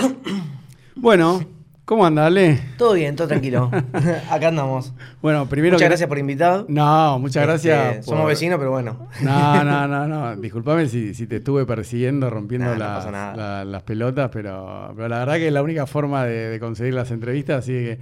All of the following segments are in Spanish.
Bueno, ¿cómo anda, Ale? Todo bien, todo tranquilo. Acá andamos. Bueno, primero Muchas que- gracias por invitar. No, muchas gracias. Este, por- Somos vecinos, pero bueno. No, no, no, no. Disculpame si, si te estuve persiguiendo, rompiendo las, la- las pelotas, pero, pero la verdad que es la única forma de, de conseguir las entrevistas, así que.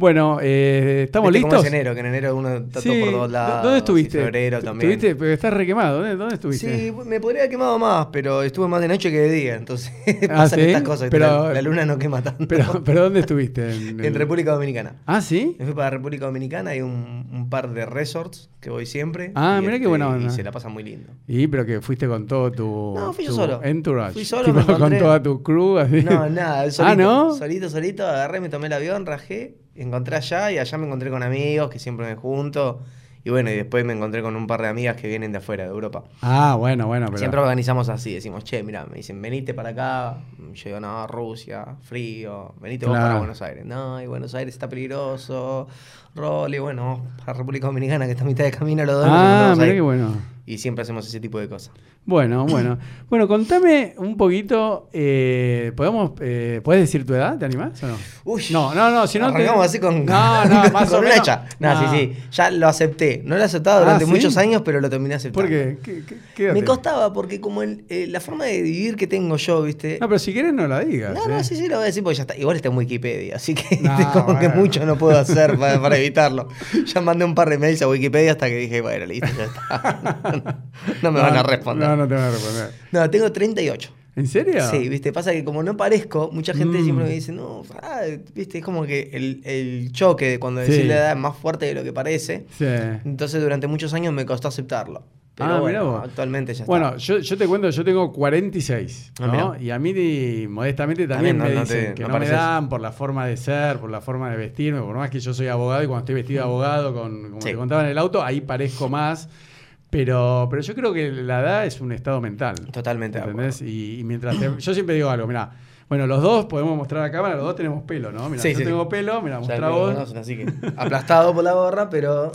Bueno, eh, ¿estamos listos? es enero, que en enero uno está Sí. todo por todos ¿Dó- lados. ¿Dónde estuviste? febrero Tu- también. Estuviste, pero estás requemado. ¿Dónde, dónde estuviste? Sí, me podría haber quemado más, pero estuve más de noche que de día, entonces Ah, pasan ¿sí? estas cosas. la, la luna no quema tanto. Pero, pero ¿dónde estuviste? en República Dominicana. Ah, ¿sí? Me fui para República Dominicana, hay un, un par de resorts que voy siempre. Ah, y mirá qué buena onda. Y se la pasa muy lindo. Y pero que fuiste con todo tu, No, fui yo tu solo. entourage. Fui solo, me con toda tu crew así. No, nada, solito, Ah, ¿no? solito, solito, agarré, me tomé el avión, rajé, encontré allá y allá me encontré con amigos que siempre me junto. Y bueno, y después me encontré con un par de amigas que vienen de afuera, de Europa. Ah, bueno, bueno, pero Siempre organizamos así, decimos, che, mira, me dicen, venite para acá. Yo digo, no, Rusia, frío, venite vos para Buenos Aires. No, y Buenos Aires está vamos Rolly, bueno, para República Dominicana, que está a mitad de camino los dos. Ah, mira qué bueno. Y siempre hacemos ese tipo de cosas. Bueno, bueno. Bueno, contame un poquito. Eh, ¿podemos, eh, ¿Puedes decir tu edad? ¿Te animás o no? Uy, No, no, no, si no. te- así con, No, no, más con o una menos. hecha. No, No. sí, sí. Ya lo acepté. No lo he aceptado Ah, durante ¿sí? muchos años, pero lo terminé aceptando. ¿Por qué? ¿Qué, qué- qué edad Me costaba porque como el- eh, la forma de vivir que tengo yo, ¿viste? No, pero si querés no la digas. No, ¿eh? no, sí, sí, lo voy a decir porque ya está. Igual está en Wikipedia, así que No, como que mucho no puedo hacer para, para evitarlo. Ya mandé un par de mails a Wikipedia hasta que dije, bueno, listo, ya está. No me van a responder. No, No, no te van a responder. tengo 38. ¿En serio? Sí, viste, pasa que como no parezco, mucha gente Mm. siempre me dice, no, ah, viste, es como que el, el choque de cuando Sí. decís la edad es más fuerte de lo que parece. Sí. Entonces durante muchos años me costó aceptarlo. Pero Ah, bueno, vos. actualmente ya Bueno, está. yo, yo te cuento, yo tengo 46, Ah, ¿no? y a mí modestamente también, También no- me no dicen te- que no no, me dan por la forma de ser, por la forma de vestirme, por más que yo soy abogado y cuando estoy vestido de abogado, con, como Sí. te contaba en el auto, ahí parezco más. Pero, pero yo creo que la edad es un estado mental. Totalmente. ¿Entendés? Y, y mientras te- yo siempre digo algo, mira, bueno, los dos podemos mostrar a cámara, los dos tenemos pelo, ¿no? Mira, Sí, yo sí, tengo pelo, mira, me vos. conocen, así que aplastado por la gorra, pero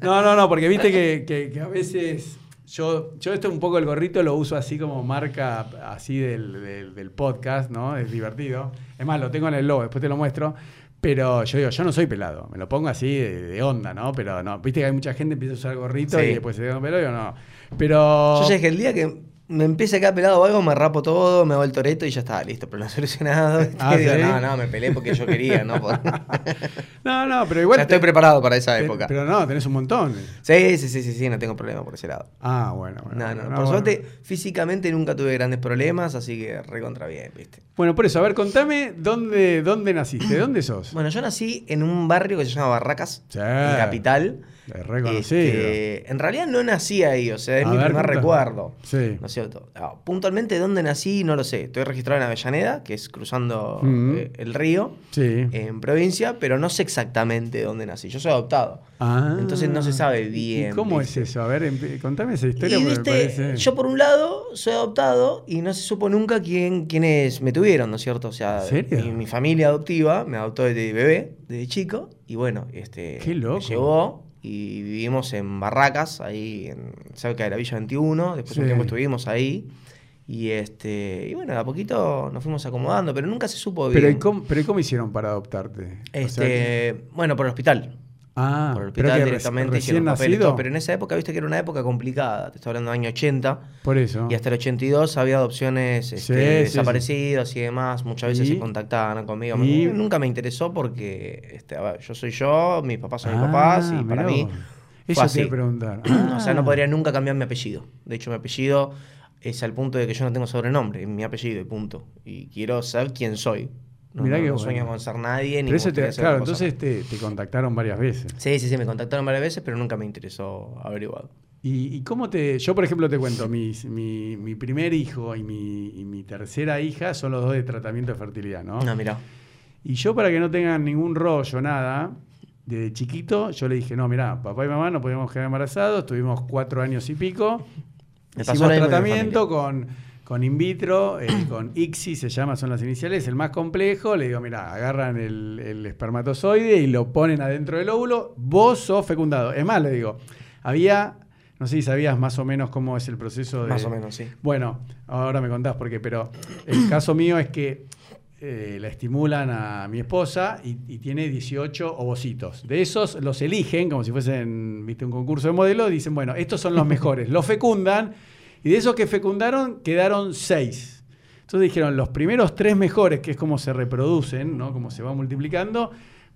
No, no, no, porque viste que, que- que a veces yo, yo esto un poco el gorrito lo uso así como marca así del, del- del podcast, ¿no? Es divertido. Es más, lo tengo en el logo, después te lo muestro. Pero yo digo, yo no soy pelado, me lo pongo así de, de onda, ¿no? Pero no, viste que hay mucha gente que empieza a usar gorrito Sí. y después se queda con pelo, yo no. Pero. Yo ya dije, el día que me empiece a quedar pelado o algo, me rapo todo, me hago el toreto y ya está, listo, pero no solucionado. Ah, Digo, ¿sí? no, no, me peleé porque yo quería, ¿no? Por- No, no, pero igual. ya estoy preparado para esa época. Pero no, tenés un montón. Sí, sí, sí, sí, sí, no tengo problema por ese lado. Ah, bueno, bueno. No, no, no, por bueno. suerte, físicamente nunca tuve grandes problemas, así que recontra bien, ¿viste? Bueno, por eso, a ver, contame dónde, dónde naciste, ¿dónde sos? Bueno, yo nací en un barrio que se llama Barracas, Sí. en Capital. Es reconocido. Este, en realidad no nací ahí, o sea, es A mi ver, primer recuerdo. Sí. ¿No es cierto? Ah, puntualmente dónde nací, no lo sé. Estoy registrado en Avellaneda, que es cruzando Mm. eh, el río, Sí. en provincia, pero no sé exactamente dónde nací. Yo soy adoptado. Ah. Entonces no se sabe ¿Y bien, ¿Cómo ¿viste? es eso? A ver, contame esa historia. Y me viste, parece- yo por un lado soy adoptado y no se supo nunca quién, quiénes me tuvieron, ¿no es cierto? O sea. Mi, mi familia adoptiva me adoptó desde bebé, desde chico, y bueno, este, Qué loco. me llevó y vivimos en Barracas, ahí en, cerca de la Villa 21, después Sí. un tiempo estuvimos ahí. Y este y bueno, de a poquito nos fuimos acomodando, pero nunca se supo bien. Pero, ¿y cómo, pero ¿y cómo hicieron para adoptarte? O sea Este, bueno, por el hospital. Ah, por el pero hospital que directamente reci- hicieron recién papeles y nacido. todo, pero en esa época viste que era una época complicada, te estoy hablando del año 80. Por eso. Y hasta el 82 había adopciones este, Sí, sí, desaparecidos y demás. Muchas veces ¿Y? se contactaban conmigo. ¿Y? Nunca me interesó porque este, a ver, yo soy yo, mis papás son mis Ah, papás y para mí Eso así. preguntar. O sea, no Ah. podría nunca cambiar mi apellido. De hecho, mi apellido es al punto de que yo no tengo sobrenombre, es mi apellido y punto. Y quiero saber quién soy. No, Mirá no- no bueno. sueño con ser nadie. Ni Pero eso te, claro, entonces te, te contactaron varias veces. Sí, sí, sí, me contactaron varias veces, pero nunca me interesó averiguar. ¿Y, y cómo te.? Yo, por ejemplo, te cuento, mis- mi, mi primer hijo y mi, y mi tercera hija son los dos de tratamiento de fertilidad, ¿no? No, mira. Y yo, para que no tengan ningún rollo, nada, desde chiquito, yo le dije: no, mirá, papá y mamá no podíamos quedar embarazados, tuvimos cuatro años y pico. Me Hicimos tratamiento con, con in vitro, eh, con ICSI se llama, son las iniciales, el más complejo. Le digo, mira, agarran el, el espermatozoide y lo ponen adentro del óvulo, vos sos fecundado. Es más, le digo, había, no sé si sabías más o menos cómo es el proceso de... Más o menos, sí. Bueno, ahora me contás por qué, pero el caso mío es que eh, la estimulan a mi esposa y, y tiene 18 ovocitos. De esos los eligen, como si fuesen ¿viste, un concurso de modelo, dicen, bueno, estos son los mejores. los fecundan y de esos que fecundaron quedaron 6. Entonces dijeron, los primeros tres mejores, que es como se reproducen, ¿no? como se va multiplicando,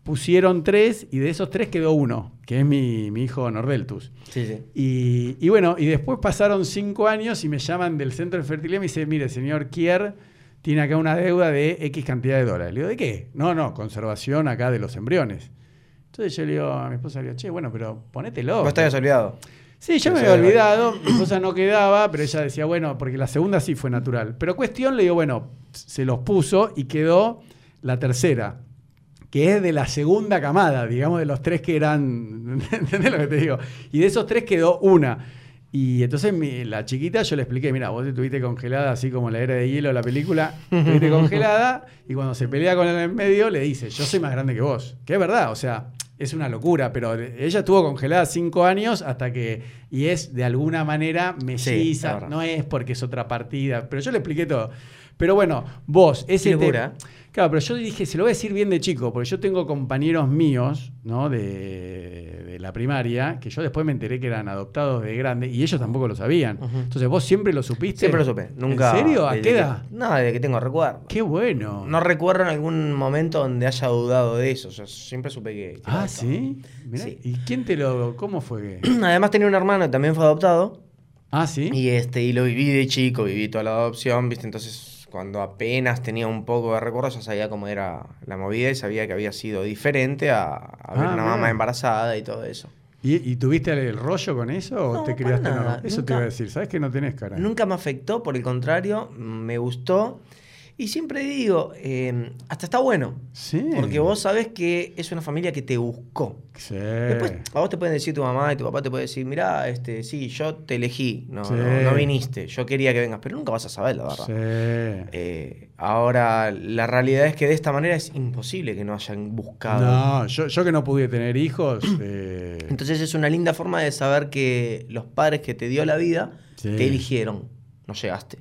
pusieron tres y de esos tres quedó uno, que es mi, mi hijo Nordeltus. Sí, sí. Y, y bueno, y después pasaron cinco años y me llaman del centro de fertilidad y me dicen, mire, señor Kier tiene acá una deuda de X cantidad de dólares. Le digo, ¿de qué? No, no, conservación acá de los embriones. Entonces yo le digo a mi esposa, le digo, che, bueno, pero ponételo. Vos habías olvidado. Sí, yo me había olvidado, mi esposa no quedaba, pero ella decía, bueno, porque la segunda sí fue natural. Pero cuestión, le digo, bueno, se los puso y quedó la tercera, que es de la segunda camada, digamos, de los tres que eran, ¿entendés lo que te digo? Y de esos tres quedó una. Y entonces mi- la chiquita yo le expliqué, mira, vos estuviste congelada así como la era de hielo, la película, estuviste congelada y cuando se pelea con el en medio le dice, yo soy más grande que vos. Que es verdad, o sea, es una locura, pero ella estuvo congelada cinco años hasta que, y es de alguna manera melliza, no es porque es otra partida, pero yo le expliqué todo. Pero bueno, vos, ese te-. Claro, pero yo dije, se lo voy a decir bien de chico, porque yo tengo compañeros míos, ¿no? De, de la primaria, que yo después me enteré que eran adoptados de grande y ellos tampoco lo sabían. Entonces, ¿vos siempre lo supiste? Siempre lo supe. Nunca. ¿En serio? ¿A qué que- edad? no, desde que tengo recuerdo. Qué bueno. No recuerdo en algún momento donde haya dudado de eso. Yo siempre supe que. que ah, ¿sí? Mirá, Sí. ¿Y quién te lo...? ¿Cómo fue? Además tenía un hermano que también fue adoptado. ah, ¿sí? Y este, y lo viví de chico, viví toda la adopción, ¿viste? Entonces, cuando apenas tenía un poco de recuerdo, ya sabía cómo era la movida y sabía que había sido diferente a, a ver Ah, una mamá embarazada y todo eso. ¿Y, y tuviste el rollo con eso o te criaste nada, no? Eso te iba a decir. ¿Sabes que no tenés cara? Nunca me afectó, por el contrario, me gustó. Y siempre digo, eh, hasta está bueno. Sí. Porque vos sabés que es una familia que te buscó. Sí. Después a vos te pueden decir tu mamá y tu papá te puede decir, mirá, este, sí, yo te elegí, no, Sí. no, no viniste, yo quería que vengas, pero nunca vas a saber la verdad. Sí. Eh, ahora, la realidad es que de esta manera es imposible que no hayan buscado. No, yo, yo que no pude tener hijos. eh, Entonces es una linda forma de saber que los padres que te dio la vida Sí. te eligieron, no llegaste.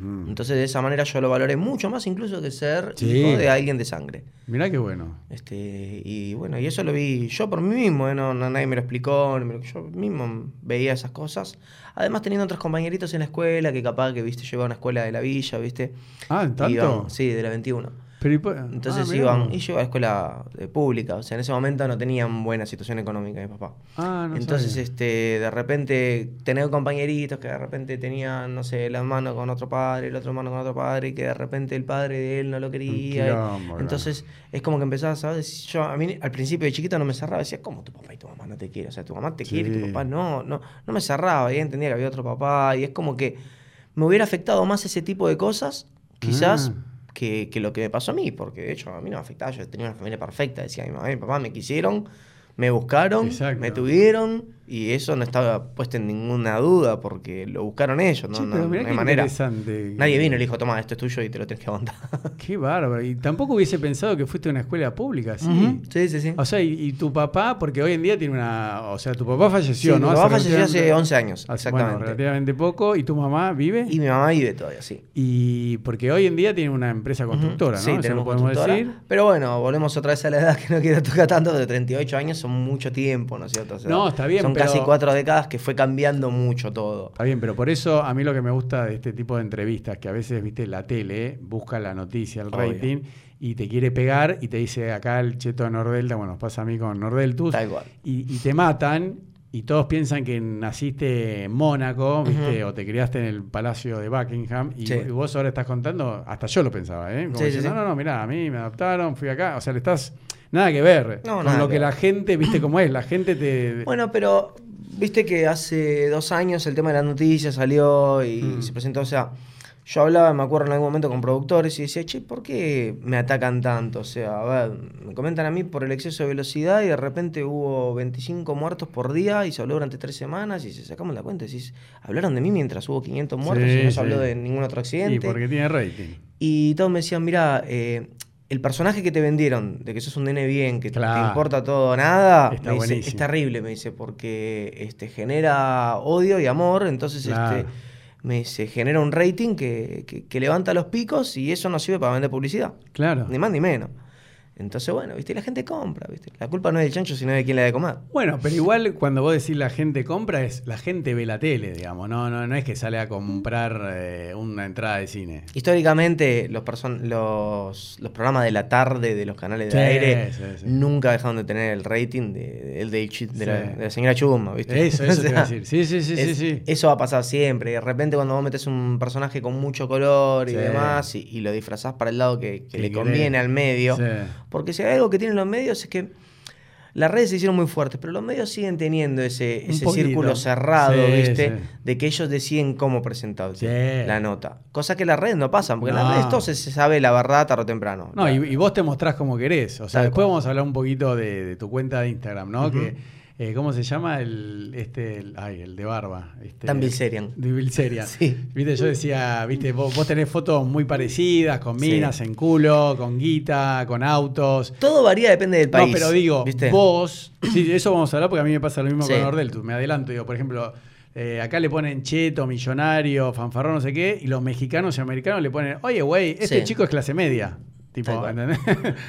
Mm. Entonces de esa manera yo lo valoré mucho más incluso que ser Sí. hijo de alguien de sangre. Mirá qué bueno. Este, y bueno, y eso lo vi yo por mí mismo, ¿eh? no, no- nadie me lo explicó, yo mismo veía esas cosas. Además teniendo otros compañeritos en la escuela que capaz que, viste, iba a una escuela de la villa, viste. Ah, ¿en tanto? Iban- sí, de la 21. Pero, y po- Entonces ah, iban, y yo iba a escuela eh, pública, o sea, en ese momento no tenían buena situación económica mi papá. Ah, no Entonces, sabía. este, de repente, tener compañeritos que de repente tenían, no sé, la hermano con otro padre, el otro hermano con otro padre, y que de repente el padre de él no lo quería. y- quilombo, entonces, es como que empezabas a Yo, a mí, al principio de chiquito no me cerraba, decía, ¿cómo tu papá y tu mamá no te quieren? O sea, tu mamá te quiere y tu papá no, no, no me cerraba, y entendía que había otro papá, y es como que me hubiera afectado más ese tipo de cosas, quizás. Ah. Que, que lo que me pasó a mí, porque de hecho a mí no me afectaba, yo tenía una familia perfecta, decía mi mamá y mi papá me quisieron, me buscaron, Exacto. me tuvieron y eso no estaba puesto en ninguna duda porque lo buscaron ellos, no, Che, no- pero no mirá hay qué manera. interesante. Nadie vino y le dijo, toma, esto es tuyo y te lo tienes que aguantar. Qué bárbaro. Y tampoco hubiese pensado que fuiste a una escuela pública, ¿sí? Sí, sí, sí. O sea, y, y tu papá, porque hoy en día tiene una... O sea, tu papá falleció, Sí, ¿no? mi papá falleció hace relativamente- 11 años, hace- exactamente. Bueno, relativamente poco. ¿Y tu mamá vive? Y mi mamá vive todavía, sí. Y porque hoy en día tiene una empresa constructora, Ujú. ¿no? Sí, tenemos podemos constructora. decir. Pero bueno, volvemos otra vez a la edad que no quiero tocar tanto, de 38 años son mucho tiempo, ¿no es cierto? O sea, No, está bien, Son pero- casi cuatro décadas que fue cambiando mucho todo. Está bien, pero por eso a mí lo que me gusta de este tipo de entrevistas, que a veces, viste, la tele busca la noticia, el Obvio. rating, y te quiere pegar y te dice acá el cheto de Nordelta, bueno, pasa a mí con Nordeltus, Tal cual. y, y te matan y todos piensan que naciste en Mónaco, ¿viste? O te criaste en el Palacio de Buckingham y, Sí. y vos ahora estás contando, hasta yo lo pensaba, ¿eh? Como Sí, sí, diciendo, sí. no, no, mirá, a mí me adoptaron, fui acá, o sea, le estás nada que ver No, con lo que la gente, viste cómo es, la gente te... Bueno, pero viste que hace dos años el tema de las noticias salió y Mm. se presentó, o sea, yo hablaba, me acuerdo en algún momento con productores y decía, che, ¿por qué me atacan tanto? O sea, a ver, me comentan a mí por el exceso de velocidad y de repente hubo 25 muertos por día y se habló durante tres semanas y se sacamos la cuenta y decís, hablaron de mí mientras hubo 500 muertos Sí, y no se sí. habló de ningún otro y accidente. porque tiene rating. Y todos me decían, mira, eh, el personaje que te vendieron, de que sos un nene bien, que Claro. te importa todo o nada, Está me dice, es terrible, me dice, porque este, genera odio y amor, entonces Claro. este, me se genera un rating que, que- que levanta los picos y eso nos sirve para vender publicidad. Claro. Ni más ni menos. Entonces, bueno, ¿viste? La gente compra, ¿viste? La culpa no es del chancho, sino de quién le da de comer. Bueno, pero igual cuando vos decís la gente compra, es la gente ve la tele, digamos. No, no, no es que sale a comprar eh, una entrada de cine. Históricamente, los, person- los, los programas de la tarde de los canales de Sí, aire sí, sí. nunca dejaron de tener el rating de, de, la, Sí. de la señora Chuma, ¿viste? Eso, O eso te iba a decir. Sí, sí, sí, es- sí. Eso va a pasar siempre. De repente, cuando vos metes un personaje con mucho color y demás, y, y lo disfrazás para el lado que, le conviene al medio. Porque si hay algo que tienen los medios es que las redes se hicieron muy fuertes, pero los medios siguen teniendo ese, ese círculo cerrado, Sí, ¿viste? sí. De que ellos deciden cómo presentar Sí. la nota. Cosa que en las redes no pasan, porque en No. las redes todo se, sabe la verdad tarde o temprano. No, y, y vos te mostrás como querés. O sea, Tal después cual. vamos a hablar un poquito de, de tu cuenta de Instagram, ¿no? Que, eh, ¿Cómo se llama? El, este, el- ay, el de barba. Este, Dan Bilzerian. De Bilzerian. Sí. Viste, yo decía, viste, vos, vos tenés fotos muy parecidas, con Sí. minas en culo, con guita, con autos. Todo varía, depende del país. No, pero digo, ¿viste? vos, sí, eso vamos a hablar porque a mí me pasa lo mismo Sí. con Nordel. Tú, me adelanto, digo, por ejemplo, eh, acá le ponen cheto, millonario, fanfarrón, no sé qué, y los mexicanos y americanos le ponen, oye, güey, este Sí. chico es clase media. Tipo. ¿entendés?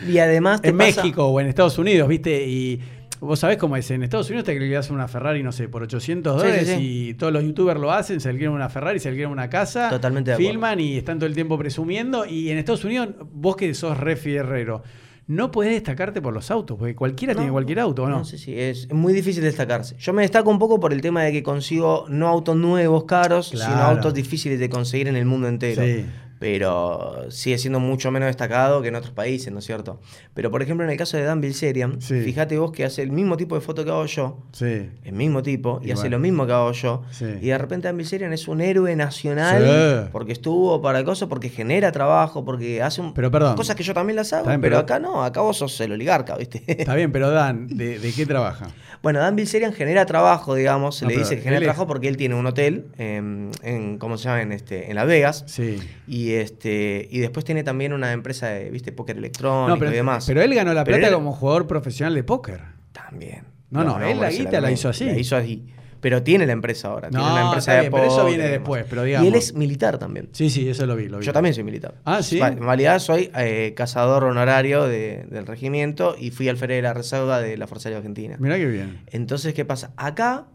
Y además te en pasa- México o en Estados Unidos, ¿viste? Y vos sabés cómo es. En Estados Unidos te alquilas una Ferrari, no sé, por 800 Sí, sí, dólares sí. y todos los youtubers lo hacen, se alquilan una Ferrari, se alquilan una casa, Totalmente de filman y están todo el tiempo presumiendo. Y en Estados Unidos, vos que sos re fierrero, no podés destacarte por los autos, porque cualquiera tiene cualquier auto, ¿o no? No, sí, sí, es muy difícil destacarse. Yo me destaco un poco por el tema de que consigo no autos nuevos, caros, sino autos difíciles de conseguir en el mundo entero. Sí. Pero sigue siendo mucho menos destacado que en otros países, ¿no es cierto? Pero por ejemplo, en el caso de Dan Bilzerian, Sí. fíjate vos que hace el mismo tipo de foto que hago yo, Sí. el mismo tipo, y hace lo mismo que hago yo. Sí. Y de repente Dan Bilzerian es un héroe nacional porque estuvo para cosas, porque genera trabajo, porque hace un- Pero perdón. cosas que yo también las hago, bien, pero, pero- acá no, acá vos sos el oligarca, ¿viste? Está bien, pero Dan, ¿de, de qué trabaja? Bueno, Dan Bilzerian genera trabajo, digamos, se No, le dice que genera trabajo porque él tiene un hotel en, en ¿cómo se llama? En, este, en Las Vegas. Sí. Y este y después tiene también una empresa de, ¿viste? Póker electrónico No, pero, y demás. pero él ganó la plata él- como jugador profesional de póker. También. No, no, él la guita la hizo así. La hizo así. Pero tiene la empresa ahora. Tiene No, una empresa de bien, pero eso póker viene y después, pero Y digamos- él es militar también. Sí, sí, eso lo vi. Lo vi. Yo también soy militar. Ah, ¿sí? En realidad soy eh, cazador honorario de- del regimiento y fui alférez de la reserva de la Fuerza Aérea Argentina. Mirá qué bien. Entonces, ¿qué pasa? Acá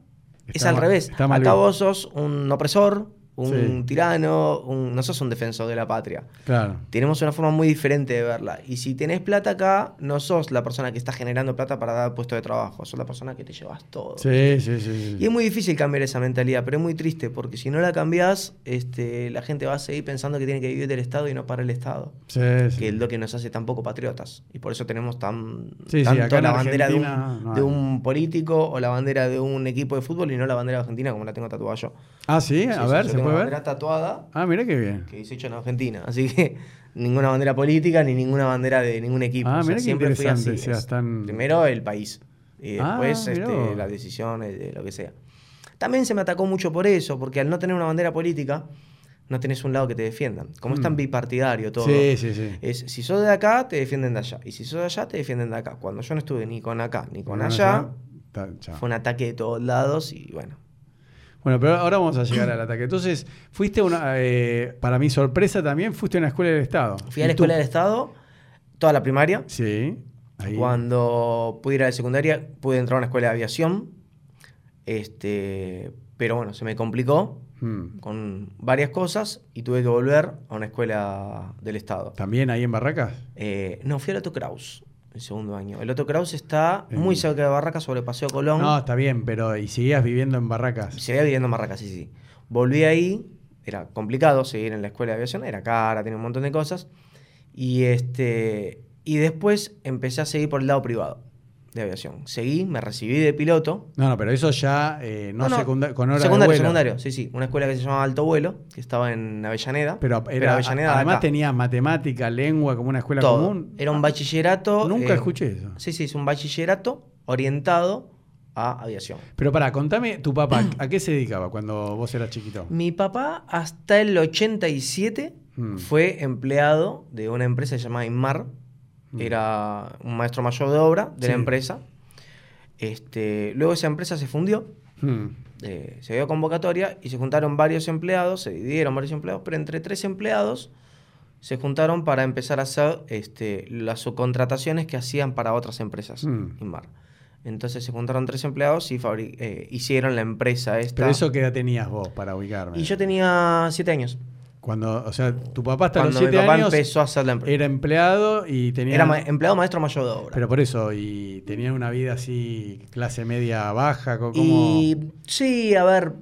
es al mal- revés. Acá vos sos un opresor, un Sí. tirano, un- no sos un defensor de la patria. Claro. Tenemos una forma muy diferente de verla. Y si tenés plata acá, no sos la persona que está generando plata para dar puesto de trabajo, sos la persona que te llevas todo. Sí, sí, sí. Y es muy difícil cambiar esa mentalidad, pero es muy triste, porque si no la cambiás, este, la gente va a seguir pensando que tiene que vivir del Estado y no para el Estado. Sí, sí. Que es lo que nos hace tan poco patriotas. Y por eso tenemos tan Sí, tanto la bandera de un, Argentina no de hay. un político o la bandera de un equipo de fútbol y no la bandera de Argentina como la tengo tatuada yo. Ah, sí, a ver, ¿se bandera tatuada Ah, mira qué bien. que dice hecho en Argentina. Así que ninguna bandera política ni ninguna bandera de ningún equipo. Ah, O sea, qué siempre fui así. tan- Primero el país y Ah, después mirá este, las decisiones de lo que sea. También se me atacó mucho por eso, porque al no tener una bandera política, no tenés un lado que te defiendan. Como es tan Mm. bipartidario todo. Sí, sí, sí. Es, si sos de acá, te defienden de allá. Y si sos de allá, te defienden de acá. Cuando yo no estuve ni con acá ni con allá, chao. fue un ataque de todos lados y bueno. Bueno, pero ahora vamos a llegar al ataque. Entonces, fuiste una, eh, para mi sorpresa también, fuiste a una escuela del Estado. Fui a la escuela del Estado, toda la primaria. Sí. Ahí. Cuando pude ir a la secundaria, pude entrar a una escuela de aviación. Este, pero bueno, se me complicó Hmm. con varias cosas y tuve que volver a una escuela del Estado. ¿También ahí en Barracas? Eh, no, fui al Otto Kraus el segundo año. El Otto Kraus está muy cerca de Barracas, sobre Paseo Colón. No, está bien, pero ¿y seguías viviendo en Barracas? Seguía viviendo en Barracas, sí, sí. Volví ahí, era complicado seguir en la escuela de aviación, era cara, tenía un montón de cosas. Y, este, y después empecé a seguir por el lado privado de aviación. Seguí, me recibí de piloto. No, no, pero eso ya eh, no, secunda- con hora secundario, de vuelo. secundario, sí, sí. Una escuela que se llamaba Alto Vuelo, que estaba en Avellaneda. Pero, era, Avellaneda de además acá. tenías matemática, lengua, como una escuela todo. común. Era un bachillerato. Nunca eh, escuché eso. Sí, sí, es un bachillerato orientado a aviación. Pero pará, contame, tu papá, ¿a qué se dedicaba cuando vos eras chiquito? Mi papá hasta el 87 Mm. fue empleado de una empresa llamada Inmar. Mm. Era un maestro mayor de obra de Sí. la empresa. Este, luego esa empresa se fundió Hmm. Eh, se dio convocatoria y se juntaron varios empleados, se dividieron varios empleados, pero entre tres empleados se juntaron para empezar a hacer este, las subcontrataciones que hacían para otras empresas, Mm. Inmar. Entonces se juntaron tres empleados y eh, hicieron la empresa esta. Pero eso qué edad tenías vos para ubicarme. Y yo tenía siete años. Cuando, o sea, tu papá hasta Cuando los mi siete papá años empezó a hacer la empresa. era empleado y tenía... Era ma- empleado maestro mayor de obra. Pero por eso, y tenían una vida así, clase media baja, como... Y sí, a ver,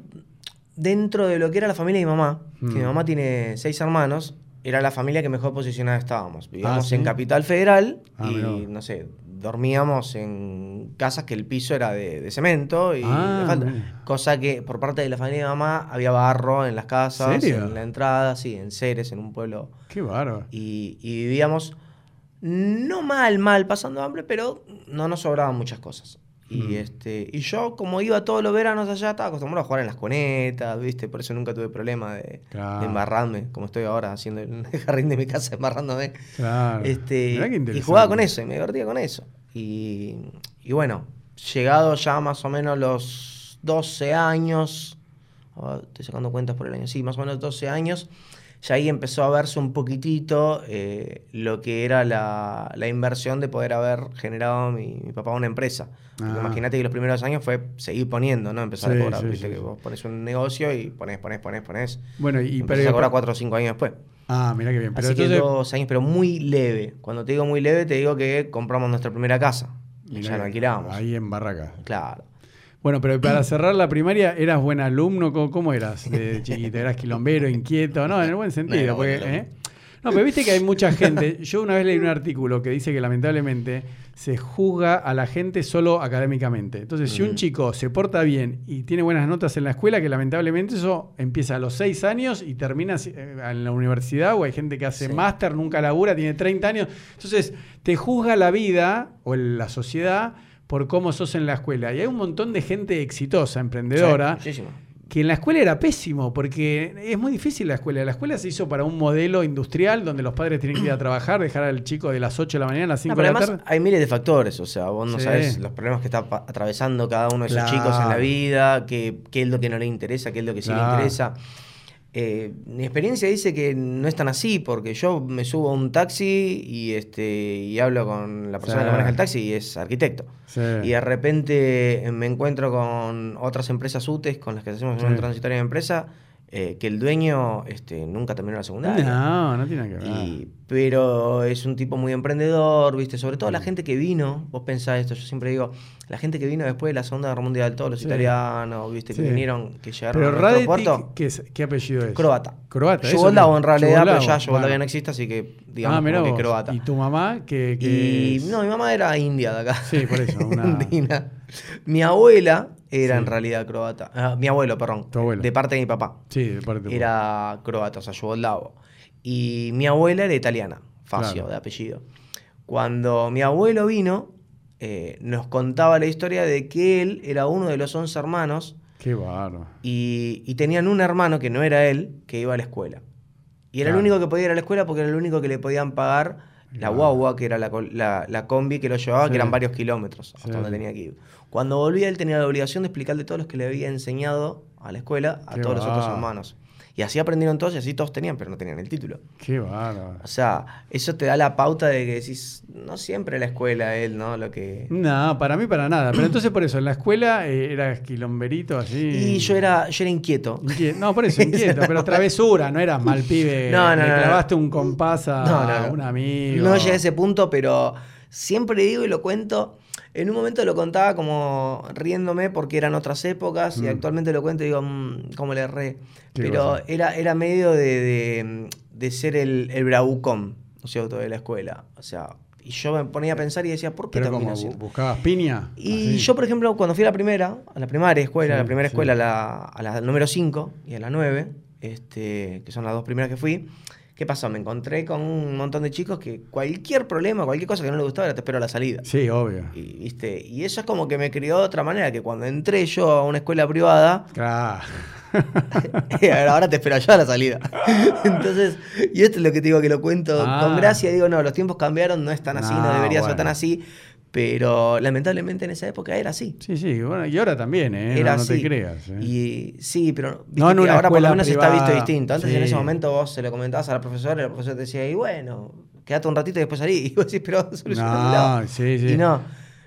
dentro de lo que era la familia de mi mamá, que mi mamá tiene seis hermanos, era la familia que mejor posicionada estábamos. Vivíamos Ah, ¿sí? en Capital Federal Ah, y, mirá no sé, dormíamos en casas que el piso era de, de cemento y Ah, de falta- mirá. cosa que por parte de la familia de mamá había barro en las casas, ¿Serio? en la entrada, sí, en Ceres, en un pueblo Qué bárbaro. y, y vivíamos no mal, mal, pasando hambre, pero no nos sobraban muchas cosas. Y, Mm. este, y yo, como iba todos los veranos allá, estaba acostumbrado a jugar en las cunetas, ¿viste? Por eso nunca tuve problema de, Claro. de embarrarme, como estoy ahora haciendo el jardín de mi casa, embarrándome. Claro. Este, y jugaba con eso, y me divertía con eso. Y, y bueno, llegado ya más o menos los 12 años, ah, estoy sacando cuentas por el año, sí, más o menos 12 años, ya ahí empezó a verse un poquitito eh, lo que era la, la inversión de poder haber generado mi, mi papá una empresa. Ah. Imagínate que los primeros años fue seguir poniendo, ¿no? Empezar Sí, a cobrar, sí, viste sí, que vos pones un negocio y pones, pones, pones, pones. Bueno, y... Empezás a cobrar 4 o 5 años después. Ah, mira qué bien. Pero Así entonces... que dos años, pero muy leve. Cuando te digo muy leve, te digo que compramos nuestra primera casa. Y ya la alquilábamos. Ahí en Barraca. Claro. Bueno, pero para cerrar la primaria, ¿eras buen alumno? ¿Cómo, cómo eras de chiquito? ¿Eras quilombero, inquieto? No, en el buen sentido. No, porque, bueno, ¿eh? No, pero viste que hay mucha gente. Yo una vez leí un artículo que dice que lamentablemente se juzga a la gente solo académicamente. Entonces, si un chico se porta bien y tiene buenas notas en la escuela, que lamentablemente eso empieza a los 6 años y termina eh, en la universidad, o hay gente que hace Sí. máster, nunca labura, tiene 30 años. Entonces, te juzga la vida o la sociedad por cómo sos en la escuela. Y hay un montón de gente exitosa, emprendedora, Sí, que en la escuela era pésimo, porque es muy difícil la escuela. La escuela se hizo para un modelo industrial donde los padres tienen que ir a trabajar, dejar al chico de las 8 de la mañana a las 5 No, pero de la además tarde. hay miles de factores, o sea, vos no Sí. sabes los problemas que está atravesando cada uno de esos Claro. chicos en la vida, qué, qué es lo que no le interesa, qué es lo que sí Claro. le interesa. Eh, mi experiencia dice que no es tan así, porque yo me subo a un taxi y este y hablo con la persona Sí. que maneja el taxi y es arquitecto. Sí. Y de repente me encuentro con otras empresas UTES con las que hacemos Sí. una transitoria de empresa, eh, que el dueño este, nunca terminó la secundaria. No, no tiene que ver. Y- pero es un tipo muy emprendedor, ¿viste? Sobre todo la gente que vino, vos pensás esto, yo siempre digo, la gente que vino después de la Segunda Guerra Mundial, todos los Sí. italianos, ¿viste? Sí. Que vinieron, que llegaron Pero a nuestro puerto. ¿qué, es- qué apellido es? Croata. Croata. Yugoslavo en realidad, pero ya Yugoslavia bueno. no existe, así que digamos ah, mirá que vos. croata. ¿Y tu mamá? que Y no, mi mamá era india de acá. Sí, por eso, una-. Mi abuela era Sí. en realidad croata. Ah, mi abuelo, perdón. Tu abuelo. De parte de mi papá. Sí, de parte de tu- Era croata, o sea, yugoslavo. Y mi abuela era italiana, Facio, Claro. de apellido. Cuando mi abuelo vino, eh, nos contaba la historia de que él era uno de los 11 hermanos Qué bárbaro. y, y tenían un hermano que no era él, que iba a la escuela. Y era Claro. el único que podía ir a la escuela porque era el único que le podían pagar la guagua, que era la, la- la combi que lo llevaba, Sí. que eran varios kilómetros hasta Sí. donde tenía que ir. Cuando volvía, él tenía la obligación de explicarle todos los que le había enseñado a la escuela a Qué todos los otros hermanos. Y así aprendieron todos y así todos tenían, pero no tenían el título. Qué bárbaro. O sea, eso te da la pauta de que decís, no siempre la escuela es ¿no? lo que... No, para mí para nada. Pero entonces por eso, en la escuela eh, eras quilomberito así. Y yo era, yo era inquieto. Inquie- No, por eso, inquieto, pero travesura, no eras mal pibe. No, no, le no, no. clavaste un compás a un amigo. No llegué a ese punto, pero siempre digo y lo cuento. En un momento lo contaba como riéndome porque eran otras épocas y Mm. actualmente lo cuento y digo, "Mm, ¿cómo le erré? Pero cosa. era, era medio de, de- de ser el, el bravucón, ¿no es cierto?, de la escuela. O sea, y yo me ponía a pensar y decía, ¿por qué Pero como buscabas piña. Y así. yo, por ejemplo, cuando fui a la primera, a la primaria escuela, Sí, a la primera sí. escuela, a la, a la número 5 y a la 9, este, que son las dos primeras que fui, ¿qué pasó? Me encontré con un montón de chicos que cualquier problema, cualquier cosa que no les gustaba, era te espero a la salida. Sí, obvio. Y, ¿viste? y eso es como que me crió de otra manera, que cuando entré yo a una escuela privada, Claro. ahora te espero yo a la salida. Entonces, y esto es lo que te digo que lo cuento Ah. con gracia, digo, no, los tiempos cambiaron, no es tan así, no, No, debería ser tan así. Pero lamentablemente en esa época era así. Sí, sí, bueno, y ahora también, ¿eh? Era no, no así. te creas. ¿eh? Y sí, pero No en una ahora por lo menos está visto privada. distinto. Antes en ese momento vos se lo comentabas a la profesora y la profesora te decía, y bueno, quédate un ratito y después salí. Y vos decís, pero solucionámoslo. No, sí, sí. Y no.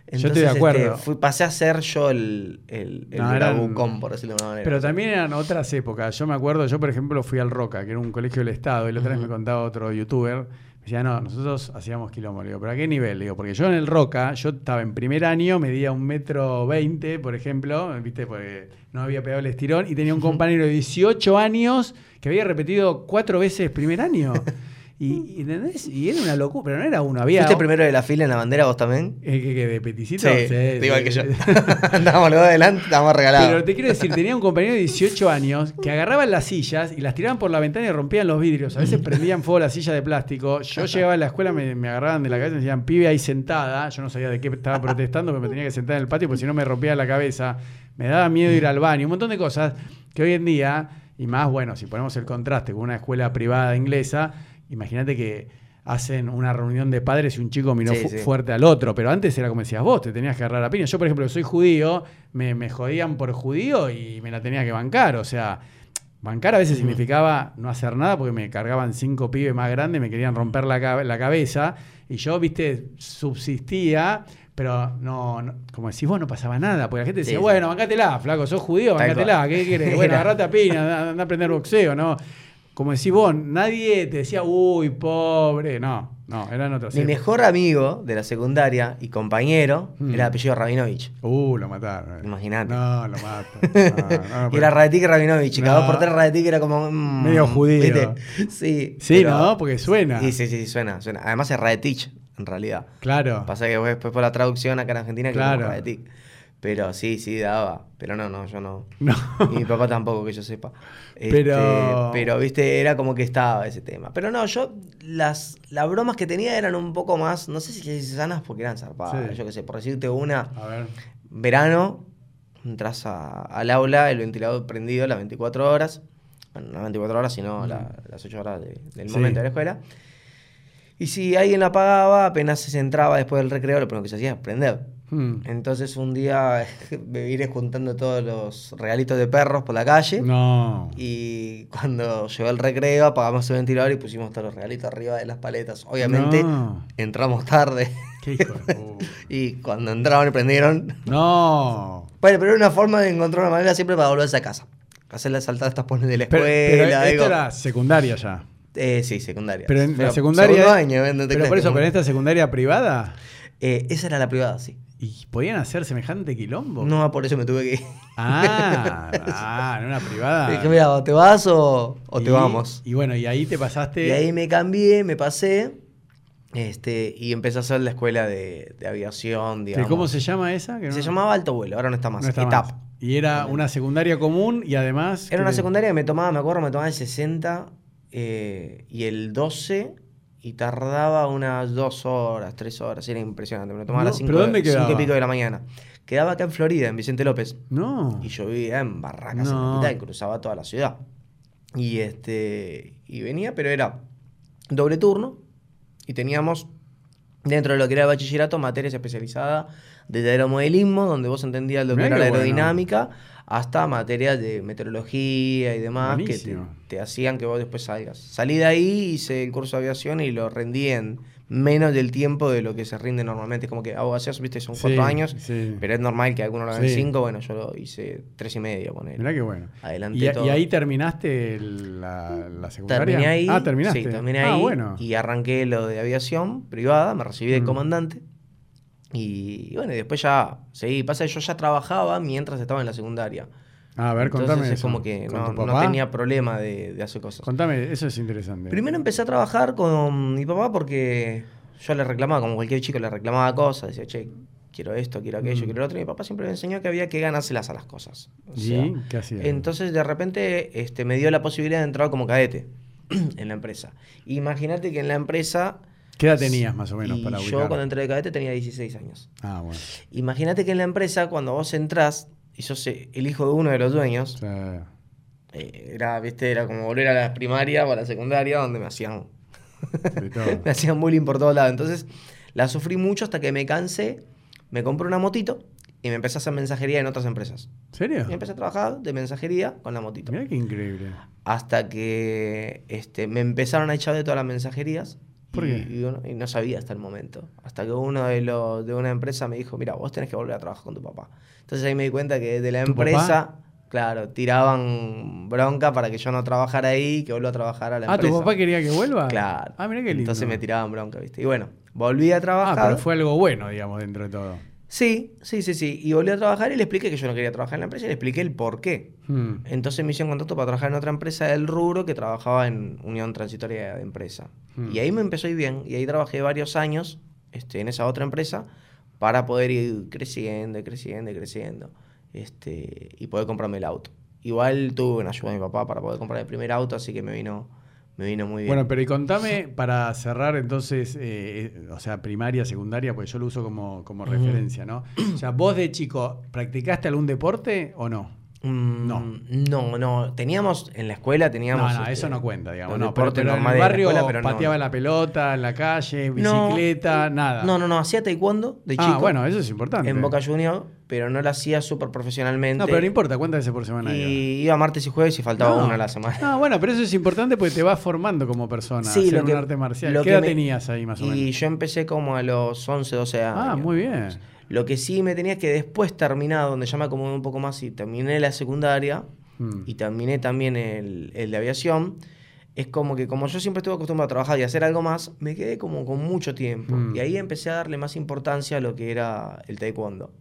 Yo estoy de acuerdo. este, fui- pasé a ser yo el, el, el No, eran- por decirlo de una manera. Pero también eran otras épocas. Yo me acuerdo, yo por ejemplo fui al Roca, que era un colegio del Estado, y la otra vez me contaba otro youtuber. Decía, no, nosotros hacíamos quilombo. Le digo, ¿pero a qué nivel? Le digo, porque yo en el Roca, yo estaba en primer año, medía un metro veinte, por ejemplo, ¿viste? Porque no había pegado el estirón, y tenía un compañero de 18 años que había repetido cuatro veces primer año. Y, y, ¿entendés? y era una locura, pero no era uno, había. ¿Fuiste primero de la fila en la bandera vos también? Eh, que, que de peticito. Sí, igual que yo. Estábamos los dos adelante, estábamos regalados. Pero te quiero decir, tenía un compañero de 18 años que agarraban las sillas y las tiraban por la ventana y rompían los vidrios. A veces prendían fuego las sillas de plástico. Yo llegaba a la escuela, me, me agarraban de la cabeza y me decían, pibe ahí sentada. Yo no sabía de qué estaba protestando, pero me tenía que sentar en el patio porque si no me rompía la cabeza. Me daba miedo ir al baño. Un montón de cosas que hoy en día, y más, bueno, si ponemos el contraste con una escuela privada inglesa, imagínate que hacen una reunión de padres y un chico miró Sí, fu- sí. fuerte al otro, pero antes era como decías vos, te tenías que agarrar a piña. Yo, por ejemplo, que soy judío, me, me jodían por judío y me la tenía que bancar. O sea, bancar a veces significaba no hacer nada porque me cargaban cinco pibes más grandes, me querían romper la, la cabeza y yo, viste, subsistía. Pero no, no- como decís vos, no pasaba nada, porque la gente decía, bueno, bancátela, flaco, sos judío, bancátela. ¿qué querés? Bueno, agarrate a piña, anda a aprender boxeo, ¿no? Como decís vos, nadie te decía, uy, pobre, no, no, eran otras Mi mejor amigo de la secundaria y compañero Mm. era de apellido Rabinovich. Uh, lo mataron. Imaginate. No, lo mato. No, no, y era Radetic y Rabinovich. Y cada dos por tres Radetic era como. mm, Medio judío. ¿viste? Sí. Sí, pero- ¿no? Porque suena. Sí, sí, sí, suena, suena. Además es Radetich, en realidad. Claro. Pasa que después por la traducción acá en Argentina que Claro. Radetic. Pero sí, sí, daba. Pero no, no, yo no. No. Y mi papá tampoco, que yo sepa. Pero- Este, pero, viste, era como que estaba ese tema. Pero no, yo, las, las bromas que tenía eran un poco más, no sé si sanas porque eran zarpadas. Sí. Yo qué sé, por decirte una, A ver. verano, entras a- al aula, el ventilador prendido las 24 horas. Bueno, no las 24 horas, sino la- las 8 horas de- del Sí. momento de la escuela. Y si alguien la apagaba, apenas se entraba después del recreo, lo primero que se hacía es prender. Hmm. Entonces un día me vine juntando todos los regalitos de perros por la calle. No. Y cuando llegó el recreo, apagamos el ventilador y pusimos todos los regalitos arriba de las paletas. Obviamente No. entramos tarde. Qué hijo de puta. y cuando entraron y prendieron. No. Bueno, pero era una forma de encontrar una manera siempre para volverse a casa. Hacerle saltar estas pones de la Pero, escuela. pero algo. esto era secundaria ya. Eh, sí, secundaria. Pero en la secundaria. Segundo año, ¿eh? No te pero por eso, pero en esta secundaria privada. Eh, esa era la privada, sí. ¿Y podían hacer semejante quilombo? No, por eso me tuve que ir. Ah, ah, en una privada. Dije, mira, o te vas o, o te vamos. Y bueno, y ahí te pasaste. Y ahí me cambié, me pasé. Este, y empecé a hacer la escuela de, de aviación, ¿Que digamos. ¿Cómo se llama esa? Que Se no- llamaba Alto Vuelo, ahora no está más. no está ETAP. más. Y era una secundaria común y además. Era una secundaria que me tomaba, me acuerdo, me tomaba el 60 eh, y el 12 y tardaba unas dos horas, tres horas. Era impresionante. Me lo tomaba a las 5 ¿pero dónde cinco y pico de la mañana. Quedaba acá en Florida, en Vicente López. No. Y yo vivía en Barracas, en No. la mitad, y cruzaba toda la ciudad. Y este y venía, pero era doble turno. Y teníamos, dentro de lo que era el bachillerato, materias especializadas de aeromodelismo, donde vos entendías lo que era la bueno. Hasta materias de meteorología y demás, que te, hacían que vos después salgas. Salí de ahí, hice el curso de aviación y lo rendí en menos del tiempo de lo que se rinde normalmente. Como que abogacías, viste, son cuatro Sí, años, sí. pero es normal que algunos lo hagan Sí. cinco. Bueno, yo lo hice tres y medio, poner. Mirá qué bueno. Adelanté ¿Y, todo. y ahí terminaste la, la secundaria? Terminé ahí. Ah, terminaste. Sí, terminé Ah, ahí. bueno. Y arranqué lo de aviación privada, me recibí de Mm. comandante. Y bueno, y después ya seguí. Pasa que yo ya trabajaba mientras estaba en la secundaria. Ah, a ver, Entonces contame. es eso. como que ¿Con no, tenía problema de, de hacer cosas. Contame, eso es interesante. Primero empecé a trabajar con mi papá porque yo le reclamaba, como cualquier chico le reclamaba cosas. Decía, che, quiero esto, quiero aquello, Mm. quiero lo otro. Y mi papá siempre me enseñó que había que ganárselas a las cosas. O ¿Y sea, qué hacías? entonces de repente este, me dio la posibilidad de entrar como cadete en la empresa. Imagínate que en la empresa... ¿Qué edad tenías más o menos y para yo ubicar? cuando entré de cadete tenía 16 años. Ah, bueno. Imagínate que en la empresa cuando vos entrás y sos eh, el hijo de uno de los dueños, O sea, eh, era, viste, era como volver a la primaria o a la secundaria donde me hacían me hacían bullying por todos lados. Entonces la sufrí mucho hasta que me cansé me compré una motito y me empecé a hacer mensajería en otras empresas. ¿En serio? Y empecé a trabajar de mensajería con la motito. Mira qué increíble. Hasta que este, me empezaron a echar de todas las mensajerías. ¿Por y, qué? y uno- y no sabía hasta el momento. Hasta que uno de, los, de una empresa me dijo, mira, vos tenés que volver a trabajar con tu papá. Entonces ahí me di cuenta que de la ¿Tu empresa, claro, tiraban bronca para que yo no trabajara ahí y que vuelva a trabajar a la Ah, empresa. ¿tu papá quería que vuelva? Claro. Ah, mira qué lindo. Entonces me tiraban bronca, ¿viste? Y bueno, volví a Ah, trabajar. pero fue algo bueno, digamos, dentro de todo. Sí, sí, sí, sí. Y volví a trabajar y le expliqué que yo no quería trabajar en la empresa y le expliqué el por qué. Hmm. Entonces me hicieron contacto para trabajar en otra empresa del rubro que trabajaba en Unión Transitoria de Empresa. Hmm. Y ahí me empezó a ir bien. Y ahí trabajé varios años este, en esa otra empresa para poder ir creciendo, y creciendo, y creciendo. Este, y poder comprarme el auto. Igual tuve una ayuda de mi papá para poder comprar el primer auto, así que me vino, me vino muy bien. Bueno, pero y contame, para cerrar entonces, eh, eh, o sea, primaria, secundaria, pues yo lo uso como, como referencia, ¿no? O sea, vos de chico, ¿practicaste algún deporte o no? Mm, no. No, no. Teníamos, en la escuela teníamos... no, no, este, eso no cuenta, digamos. No, pero, pero en el la barrio escuela, pateaba no. la pelota, en la calle, No, bicicleta, nada. No, no, no. Hacía taekwondo de Ah, chico. bueno, eso es importante. en Boca Junior, pero no lo hacía súper profesionalmente. No, pero no importa, ¿cuántas veces por semana iba? Y iba martes y jueves y faltaba una a la semana. No, bueno, pero eso es importante porque te vas formando como persona. Sí, lo un que- arte marcial. lo ¿Qué que edad me- tenías ahí más o menos? Y yo empecé como a los 11, 12 años. Ah, muy bien. Lo que sí me tenía que después terminar, donde ya me acomodé un poco más y terminé la secundaria Mm. y terminé también el, el de aviación, es como que como yo siempre estuve acostumbrado a trabajar y hacer algo más, me quedé como con mucho tiempo. Mm. Y ahí empecé a darle más importancia a lo que era el taekwondo.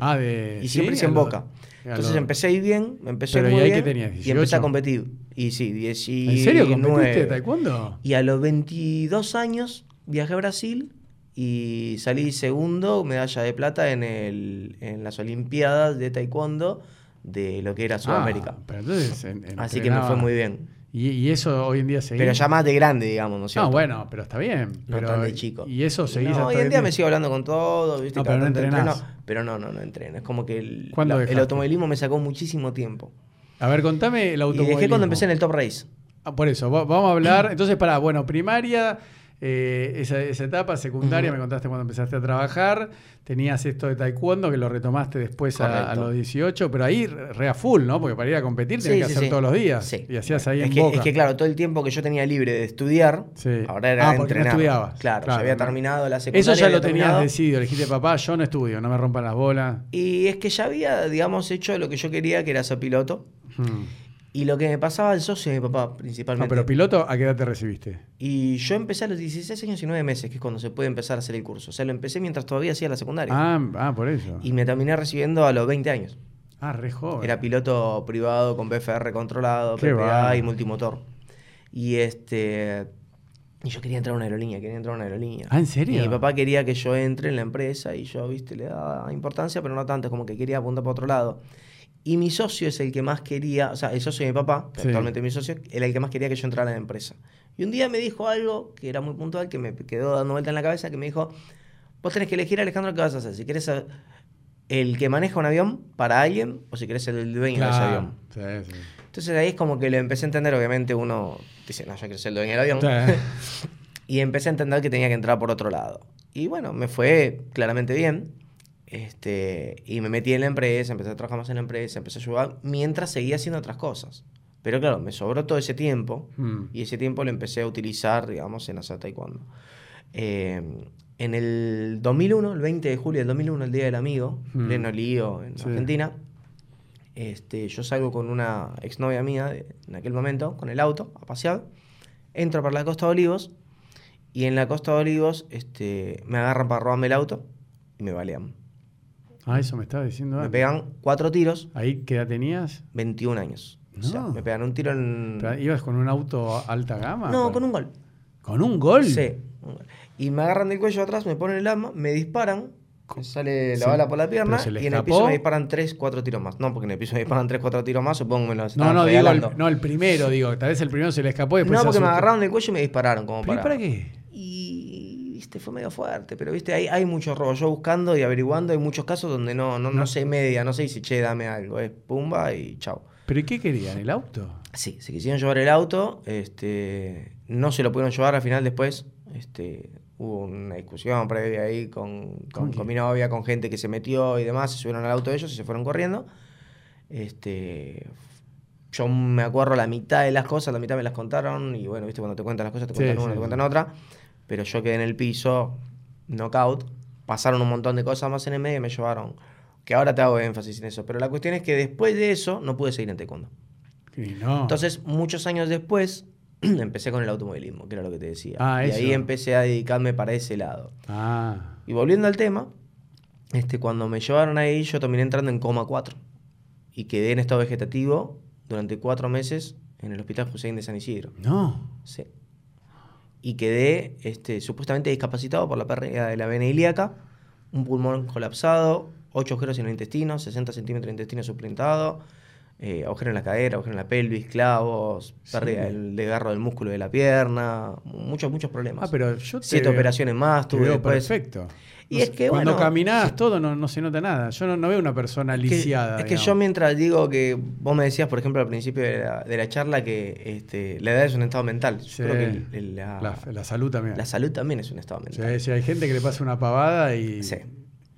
Ah, de. y siempre sí, hice en lo- Boca. Entonces empecé a ir bien, me empecé Pero, ¿y muy ahí bien. tenías, Y empecé a 18? competir. Y sí, 19. ¿En serio competiste taekwondo? Y a los 22 años viajé a Brasil y salí segundo, medalla de plata en, el, en las Olimpiadas de Taekwondo de lo que era Sudamérica. Ah, pero entonces. en- en- Así que me fue muy bien. Y, y eso hoy en día seguís. Pero ya más de grande, digamos, ¿no es No, cierto? bueno, pero está bien. No pero, tan de chico. Y eso seguís No, hasta hoy en día me sigo hablando con todo, ¿viste? No, pero no entrenás. entreno, pero no, no, no entreno. Es como que el, automovilismo me sacó muchísimo tiempo. A ver, contame el Y automovilismo. dejé cuando empecé en el Top Race. Ah, por eso, va- vamos a hablar. Entonces, para, bueno, primaria, eh, esa, esa etapa, secundaria, me contaste cuando empezaste a trabajar. Tenías esto de taekwondo que lo retomaste después a, los 18, pero ahí re a full, ¿no? Porque para ir a competir Sí, tenías que hacer sí. todos los días. Sí. Y hacías ahí es en que, Boca. es que, claro, todo el tiempo que yo tenía libre de estudiar, ahora era Ah, no entrenar. estudiabas. Claro, Claro, ya había terminado la secundaria. Eso ya lo tenías terminado. decidido. Le dijiste, papá, yo no estudio, no me rompan las bolas. Y es que ya había, digamos, hecho lo que yo quería, que era ser piloto. Hmm. Y lo que me pasaba al socio de mi papá, No, principalmente. pero piloto, ¿a qué edad te recibiste? Y yo empecé a los 16 años y 9 meses, que es cuando se puede empezar a hacer el curso. O sea, lo empecé mientras todavía hacía la secundaria. Ah, ah, por eso. Y me terminé recibiendo a los 20 años. Ah, re joven. Era piloto privado con BFR controlado, Qué PPA y multimotor. Y este. Y yo quería entrar a una aerolínea, quería entrar a una aerolínea. Ah, ¿en serio? Y mi papá quería que yo entre en la empresa y yo, viste, le daba importancia, pero no tanto, como que quería apuntar para otro lado. Y mi socio es el que más quería, o sea, el socio de mi papá, Sí. actualmente mi socio, era el que más quería que yo entrara en la empresa. Y un día me dijo algo que era muy puntual, que me quedó dando vuelta en la cabeza, que me dijo, vos tenés que elegir, Alejandro, qué vas a hacer. Si querés ser el que maneja un avión para alguien o si querés ser el dueño de ese Claro. avión. Sí, sí. Entonces ahí es como que lo empecé a entender, obviamente uno dice, no, yo quiero ser el dueño del avión. Sí. Y empecé a entender que tenía que entrar por otro lado. Y bueno, me fue claramente bien. Este, y me metí en la empresa, empecé a trabajar más en la empresa, empecé a ayudar mientras seguía haciendo otras cosas. Pero claro, me sobró todo ese tiempo Hmm. y ese tiempo lo empecé a utilizar, digamos, en hacer taekwondo. Eh, en el 2001, el 20 de julio del 2001, el Día del Amigo, Mm. pleno lío en Sí. Argentina, este, yo salgo con una exnovia mía de- en aquel momento, con el auto, a pasear, entro por la Costa de Olivos y en la Costa de Olivos este, me agarran para robarme el auto y me balean. Ah, eso me estaba diciendo Me antes. pegan cuatro tiros, ¿Ahí qué edad tenías? 21 años. O sea, No. me pegan un tiro en... ¿Ibas con un auto alta gama? No, con un gol. ¿Con un gol? Sí. un gol. Y me agarran del cuello atrás, me ponen el arma, me disparan, me sale la Sí. bala por la pierna ¿Pero se le y en el piso me disparan 3, 4 tiros más. No, porque en el piso me disparan 3, 4 tiros más, supongo que me los No, no, digo, el, no, el primero, digo, tal vez el primero se le escapó y después No, se porque me agarraron del cuello y me dispararon como ¿Pero y para... para qué? Y viste, fue medio fuerte, pero viste, hay, hay mucho robo. Yo buscando y averiguando, hay muchos casos donde no, no, no, No. se media, no se dice, che, dame algo, es pumba y chao. ¿Pero y qué querían? ¿El auto? Sí, se quisieron llevar el auto, este, no se lo pudieron llevar al final después, este, hubo una discusión previa ahí con, con, ¿Con mi novia, con gente que se metió y demás, se subieron al auto de ellos y se fueron corriendo. Este, yo me acuerdo la mitad de las cosas, la mitad me las contaron y bueno, viste, cuando te cuentan las cosas te Sí, cuentan una, sí, te cuentan otra, pero yo quedé en el piso, knockout, pasaron un montón de cosas más en el medio y me llevaron, que ahora te hago énfasis en eso, pero la cuestión es que después de eso no pude seguir en taekwondo. Y no. Entonces, muchos años después, empecé con el automovilismo, que era lo que te decía. Ah, y eso. ahí empecé a dedicarme para ese lado. Ah. Y volviendo al tema, este, cuando me llevaron ahí, yo terminé entrando en coma 4. Y quedé en estado vegetativo durante cuatro meses en el Hospital Hussein de San Isidro. No. Sí. Y quedé este, supuestamente discapacitado por la pérdida de la vena ilíaca, un pulmón colapsado, 8 agujeros en el intestino, 60 centímetros de intestino suplantado, eh, agujero en la cadera, agujero en la pelvis, clavos, pérdida Sí. del desgarro del músculo de la pierna, muchos, muchos problemas. Ah, pero yo te Siete veo- operaciones más tuve veo después. perfecto. Y No es que, Cuando bueno, caminás todo no, no se nota nada. Yo no, no veo una persona lisiada. es que yo mientras digo que vos me decías, por ejemplo, al principio de la, de la charla, que este, la edad es un estado mental. Yo Sí. creo que el- el- la, La, la salud también. la salud también es un estado mental. Sí, sí, hay gente que le pasa una pavada y. Sí.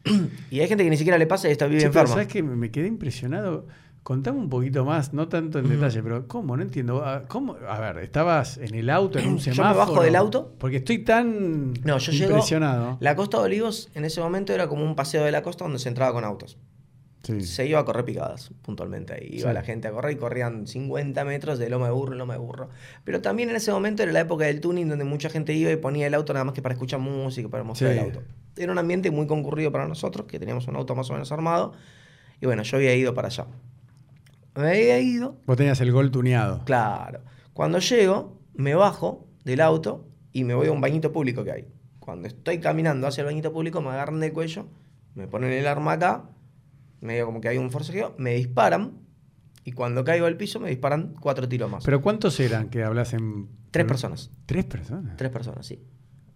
Y hay gente que ni siquiera le pasa y está pero enferma. ¿Sabes que me quedé impresionado? Contame un poquito más, no tanto en detalle, pero ¿cómo? No entiendo. Ah, ¿Cómo? A ver, ¿estabas en el auto, en un Yo me semáforo? bajo del auto. Porque estoy tan No, yo llego. impresionado. La costa de Olivos en ese momento era como un paseo de la costa donde se entraba con autos. Sí. Se iba a correr picadas, puntualmente. Ahí iba Sí. la gente a correr y corrían 50 metros de loma de burro en loma de burro. Pero también en ese momento era la época del tuning donde mucha gente iba y ponía el auto nada más que para escuchar música, para mostrar Sí. el auto. Era un ambiente muy concurrido para nosotros, que teníamos un auto más o menos armado. Y bueno, yo había ido para allá. Me había ido, Vos tenías el gol tuneado. Claro. Cuando llego, me bajo del auto y me voy a un bañito público que hay. Cuando estoy caminando hacia el bañito público, me agarran del cuello, me ponen el arma acá, medio como que hay un forcejeo, me disparan y cuando caigo al piso me disparan cuatro tiros más. ¿Pero cuántos eran que hablas en. Tres personas. ¿Tres personas? Tres personas, sí.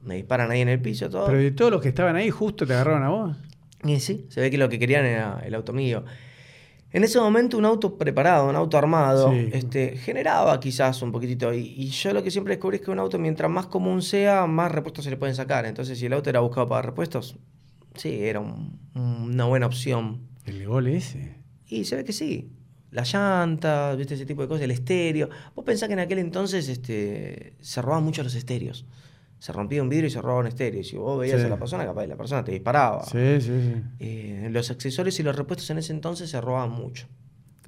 Me disparan ahí en el piso, todo. Pero de todos los que estaban ahí, justo te agarraron a vos. Y sí, se ve que lo que querían era el auto mío. En ese momento un auto preparado, un auto armado, Sí. este, generaba quizás un poquitito. Y, y yo lo que siempre descubrí es que un auto, mientras más común sea, más repuestos se le pueden sacar. Entonces, si el auto era buscado para repuestos, sí, era un- una buena opción. El gol ese. Y se ve que sí. Las llantas, ¿viste? ese tipo de cosas, el estéreo. Vos pensás que en aquel entonces este, se robaban mucho los estéreos. Se rompía un vidrio y se robaba un estéreo. Y si vos veías Sí. a la persona, capaz la persona te disparaba. Sí, sí, sí. Eh, los accesorios y los repuestos en ese entonces se robaban mucho.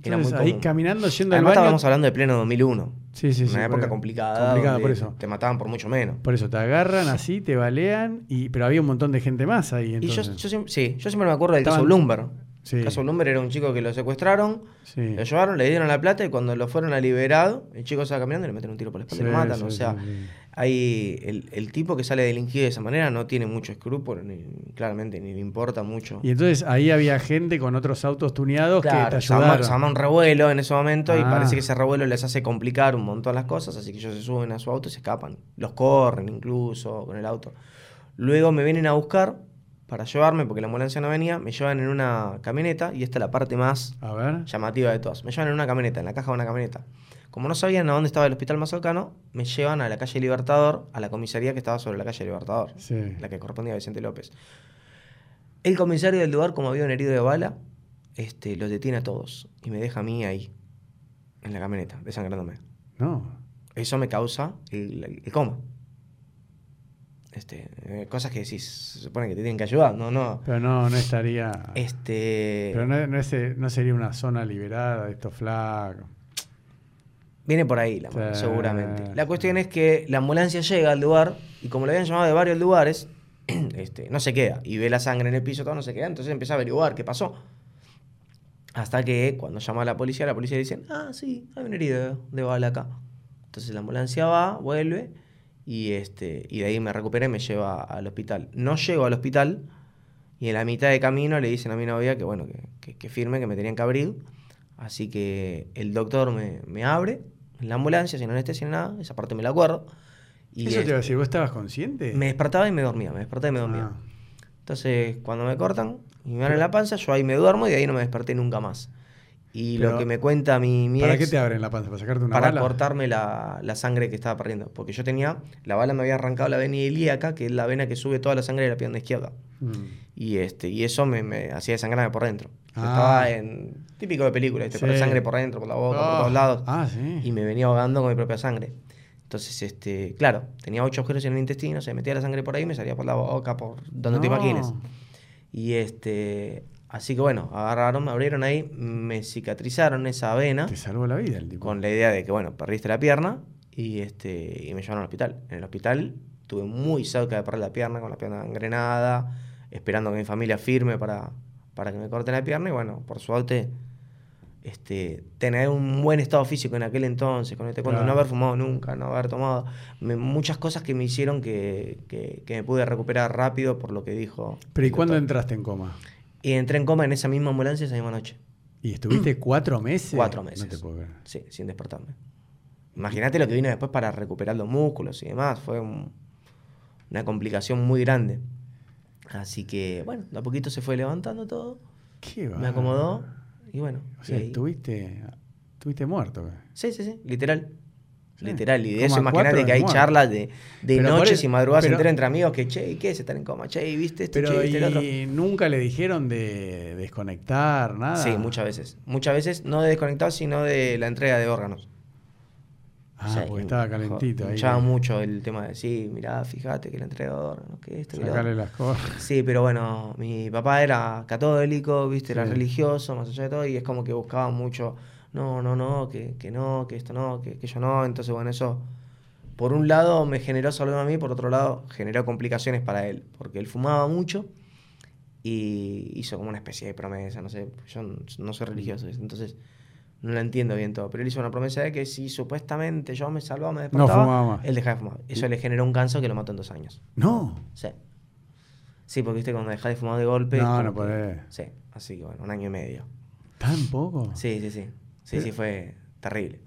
Era Entonces, muy ahí común. caminando, yendo Además al baño. estábamos hablando de pleno 2001. Sí, sí, sí. una época complicada. Complicada, por eso. Te mataban por mucho menos. Por eso te agarran así, te balean, y, pero había un montón de gente más ahí. Y yo, Entonces. yo siempre, sí, yo siempre me acuerdo del caso Estaban- Bloomberg. Sí. El caso Bloomberg era un chico que lo secuestraron, Sí. lo llevaron, le dieron la plata y cuando lo fueron a liberar, el chico va caminando y le meten un tiro por la espalda y lo matan. o sea. Hay el, el tipo que sale delinquido de esa manera no tiene mucho escrúpulo, ni, claramente, ni le importa mucho. Y entonces ahí había gente con otros autos tuneados que Claro, te se arma, ayudaron. se arma un revuelo en ese momento y Ah. parece que ese revuelo les hace complicar un montón las cosas, así que ellos se suben a su auto y se escapan. Los corren incluso con el auto. Luego me vienen a buscar para llevarme, porque la ambulancia no venía, me llevan en una camioneta y esta es la parte más llamativa de todas. Me llevan en una camioneta, en la caja de una camioneta. Como no sabían a dónde estaba el hospital más cercano, me llevan a la calle Libertador, a la comisaría que estaba sobre la calle Libertador, Sí. la que correspondía a Vicente López. El comisario del lugar, como había un herido de bala, este, los detiene a todos y me deja a mí ahí, en la camioneta, desangrándome. No. Eso me causa el, el coma. Este, eh, cosas que decís, se supone que te tienen que ayudar, no, no. Pero no, no estaría. Este, Pero no, no, es- no sería una zona liberada de estos flacos. Viene por ahí la mano, Sí. seguramente. La cuestión es que la ambulancia llega al lugar y como le habían llamado de varios lugares, este, no se queda. Y ve la sangre en el piso, todo no se queda. Entonces empieza a averiguar qué pasó. Hasta que cuando llama a la policía, la policía dice, ah, sí, hay un herido de bala acá. Entonces la ambulancia va, vuelve y, este, y de ahí me recupera y me lleva al hospital. No llego al hospital y en la mitad de camino le dicen a mi novia que, bueno, que, que- que firme, que me tenían que abrir. Así que el doctor me, me abre en la ambulancia, sin anestesia nada, esa parte me la acuerdo. Y Eso te iba a este, decir, ¿vos estabas consciente? me despertaba y me dormía, me despertaba y me dormía. Ah. Entonces, cuando me cortan y me abren la panza, yo ahí me duermo y de ahí no me desperté nunca más. Y Pero, lo que me cuenta mi, mi ¿Para ex, qué te abren la panza? ¿Para sacarte una para bala? cortarme la, la sangre que estaba perdiendo. Porque yo tenía, la bala me había arrancado la vena ilíaca, que es la vena que sube toda la sangre de la pierna izquierda. Mm. Y, este, y eso me, me hacía desangrarme por dentro. Ah. Estaba en. típico de película, ¿viste? Sí. Corre sangre por dentro, por la boca, por Oh. todos lados. Ah, sí. Y me venía ahogando con mi propia sangre. Entonces, este, claro, tenía ocho agujeros en el intestino, se metía la sangre por ahí y me salía por la boca, por donde te No. imagines. Y este. Así que bueno, agarraron, me abrieron ahí, me cicatrizaron esa vena Te salvó la vida el tipo. con la idea de que, bueno, perdiste la pierna y, este, y me llevaron al hospital. En el hospital estuve muy cerca de perder la pierna, con la pierna engrenada, esperando que mi familia firme para, para que me corten la pierna y bueno, por suerte, este, tener un buen estado físico en aquel entonces, con este cuento, Claro. no haber fumado nunca, no haber tomado, me- muchas cosas que me hicieron que, que- que me pude recuperar rápido por lo que dijo. Pero ¿y cuándo doctor. entraste en coma? Y entré en coma en esa misma ambulancia esa misma noche. ¿Y estuviste cuatro meses? Cuatro No meses. te puedo creer. Sí, sin despertarme. Imagínate lo que vino después para recuperar los músculos y demás. Fue un- una complicación muy grande. Así que, bueno, de a poquito se fue levantando todo. Qué Me acomodó y bueno. O y sea, estuviste, estuviste muerto. Sí, sí, sí, literal. Sí. Literal. Y de eso, imagínate de que hay charlas de, de noches y madrugadas pero- enteras entre amigos que, che, ¿y qué es estar en coma? Che, ¿y viste esto? Pero che, ¿viste el otro? ¿y nunca le dijeron de desconectar, nada? Sí, muchas veces. Muchas veces, no de desconectado, sino de la entrega de órganos. Ah, O sea, porque estaba calentito ahí. hinchaba mucho el tema de, sí, mirá, fíjate que la entrega de órganos, que esto, Sacarle otro". las cosas. Sí, pero bueno, mi papá era católico, viste, era Sí. religioso, más allá de todo, y es como que buscaba mucho, no, no, no, que, que no, que esto no, que, que yo no. Entonces, bueno, eso, por un lado me generó salud a mí, por otro lado generó complicaciones para él, porque él fumaba mucho y hizo como una especie de promesa, no sé, yo no, no soy religioso, entonces no la entiendo bien todo, pero él hizo una promesa de que si supuestamente yo me salvaba, me No despertaba, fumaba más. él dejaba de fumar. Eso le generó un cáncer que lo mató en dos años. No. Sí. Sí, porque viste cuando dejas de fumar de golpe. No, no podés. Sí, así que bueno, un año y medio. ¿Tan poco? Sí, sí, sí. Sí, sí, fue terrible.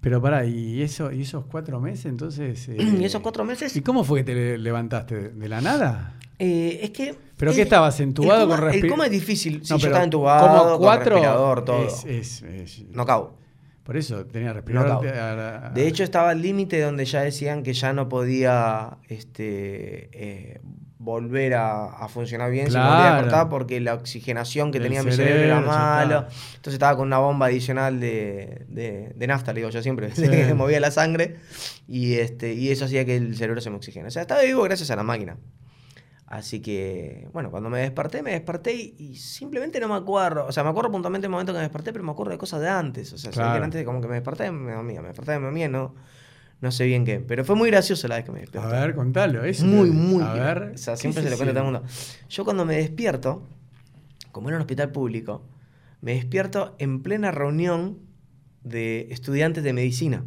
Pero pará, ¿y, eso, y esos cuatro meses entonces? eh, y esos cuatro meses. ¿Y cómo fue que te le- levantaste? ¿De, de la nada? eh, es que. ¿Pero qué estabas, entubado coma- con respi- El coma es difícil. Sí, No, yo estaba entubado, como con cuatro respirador, todo. Es, es- es- No cago. Por eso tenía respirador. De hecho, estaba al límite donde ya decían que ya no podía este, eh, volver a, a funcionar bien si me volvía a Claro. cortar porque la oxigenación que tenía mi cerebro era está. Entonces estaba con una bomba adicional de, de, de nafta, le digo yo siempre, Sí. que movía la sangre y, este, y eso hacía que el cerebro se me oxigene. O sea, estaba vivo gracias a la máquina. Así que, bueno, cuando me desperté, me desperté y, y simplemente no me acuerdo. O sea, me acuerdo puntualmente el momento que me desperté, pero me acuerdo de cosas de antes. O sea, Claro. que antes como que me desperté, me dormía, me desperté, me dormía, no, no sé bien qué. Pero fue muy gracioso la vez que me desperté. A ver, contalo. Eso Muy, te- muy. A ver. O sea, ¿qué siempre se lo cuento a todo el mundo. Yo cuando me despierto, como era un hospital público, me despierto en plena reunión de estudiantes de medicina.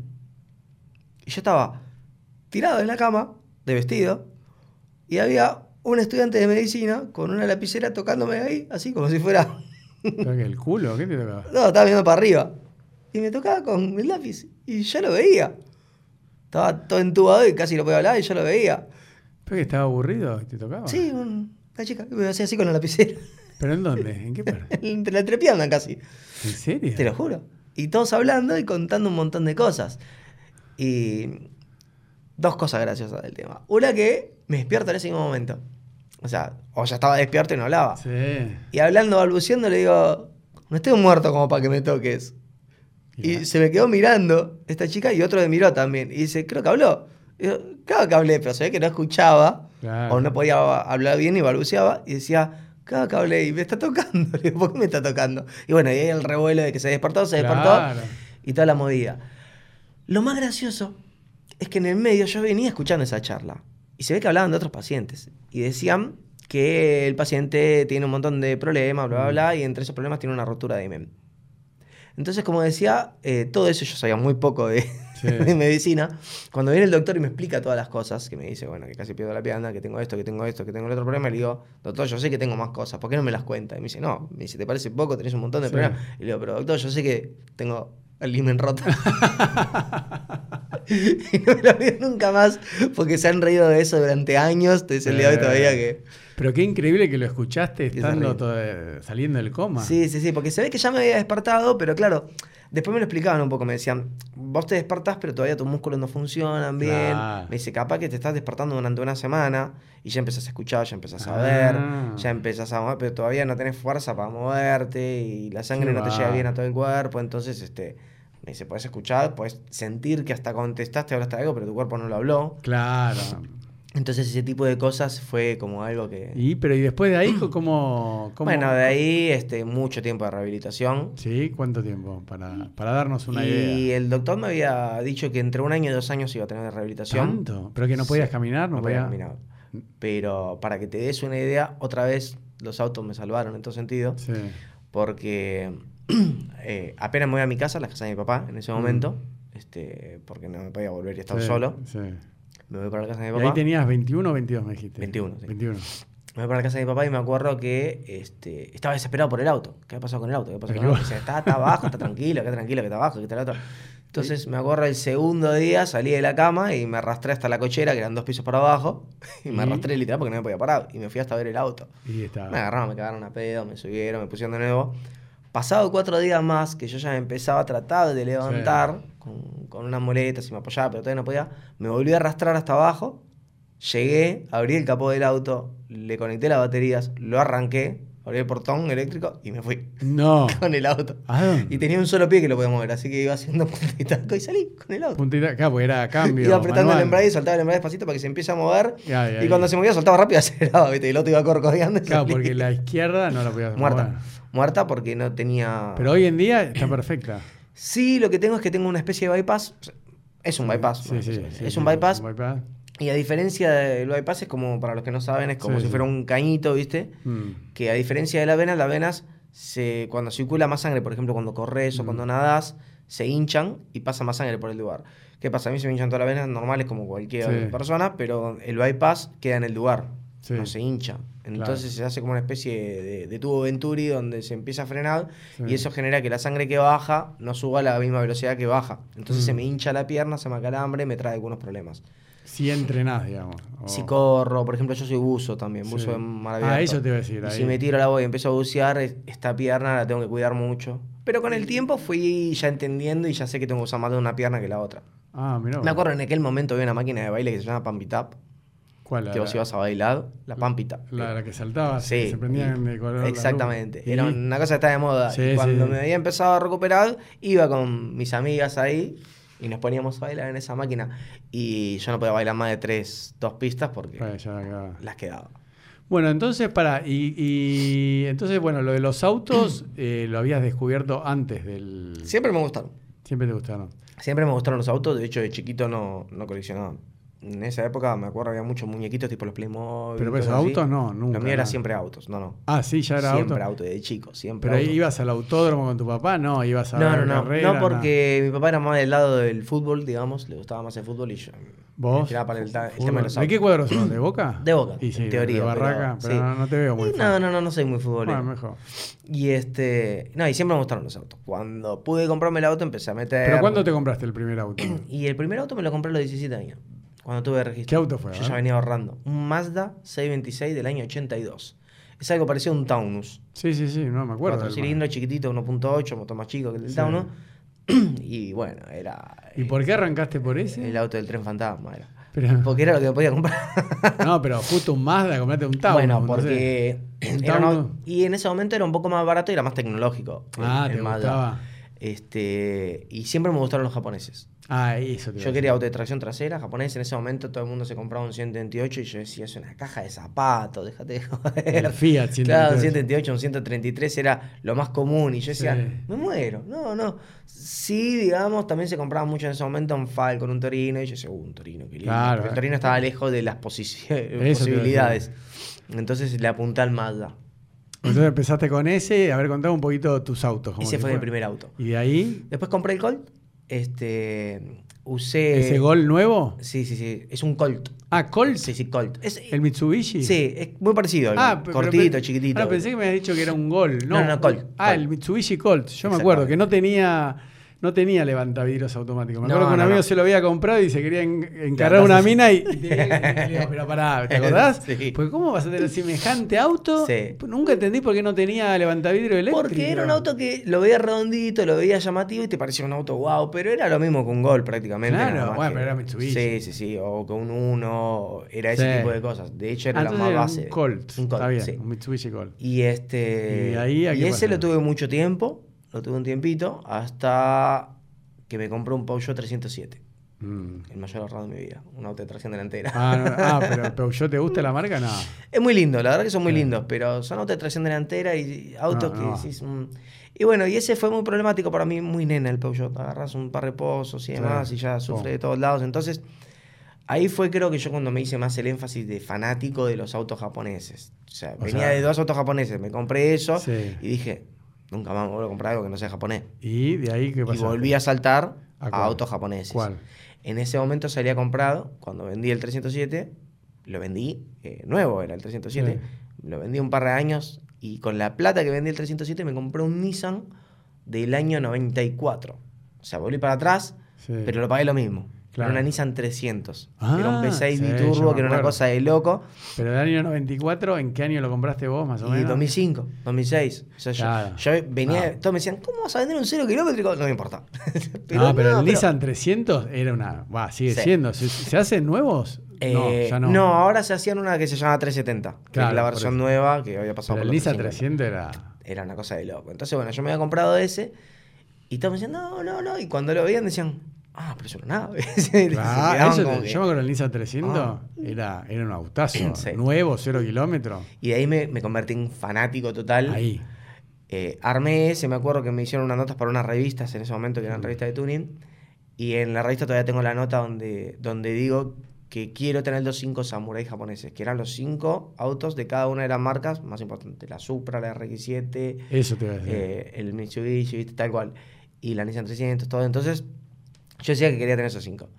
Y yo estaba tirado en la cama, de vestido, y había un estudiante de medicina con una lapicera tocándome ahí, así como si fuera. ¿Toca el culo? ¿Qué te tocaba? No, estaba mirando para arriba. Y me tocaba con el lápiz. Y yo lo veía. Estaba todo entubado y casi lo podía hablar y yo lo veía. ¿Pero que estaba aburrido te tocaba? Sí, un- una chica. Me hacía así con la lapicera. ¿Pero en dónde? ¿En qué parte? Entre la entrepierna casi. ¿En serio? Te lo juro. Y todos hablando y contando un montón de cosas. Y dos cosas graciosas del tema. Una que me despierto en ese mismo momento. O sea, o ya estaba despierto y no hablaba. Sí. Y hablando, balbuceando, le digo, no estoy muerto como para que me toques. Y se me quedó mirando esta chica y otro me miró también. Y dice, creo que habló. Y yo, claro que hablé, pero se ve que no escuchaba. Claro. O no podía hablar bien y balbuceaba. Y decía, claro que hablé y me está tocando. Le digo, ¿por qué me está tocando? Y bueno, y ahí el revuelo de que se despertó, se despertó. Y toda la movida. Lo más gracioso es que en el medio yo venía escuchando esa charla. Y se ve que hablaban de otros pacientes. Y decían que el paciente tiene un montón de problemas, bla, bla, bla. Y entre esos problemas tiene una rotura de imen. Entonces, como decía, eh, todo eso yo sabía muy poco de, Sí. de medicina. Cuando viene el doctor y me explica todas las cosas, que me dice, bueno, que casi pierdo la pierna, que tengo esto, que tengo esto, que tengo el otro problema, le digo, doctor, yo sé que tengo más cosas, ¿por qué no me las cuenta? Y me dice, no, me dice, ¿te parece poco? Tenés un montón de Sí. problemas. Y le digo, pero doctor, yo sé que tengo el imen roto. y no me lo olvido nunca más porque se han reído de eso durante años. El día de hoy todavía que. Pero qué increíble que lo escuchaste estando todo- saliendo del coma. Sí, sí, sí, porque se ve que ya me había despertado, pero claro, después me lo explicaban un poco, me decían, vos te despertás, pero todavía tus músculos no funcionan bien. Claro. Me dice, capaz que te estás despertando durante una semana y ya empezás a escuchar, ya empezás a Ah. ver, ya empezás a mover, pero todavía no tenés fuerza para moverte y la sangre no te llega bien a todo el cuerpo, entonces, este... Me dice, podés escuchar, podés sentir que hasta contestaste, hablaste algo, pero tu cuerpo no lo habló. Claro. Entonces ese tipo de cosas fue como algo que... Y, pero ¿y después de ahí cómo, cómo- Bueno, de ahí este, mucho tiempo de rehabilitación. Sí, ¿cuánto tiempo? Para, para darnos una y idea. el doctor me había dicho que entre un año y dos años iba a tener de rehabilitación. ¿Tanto? ¿Pero que no podías Sí, caminar? ¿No, No podía podías? caminar. Pero para que te des una idea, otra vez los autos me salvaron en todo sentido. Sí. Porque eh, apenas me voy a mi casa, la casa de mi papá en ese Mm. momento, este, porque no me podía volver y estaba Sí, solo. Sí. Me voy para la casa de mi Y papá. ahí tenías 21 o 22, me dijiste. 21, sí. 21. Me voy para la casa de mi papá y me acuerdo que este, estaba desesperado por el auto. ¿Qué ha pasado con el auto? ¿Qué pasó con el auto? Dice, está, está abajo, está tranquilo, está tranquilo, que está abajo, que está el otro. Entonces me acuerdo el segundo día, salí de la cama y me arrastré hasta la cochera, que eran dos pisos para abajo, y me ¿Y? arrastré literal porque no me podía parar. Y me fui hasta ver el auto. Y estaba. Me agarraron, me cagaron a pedo, me subieron, me pusieron de nuevo. Pasado cuatro días más, que yo ya empezaba a tratar de levantar con, con unas muletas y me apoyaba, pero todavía no podía, me volví a arrastrar hasta abajo. Llegué, abrí el capó del auto, le conecté las baterías, lo arranqué, abrí el portón eléctrico y me fui No. con el auto. Y tenía un solo pie que lo podía mover, así que iba haciendo punta y salí con el auto. Puntita, claro, porque era cambio. Iba apretando el embrague y soltaba el embrague despacito para que se empiece a mover. Ya, ya, y cuando se movía soltaba rápido y aceleraba, ¿viste? Y el otro iba corcodeando Claro, salí. porque la izquierda no la Muerta. mover. Muerta porque no tenía. Pero hoy en día está perfecta. Sí, lo que tengo es que tengo una especie de bypass. Es un bypass. Sí, sí, es, sí, es un bypass. un bypass. Y a diferencia del bypass, es como, para los que no saben, es como si fuera un cañito, ¿viste? Mm. Que a diferencia de las venas, las venas, se, cuando circula más sangre, por ejemplo, cuando corres o Mm. cuando nadas, se hinchan y pasa más sangre por el lugar. ¿Qué pasa? A mí se me hinchan todas las venas normales como cualquier Sí. persona, pero el bypass queda en el lugar, Sí. no se hincha. Entonces se hace como una especie de, de tubo Venturi donde se empieza a frenar Sí. y eso genera que la sangre que baja no suba a la misma velocidad que baja. Entonces Mm. se me hincha la pierna, se me acalambre y me trae algunos problemas. Si entrenás, digamos. o- Si corro, por ejemplo, yo soy buzo también, buzo Sí. en mar Ah, eso te iba a decir. Y ahí. si me tiro al agua y empiezo a bucear, es- esta pierna la tengo que cuidar mucho. Pero con el tiempo fui ya entendiendo y ya sé que tengo que usar más de una pierna que la otra. Ah, mira. Me acuerdo en aquel momento había una máquina de baile que se llama Pump It Up, ¿Cuál? que vos ibas a bailar, la Pump It Up. La, la que saltaba, Sí, que se prendían de color. Exactamente. Era una cosa que estaba de moda. Sí, y cuando sí. me había empezado a recuperar, iba con mis amigas ahí y nos poníamos a bailar en esa máquina. Y yo no podía bailar más de tres, dos pistas porque ya acá. las quedaba. Bueno, entonces, para, y, y entonces, bueno, lo de los autos eh, lo habías descubierto antes del... Siempre me gustaron. Siempre te gustaron. Siempre me gustaron los autos. De hecho, de chiquito no, no coleccionaba. En esa época me acuerdo había muchos muñequitos tipo los Playmobil. Pero así. autos no, nunca. Lo mío era siempre autos, no, no. Ah, sí, ya era siempre auto. auto, de chico, siempre Pero ahí auto. ibas al autódromo con tu papá, no, ibas a No, ver no, no. carrera, no, porque mi papá era más del lado del fútbol, digamos. Le gustaba más el fútbol y yo me ¿Vos? tiraba para el, tema de los ¿De qué autos. cuadros son? ¿De Boca? De Boca, Y sí, en teoría. De Barraca, pero, sí. no, no te veo muy. No, no, no, no soy muy futbolero. Bueno, mejor. Y este. No, y siempre me gustaron los autos. Cuando pude comprarme el auto empecé a meter. ¿Pero cuándo te compraste el primer auto? Y el primer auto me lo compré a los 17 años. Cuando tuve registro. ¿Qué auto fue, Yo ya venía ahorrando. Un Mazda 626 del año 82. Es algo parecido a un Taunus. Sí, sí, sí, no me acuerdo. Cuatro cilindros, chiquitito, 1.8, motor más chico que el del Sí. Taunus. y bueno, era. ¿Y por qué arrancaste por ese? El auto del tren fantasma era. Pero- Porque era lo que podía comprar. no, pero justo un Mazda, compraste un Taunus. bueno, no sé. porque. Una- y en ese momento era un poco más barato y era más tecnológico. Ah, el te Mazda. gustaba. Este, y siempre me gustaron los japoneses. Ah, eso te Yo quería auto de tracción trasera, japonés. En ese momento todo el mundo se compraba un 128 y yo decía, es una caja de zapatos, déjate de joder. El Fiat 128. Claro, un 128, un 133 era lo más común. Y yo decía, Sí. me muero. No, no. Sí, digamos, también se compraba mucho en ese momento un Falcon, un Torino. Y yo decía, uh, un Torino, qué lindo. Claro. Porque el Torino estaba lejos de las posibilidades. Entonces le apunté al Mazda. Entonces empezaste con ese, a ver, contame un poquito tus autos. Ese que fue mi primer auto. Y de ahí, Después compré el Colt. Este, usé... ¿ese Gol nuevo? Sí, sí, sí. Es un Colt. Ah, Colt. Sí, sí, Colt. Es, ¿El Mitsubishi? Sí, es muy parecido. al Ah, cortito, pero- chiquitito. Ah, pensé que me habías dicho que era un Gol. No, No, no, Colt, Ah, Colt. el Mitsubishi Colt. Yo me acuerdo que no tenía. No tenía levantavidrios automáticos. Me No, acuerdo que un no, amigo no. se lo había comprado y se quería en- encargar una mina y, y tenía- digo, pero pará, ¿te acordás? Sí. Porque ¿cómo vas a tener semejante auto? Sí. Nunca entendí por qué no tenía levantavidrio eléctrico. Porque era un auto que lo veía redondito, lo veía llamativo y te parecía un auto wow, pero era lo mismo que un Gol prácticamente. Claro, bueno, que- pero era Mitsubishi. Sí, sí, sí, o que un Uno, era ese Sí. tipo de cosas. De hecho, era Ah, la más era base. un Colt. Un Colt, Está bien, un Mitsubishi Colt. Y este. ¿Y ahí y ese lo tuve mucho tiempo, lo tuve un tiempito, hasta que me compré un Peugeot 307. Mm. El mayor ahorrado de mi vida. Un auto de tracción delantera. Ah, no, ah, pero Peugeot te gusta la marca, no. Es muy lindo, la verdad que son muy Sí. lindos, pero son autos de tracción delantera y autos No, que no. decís, mm. Y bueno, y ese fue muy problemático para mí, muy nena el Peugeot. Agarras un par de pozos y demás Sí. y ya sufre Oh. de todos lados. Entonces, ahí fue creo que yo cuando me hice más el énfasis de fanático de los autos japoneses. O sea, O venía sea- de dos autos japoneses, me compré eso Sí. y dije, nunca más vuelvo a comprar algo que no sea japonés. Y de ahí qué Y pasó. volví a saltar ¿A autos japoneses. ¿Cuál? En ese momento se había comprado, cuando vendí el 307, lo vendí eh, nuevo, era el 307. Lo vendí un par de años y con la plata que vendí el 307 me compré un Nissan del año 94. O sea, volví para atrás, Sí. pero lo pagué lo mismo. Claro. Era una Nissan 300. Ah, era un V6 sí, yo biturbo, que era una cosa de loco. Pero del año 94, ¿en qué año lo compraste vos, más o Y menos? 2005, 2006. O sea, yo- Claro. yo, venía, Ah. todos me decían, ¿cómo vas a vender un cero kilómetro? Y No me importa. no, pero el Nissan 300 era una. Va, sigue Sí. siendo. ¿Se, se hacen nuevos? no, Eh, ya no. ahora se hacían una que se llama 370, que Claro, es la versión nueva que había pasado Pero el por los Nissan 350. 300 era. Era una cosa de loco. Entonces, bueno, yo me había comprado ese y todos me decían, no, no, no. Y cuando lo veían decían, ah, pero es una nave. Quedaban eso que- yo me acuerdo el Nissan 300 Ah. era, era un autazo. Sí. Nuevo, cero kilómetros. Y de ahí me, me convertí en fanático total. Ahí. Eh, armé ese, me acuerdo que me hicieron unas notas para unas revistas en ese momento, que eran revistas de tuning. Y en la revista todavía tengo la nota donde, donde digo que quiero tener los cinco samuráis japoneses, que eran los cinco autos de cada una de las marcas más importantes. La Supra, la RX-7, Eso te iba a decir. eh, el Mitsubishi, tal cual. Y la Nissan 300, todo. Entonces, yo decía que quería tener esos cinco.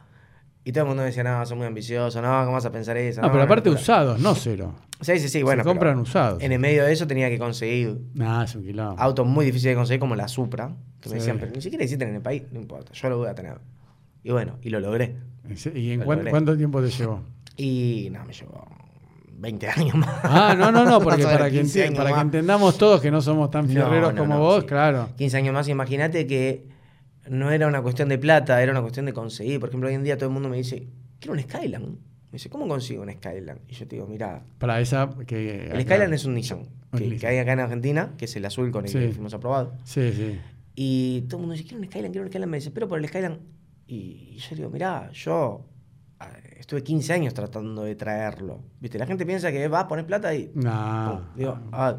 Y todo el mundo me decía, no, son muy ambiciosos, no, ¿cómo vas a pensar eso? no, pero aparte locura". usados, no cero. Sí, sí, sí, bueno. se compran usados. En el medio de eso tenía que conseguir Nah, es un kilómetro. autos muy difíciles de conseguir como la Supra, que me decían, pero ni siquiera existen en el país, no importa, yo lo voy a tener. Y bueno, y lo logré. ¿Y en Lo cuán- logré. cuánto tiempo te llevó? Y no, me llevó 20 años más. Ah, no, no, no, porque para, que, 15 enti- años para que entendamos todos que no somos tan fierreros no, como vos, sí. claro. 15 años más, imagínate que no era una cuestión de plata, era una cuestión de conseguir. Por ejemplo, hoy en día todo el mundo me dice, quiero un Skyline. Me dice, ¿cómo consigo un Skyline? Y yo te digo, mira, Para esa que. el Skyline es un Nissan, que, hay acá en Argentina, que es el azul con el Sí. que fuimos aprobados. Sí, sí. Y todo el mundo dice, quiero un Skyline, quiero un Skyline. Me dice, pero por el Skyline. Y yo digo, mirá, yo estuve 15 años tratando de traerlo. ¿Viste? La gente piensa que va a poner plata y. No. pum. Digo, ah,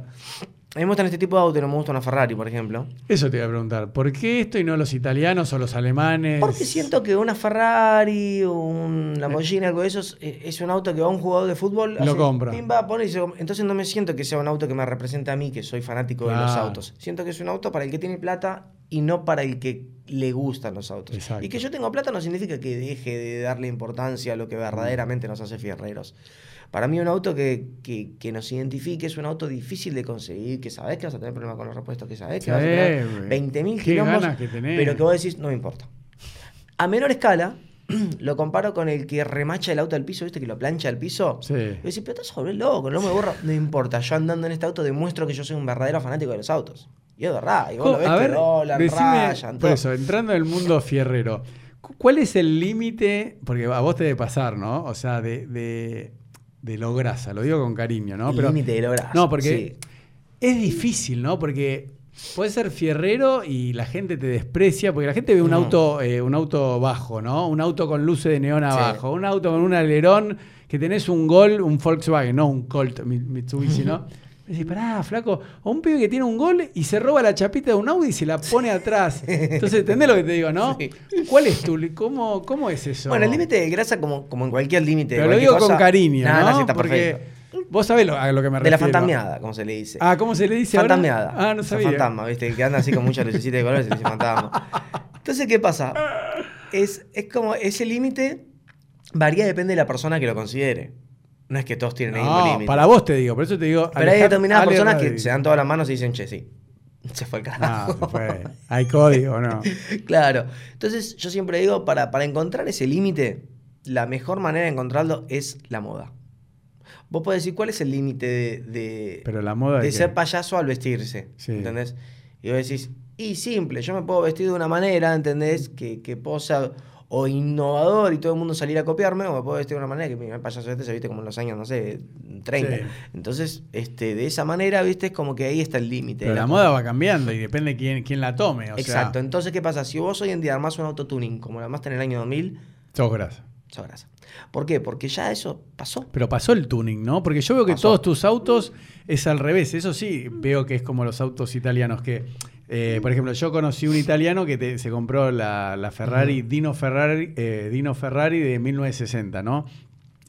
a mí me gustan este tipo de autos, no me gusta una Ferrari, por ejemplo. Eso te iba a preguntar. ¿Por qué esto y no los italianos o los alemanes? Porque siento que una Ferrari, un Lamborghini, algo de eso, es, es un auto que va a un jugador de fútbol. Lo compra. pimba, pone y se Entonces no me siento que sea un auto que me represente a mí, que soy fanático de los autos. Siento que es un auto para el que tiene plata y no para el que le gustan los autos. Exacto. Y que yo tengo plata no significa que deje de darle importancia a lo que verdaderamente nos hace fierreros. Para mí un auto que, que, que nos identifique es un auto difícil de conseguir, que sabes que vas a tener problemas con los repuestos, que sabes que Sí, vas a tener güey. 20.000 Qué kilómetros, pero que vos decís, no me importa. A menor escala, lo comparo con el que remacha el auto al piso, ¿viste? Que lo plancha al piso. Sí. Y decís, pero estás sobre loco, no me borro. No importa, yo andando en este auto demuestro que yo soy un verdadero fanático de los autos. Y es verdad, y vos lo ves a que ver, doblan, decime, rayan, por todo. eso, entrando en el mundo fierrero, cu- ¿cuál es el límite? Porque a vos te debe pasar, ¿no? O sea, de, de, de lo grasa, lo digo con cariño, ¿no? El límite de lo grasa, No, porque sí. es difícil, ¿no? Porque puedes ser fierrero y la gente te desprecia, porque la gente ve un auto, eh, un auto bajo, ¿no? Un auto con luces de neón Sí. abajo, un auto con un alerón, que tenés un Gol, un Volkswagen, no un Colt Mi- Mitsubishi, ¿no? Y decís, pará, flaco, o un pibe que tiene un gol y se roba la chapita de un Audi y se la pone atrás. Entonces, ¿entendés lo que te digo, no? Sí. ¿Cuál es tu, cómo, cómo es eso? Bueno, el límite de grasa, como, como en cualquier límite. Pero lo digo con cariño, Nah, ¿no? está Porque perfecto. vos sabés lo- a lo que me De la refiero. fantasmeada, como se le dice. Ah, ¿cómo se le dice ahora? Fantasmeada. Ah, no O sea, sabía. fantasma, ¿viste? Que anda así con muchas lucecitas de colores se le dice fantasma. Entonces, ¿qué pasa? Es, es como ese límite varía, depende de la persona que lo considere. No es que todos tienen el mismo No, límite. para vos te digo, por eso te digo. Pero hay determinadas personas que se dan todas las manos y dicen, che, sí. se fue No, carajo. se fue. Hay código, ¿no? Claro. Entonces, yo siempre digo, para, para encontrar ese límite, la mejor manera de encontrarlo es la moda. Vos podés decir, ¿cuál es el límite de, de- Pero la moda de de ser qué? payaso al vestirse? Sí. ¿Entendés? Y vos decís, y simple, yo me puedo vestir de una manera, ¿entendés? Que, que puedo ser o innovador y todo el mundo salir a copiarme, o me puedo vestir de una manera que el payaso este se viste como en los años, no sé, 30. Sí. Entonces, este, de esa manera, viste, es como que ahí está el límite. Pero la la moda va cambiando y depende quién, quién la tome. O Exacto. sea, Entonces, ¿qué pasa? Si vos hoy en día armás un autotuning como lo armaste en el año 2000, sos grasa. sos grasa. ¿Por qué? Porque ya eso pasó. Pero pasó el tuning, ¿no? Porque yo veo que Pasó. todos tus autos es al revés. Eso sí, veo que es como los autos italianos que... eh, por ejemplo, yo conocí un italiano que te- se compró la, la Ferrari, Dino Ferrari, eh, Dino Ferrari de 1960, ¿no?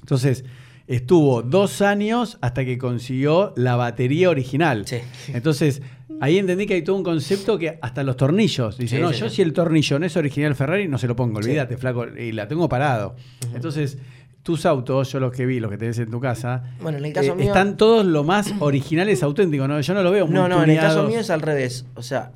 Entonces, estuvo dos años hasta que consiguió la batería original. Sí. Entonces, ahí entendí que hay todo un concepto que hasta los tornillos. Dice, Sí, no, sí, yo si el tornillo no es original Ferrari, no se lo pongo, olvídate, flaco, y la tengo parado. Entonces, tus autos, yo los que vi, los que tenés en tu casa, Bueno, en el caso eh, mío- están todos lo más originales, auténticos, ¿no? Yo no lo veo muy No, no, en el caso mío es al revés. O sea,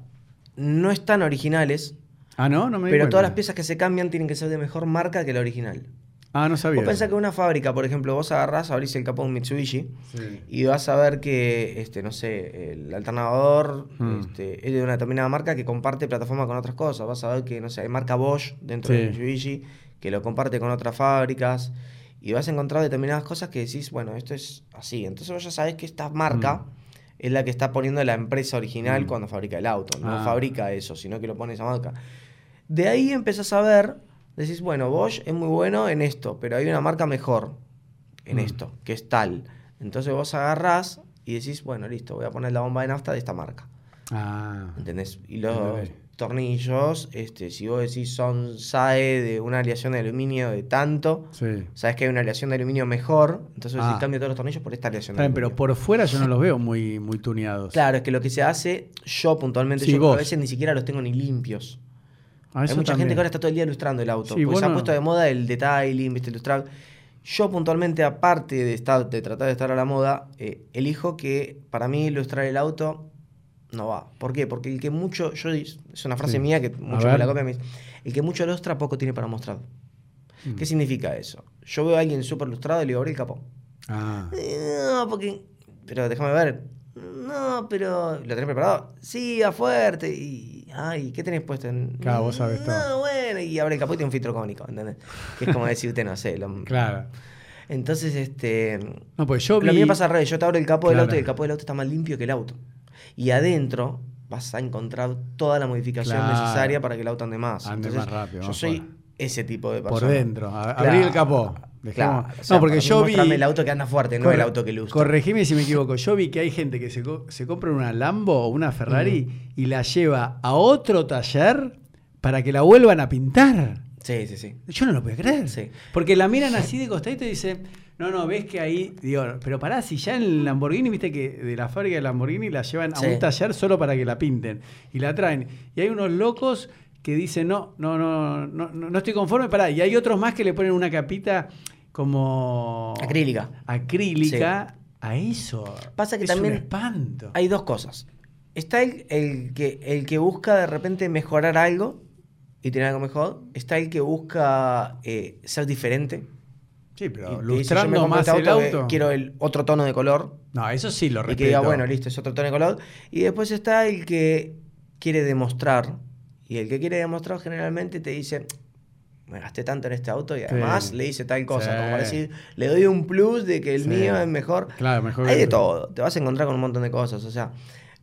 no están originales, Ah, ¿no? No me pero todas las piezas que se cambian tienen que ser de mejor marca que la original. Ah, no sabía. Vos pensás que una fábrica, por ejemplo, vos agarrás, abrís el capó de un Mitsubishi Sí. y vas a ver que, este, no sé, el alternador Mm. este, es de una determinada marca que comparte plataforma con otras cosas. Vas a ver que, no sé, hay marca Bosch dentro Sí. de Mitsubishi que lo comparte con otras fábricas y vas a encontrar determinadas cosas que decís, bueno, esto es así. Entonces vos ya sabés que esta marca es la que está poniendo la empresa original Mm. cuando fabrica el auto. No Ah. fabrica eso, sino que lo pone esa marca. De ahí empezás a ver, decís, bueno, Bosch es muy bueno en esto, pero hay una marca mejor en Mm. esto, que es tal. Entonces vos agarrás y decís, bueno, listo, voy a poner la bomba de nafta de esta marca. Ah. ¿Entendés? Y Ok. Tornillos, este, si vos decís son SAE de una aleación de aluminio de tanto, Sí. sabes que hay una aleación de aluminio mejor, entonces Ah. decís, cambio todos los tornillos por esta aleación de bien, pero aluminio. por fuera yo no los veo muy, muy tuneados. Claro, es que lo que se hace, yo puntualmente, Sí, yo a veces ni siquiera los tengo ni limpios. Ah, Hay mucha gente que ahora está todo el día ilustrando el auto. Sí, porque se ha no- puesto de moda el detailing, ¿viste? ilustrar. Yo puntualmente, aparte de, estar, de tratar de estar a la moda, eh, elijo que para mí ilustrar el auto no va. ¿Por qué? Porque el que mucho, yo es una frase Sí. mía que A mucho ver. me la copian, me dice, el que mucho ilustra poco tiene para mostrar. Mm. ¿Qué significa eso? Yo veo a alguien súper ilustrado y le digo, abre el capó. Ah. Eh, No, porque. Pero déjame ver. No, pero. ¿Lo tenés preparado? Sí, a fuerte. Y. Ay, ¿qué tenés puesto? En... Claro, vos sabés no, todo. bueno. Y abre el capó y tiene un filtro cónico, ¿entendés? Que es como decirte, no sé. lo- Claro. Entonces, este. No, pues yo vi... Lo mío pasa al revés. Yo te abro el capó del auto y el capó del auto está más limpio que el auto. Y adentro vas a encontrar toda la modificación Claro. necesaria para que el auto ande más. Ande Entonces, más rápido, Yo soy ese tipo de Por persona. dentro. A- Claro, Abrí el capó. Claro, o sea, no, porque yo vi... el auto que anda fuerte, no el auto que lustra. Corregime si me equivoco. Yo vi que hay gente que se, co- se compra una Lambo o una Ferrari y la lleva a otro taller para que la vuelvan a pintar. Sí, sí, sí. Yo no lo puedo creer. Sí. Porque la miran así de costadito y dicen, no, no, ves que ahí, digo, pero pará, si ya en el Lamborghini, viste que de la fábrica de Lamborghini la llevan a un taller solo para que la pinten y la traen. Y hay unos locos que dicen, no, no, no, no, no, no estoy conforme, pará. Y hay otros más que le ponen una capita como... Acrílica. Acrílica a eso. Pasa que es también un espanto. Hay dos cosas. Está el, el que, el que busca de repente mejorar algo y tener algo mejor. Está el que busca eh, ser diferente. Sí, Y pero lustrando más este el auto que auto. Quiero el otro tono de color. No, eso sí lo Y respeto. que diga, bueno, listo, es otro tono de color. Y después está el que quiere demostrar. Y el que quiere demostrar generalmente te dice, me gasté tanto en este auto y además Sí. le hice tal cosa. Sí. Como para decir, le doy un plus de que el Sí. mío es mejor. Claro, mejor Hay de el- todo. Te vas a encontrar con un montón de cosas. O sea,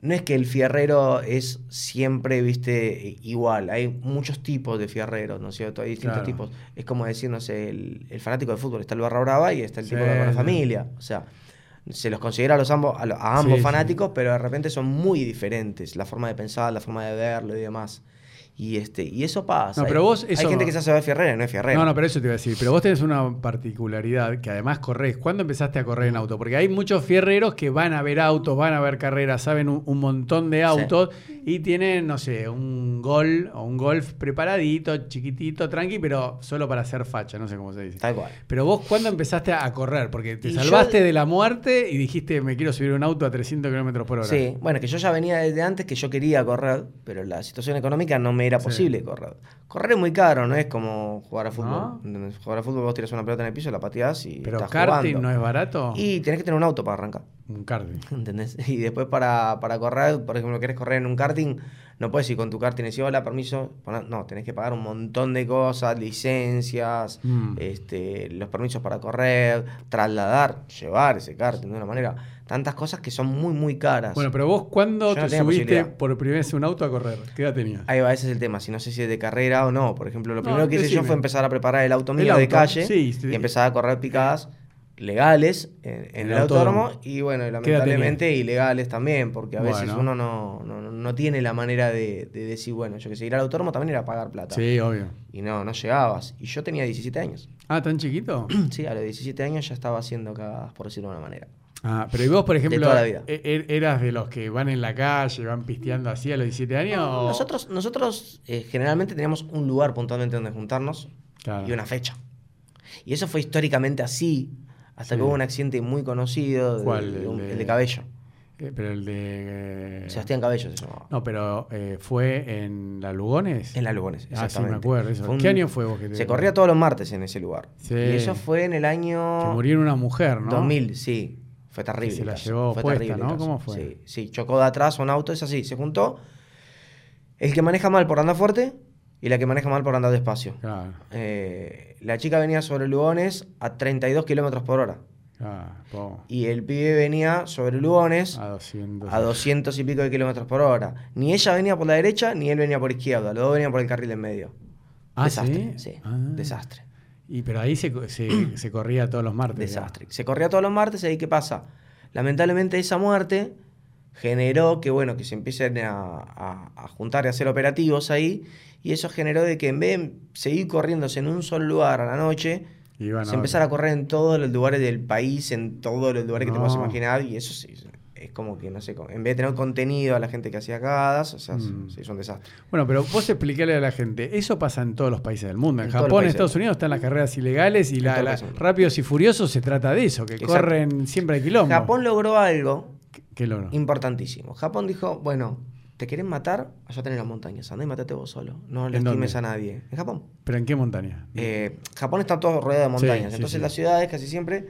no es que el fierrero es siempre, viste, igual. Hay muchos tipos de fierreros, ¿no es cierto? Hay distintos Claro. tipos. Es como decir, no sé, el, el fanático de fútbol. Está el barra brava y está el Sí, tipo de la familia. O sea, se los considera a, los ambos, a, ambos Sí, sí. fanáticos, pero de repente son muy diferentes. La forma de pensar, la forma de verlo y demás. Y, este, y eso pasa. No, pero vos Hay gente que se hace ver fierrera y no es fierrera. No, no, pero eso te iba a decir. Pero vos tenés una particularidad que además corres. ¿Cuándo empezaste a correr en auto? Porque hay muchos fierreros que van a ver autos, van a ver carreras, saben un, un montón de autos y tienen, no sé, un gol o un golf preparadito, chiquitito, tranqui, pero solo para hacer facha, no sé cómo se dice. Tal cual. Pero vos, ¿cuándo empezaste a correr? Porque te Y salvaste yo- de la muerte y dijiste, me quiero subir a un auto a 300 kilómetros por hora. Sí, bueno, que yo ya venía desde antes que yo quería correr, pero la situación económica no me era Sí. posible correr. Correr es muy caro, no es como jugar a fútbol. Jugar a fútbol vos tiras una pelota en el piso, la pateás y Pero estás karting jugando. no es barato. Y tenés que tener un auto para arrancar. Un karting. ¿Entendés? Y después para, para correr, por ejemplo, querés correr en un karting, no puedes ir con tu karting y decir, hola, permiso. No, tenés que pagar un montón de cosas, licencias, Mm. este, los permisos para correr, trasladar, llevar ese karting de una manera. Tantas cosas que son muy, muy caras. Bueno, pero vos, ¿cuándo Yo te subiste por primera vez un auto a correr? ¿Qué edad tenías? Ahí va, ese es el tema. Si no sé si es de carrera o no. Por ejemplo, lo No, primero que hice yo fue empezar a preparar el auto El mío de calle sí, sí. y empezar a correr picadas legales en, en El el autódromo, autódromo. y bueno, lamentablemente ilegales también, porque a veces uno no, no, no tiene la manera de, de decir, bueno, yo que sé, ir al autódromo también era pagar plata. Sí, obvio. Y no, no llegabas. Y yo tenía 17 años. Ah, ¿tan chiquito? Sí, a los 17 años ya estaba haciendo cagadas, por decirlo de una manera. Ah, pero ¿y vos, por ejemplo, toda la vida. e- e- eras de los que van en la calle, van pisteando así a los 17 años? o- Nosotros, nosotros eh, generalmente teníamos un lugar puntualmente donde juntarnos Claro. y una fecha. Y eso fue históricamente así, hasta Sí. que hubo un accidente muy conocido, ¿Cuál? de un- El el, de-. Cabello. Eh, pero el de... eh, Sebastián Cabello se llamaba. No, pero eh, fue en la Lugones. En la Lugones, Ah, sí, me acuerdo. eso. Un- ¿Qué año fue vos que te... Se corría todos los martes en ese lugar. Sí. Y eso fue en el año Que murió una mujer, ¿no? 2000, sí. Fue terrible. se la caso, llevó fue puesta, terrible ¿no? caso. ¿Cómo fue? Sí, sí, chocó de atrás un auto, es así. Se juntó el que maneja mal por andar fuerte y la que maneja mal por andar despacio. Claro, Eh, la chica venía sobre Lugones a 32 kilómetros por hora. claro. Y el pibe venía sobre Lugones A 200. a 200 y pico de kilómetros por hora. Ni ella venía por la derecha, ni él venía por izquierda. Los dos venían por el carril en medio. Ah, desastre, ¿sí? sí. Ah. Desastre. Y pero ahí se, se, se corría todos los martes. Desastre. Se corría todos los martes y ahí qué pasa. Lamentablemente esa muerte generó que bueno que se empiecen a, a- a juntar y a hacer operativos ahí y eso generó de que en vez de seguir corriéndose en un solo lugar a la noche bueno, se empezara a correr en todos los lugares del país en todos los lugares que te puedas imaginar y eso sí, es como que no sé en vez de tener contenido a la gente que hacía cagadas o sea Mm. se hizo un desastre Bueno, pero vos explicale a la gente, eso pasa en todos los países del mundo. En, Japón, en Estados Unidos están las carreras ilegales y la. Rápidos y Furiosos se trata de eso, que Exacto. corren siempre a quilombo. Japón logró algo ¿Qué, logro? importantísimo Japón dijo bueno te quieren matar allá tenés las montañas andá y matate vos solo no ¿En lastimes dónde? a nadie en Japón ¿Pero en qué montaña? Eh, Japón está todo rodeado de montañas, sí, entonces sí. las ciudades casi siempre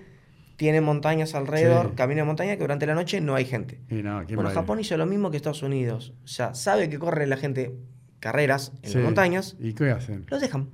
tienen montañas alrededor, Sí. caminos de montaña que durante la noche no hay gente. Y no, ¿quién Bueno? Japón hizo lo mismo que Estados Unidos, o sea, sabe que corre la gente carreras en las montañas, ¿Y qué hacen? los dejan,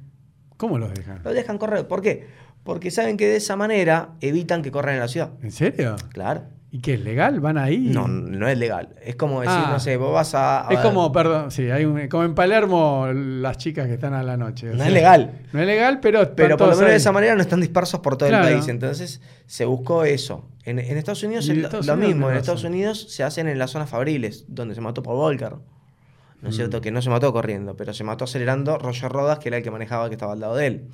¿Cómo los dejan? los dejan correr. ¿Por qué? Porque saben que de esa manera evitan que corran en la ciudad. ¿En serio? Claro. ¿Y qué es legal? ¿Van ahí? No, no es legal. Es como decir, Ah. no sé, vos vas a. a Es ver, como, perdón, sí, hay un- como en Palermo las chicas que están a la noche. No sea, es legal. No es legal, pero Pero por lo menos de esa manera no están dispersos por todo Claro. el país. Entonces se buscó eso. En, en Estados Unidos en lo, Estados lo Unidos mismo. En? Estados Unidos se hacen en las zonas fabriles, donde se mató Paul Volcker. ¿No es Mm. cierto? Que no se mató corriendo, pero se mató acelerando Roger Rodas, que era el que manejaba, que estaba al lado de él.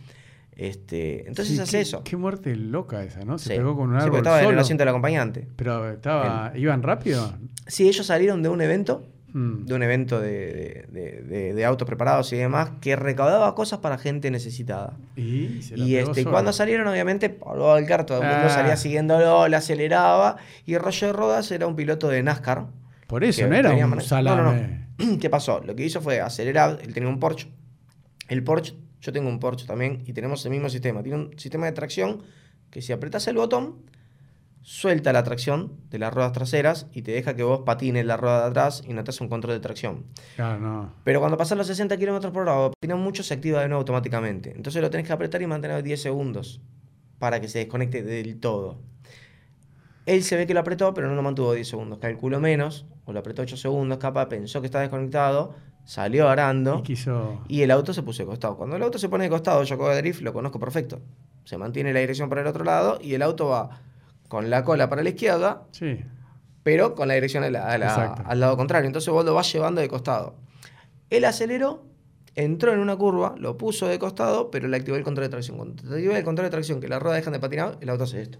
Este, entonces Sí, hace qué- eso. Qué muerte loca esa, ¿no? Se Sí. pegó con un Sí, porque árbol estaba en el asiento del acompañante. Pero estaba, ¿iban rápido? Sí, ellos salieron de un evento, Mm. de un evento de, de- de- de- de autos preparados y demás, que recaudaba cosas para gente necesitada. Y, se la Y este, solo. cuando salieron, obviamente, Pablo Valcar, todo el mundo Ah. salía siguiéndolo, le aceleraba. Y Roger Rodas era un piloto de NASCAR. Por eso, no era un salame. No, no, no. ¿Qué pasó? Lo que hizo fue acelerar, él tenía un Porsche. El Porsche, yo tengo un Porsche también, y tenemos el mismo sistema. Tiene un sistema de tracción que si apretas el botón, suelta la tracción de las ruedas traseras y te deja que vos patines la rueda de atrás y no te hace un control de tracción. Claro, no. Pero cuando pasan los 60 km por hora, o patinas mucho, se activa de nuevo automáticamente. Entonces lo tenés que apretar y mantener 10 segundos para que se desconecte del todo. Él se ve que lo apretó, pero no lo mantuvo 10 segundos. Calculó menos, o lo apretó 8 segundos, capaz pensó que estaba desconectado, salió arando Y quiso. y el auto se puso de costado. Cuando el auto se pone de costado, yo de drift lo conozco perfecto. Se mantiene la dirección para el otro lado y el auto va con la cola para la izquierda, Sí. pero con la dirección a la- a la- Exacto. al lado contrario. Entonces vos lo vas llevando de costado. Él aceleró entró en una curva, lo puso de costado, pero le activó el control de tracción. Cuando te activa el control de tracción, que las ruedas dejan de patinar, el auto hace esto.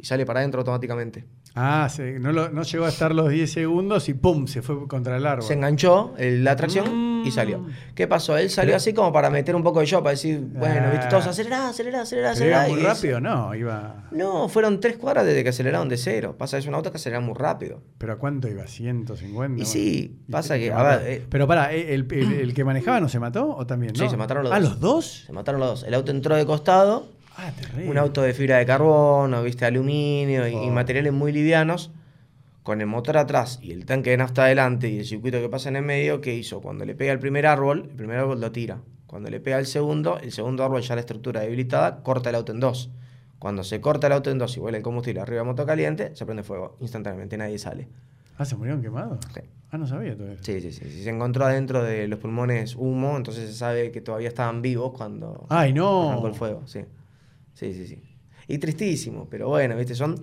Y sale para adentro automáticamente. Ah, se- no, lo- no llegó a estar los 10 segundos y ¡pum! se fue contra el árbol. Se enganchó el- la tracción y Mm. salió. ¿Qué pasó? Él salió así como para meter un poco de show, para decir, bueno, Ah. viste, todos acelerá, acelerá, acelerá, ¿Pero iba acelerá. muy y es- rápido? No, iba... No, fueron tres cuadras desde que aceleraron de cero. Pasa, es un auto que acelera muy rápido. ¿Pero a cuánto iba? ¿150? Y sí, Y pasa que, a ver, eh, Pero pará, ¿eh, ¿el, el- el que manejaba no se mató o también? Sí, no? se mataron los ¿Ah, dos. los dos? Se mataron los dos. El auto entró de costado, Ah, un auto de fibra de carbono, viste, aluminio y, y Oh. materiales muy livianos, con el motor atrás y el tanque de nafta adelante y el circuito que pasa en el medio, ¿qué hizo? Cuando le pega el primer árbol, el primer árbol lo tira. Cuando le pega el segundo, el segundo árbol ya la estructura debilitada, corta el auto en dos. Cuando se corta el auto en dos y vuela el combustible arriba de moto caliente, se prende fuego instantáneamente, nadie sale. Ah, ¿se murieron quemados? Sí. Ah, no sabía eso. Sí, sí, sí. Se encontró adentro de los pulmones humo, entonces se sabe que todavía estaban vivos cuando ¡Ay, no! arrancó el fuego. Sí, sí, sí. sí. Y tristísimo, pero bueno, viste, son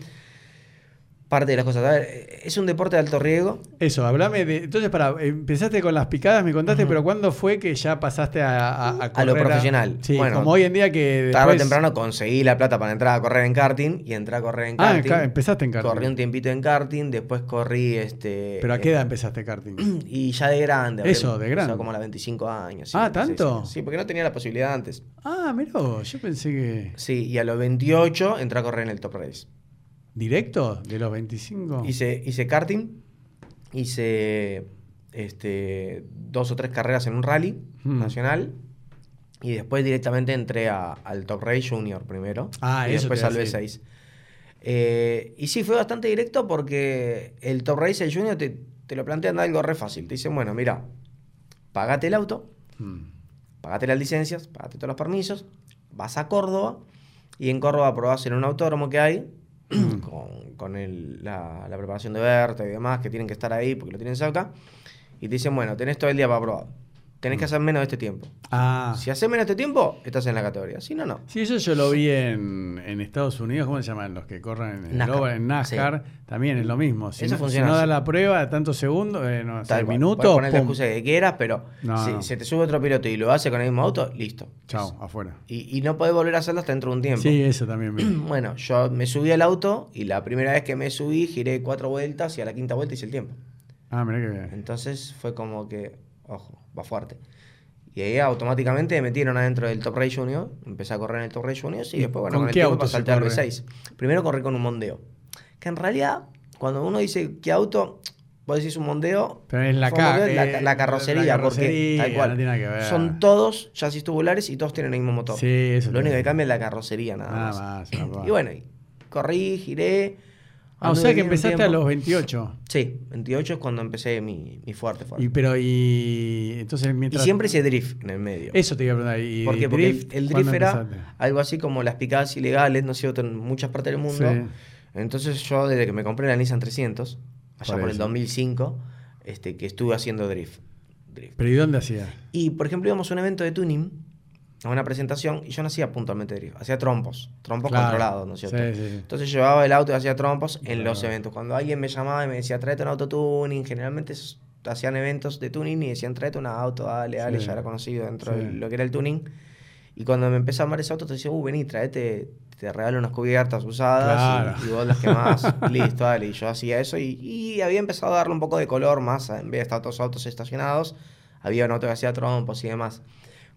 parte de las cosas. A ver, es un deporte de alto riesgo. Eso, hablame de. Entonces, para, empezaste con las picadas, me contaste, pero ¿cuándo fue que ya pasaste a, a, a A lo correr profesional. Sí, Bueno, como hoy en día que. Tarde o temprano conseguí la plata para entrar a correr en karting y entré a correr en Ah, karting. ca- empezaste en karting. Corrí un tiempito en karting, después corrí este. ¿Pero a qué eh, edad empezaste karting? Y ya de grande. Eso, de grande. como a los 25 años. sí, Ah, 26 ¿tanto? Sí, porque no tenía la posibilidad antes. Ah, mirá, yo pensé que. Sí, y a los 28 entré a correr en el Top Race. ¿Directo? ¿De los 25? Hice, hice karting, hice este, dos o tres carreras en un rally Hmm. nacional y después directamente entré a- al Top Race Junior primero Ah, y eso después al decir. B6. Eh, y sí, fue bastante directo porque el Top Race, el Junior, te, te lo plantean algo re fácil. Te dicen, bueno, mira, pagate el auto, Mm. pagate las licencias, pagate todos los permisos, vas a Córdoba y en Córdoba probás en un autódromo que hay con, el- la, preparación de Berta y demás que tienen que estar ahí porque lo tienen cerca y te dicen, bueno, tenés todo el día para probar. Tenés que hacer menos de este tiempo. Ah. Si haces menos de este tiempo, estás en la categoría. Si no, no. Sí, eso yo lo vi en, en Estados Unidos, ¿cómo se llaman? Los que corren en, NASCAR, en NASCAR, también es lo mismo. Si, Eso no, si funciona no da la prueba de tantos segundos, eh, no Tal minutos, poner la excusa que quieras, pero No, si no. se te sube otro piloto y lo hace con el mismo auto, listo. chao, afuera. Y, y no podés volver a hacerlo hasta dentro de un tiempo. Sí, eso también. Bueno, yo me subí al auto y la primera vez que me subí giré cuatro vueltas y a la quinta vuelta hice el tiempo. Ah, mirá que bien. Entonces fue como que, ojo, va fuerte. Y ahí automáticamente me metieron adentro del Top Race Junior, empecé a correr en el Top Race Junior y ¿Y después, bueno, con el qué auto se pasé al corre? TR6. Primero corrí con un mondeo. Que en realidad, cuando uno dice qué auto, vos decís un mondeo, Pero es la, ca- mondeo, la, eh, la carrocería, la porque carrocería, tal cual. no tiene que ver. Son todos chasis tubulares y todos tienen el mismo motor. Sí, eso Lo único que cambia es la carrocería nada, Nada más. más, pavada. Y bueno, corrí, giré. Ah, o sea que empezaste a los 28. Sí, 28 es cuando empecé mi, mi fuerte, fuerte. Y, pero, y entonces Y mientras... siempre hice drift en el medio. Eso te iba a preguntar. ¿y ¿Por qué? de Porque drift, el drift era empezaste? algo así como las picadas ilegales, ¿no cierto?, en muchas partes del mundo. Sí. Entonces yo, desde que me compré la Nissan 300, allá Por por, el eso. 2005, este, que estuve haciendo drift. drift. ¿Pero y dónde hacías? Y, por ejemplo, íbamos a un evento de tuning, a una presentación, y yo no hacía puntualmente drift, hacía trompos, trompos Claro. controlados, ¿no es cierto? Sí, sí. Entonces llevaba el auto y hacía trompos en los Claro. eventos. Cuando alguien me llamaba y me decía, tráete un auto tuning, generalmente hacían eventos de tuning y decían, tráete un auto, dale, dale, Sí. ya era conocido dentro de lo que era el tuning. Y cuando me empezó a amar ese auto, te decía, uh, vení, tráete, te regalo unas cubiertas usadas Claro. y, y vos las quemás, listo, dale. Y yo hacía eso y, y había empezado a darle un poco de color más, en vez de estar todos autos estacionados, había un auto que hacía trompos y demás.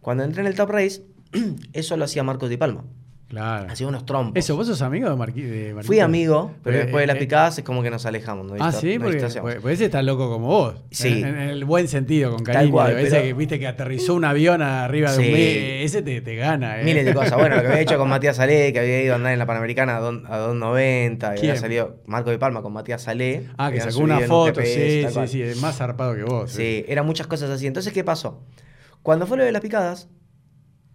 Cuando entré en el Top Race, eso lo hacía Marcos Di Palma, Claro. hacía unos trompos. Eso, ¿vos sos amigo de, Marqui, de Marquito? Fui amigo, pero Eh, después de las eh, picadas es como que nos alejamos. Ah, sí, porque distanciamos. pues, pues ese está loco como vos. Sí. En, en el buen sentido, con Tal cariño. cual, ese pero- que viste que aterrizó un avión arriba de un Sí. me- ese te, te gana, ¿eh? Miles de cosas. Bueno, lo que había hecho con Matías Salé, que había ido a andar en la Panamericana a don- a 2.90, y ¿Quién? había salido Marco de Palma con Matías Salé. Ah, que sacó una un foto, GPS, sí, tal sí, cual. sí, es más zarpado que vos. Sí, eran muchas cosas así. Entonces, ¿qué pasó? Cuando fue lo de las picadas,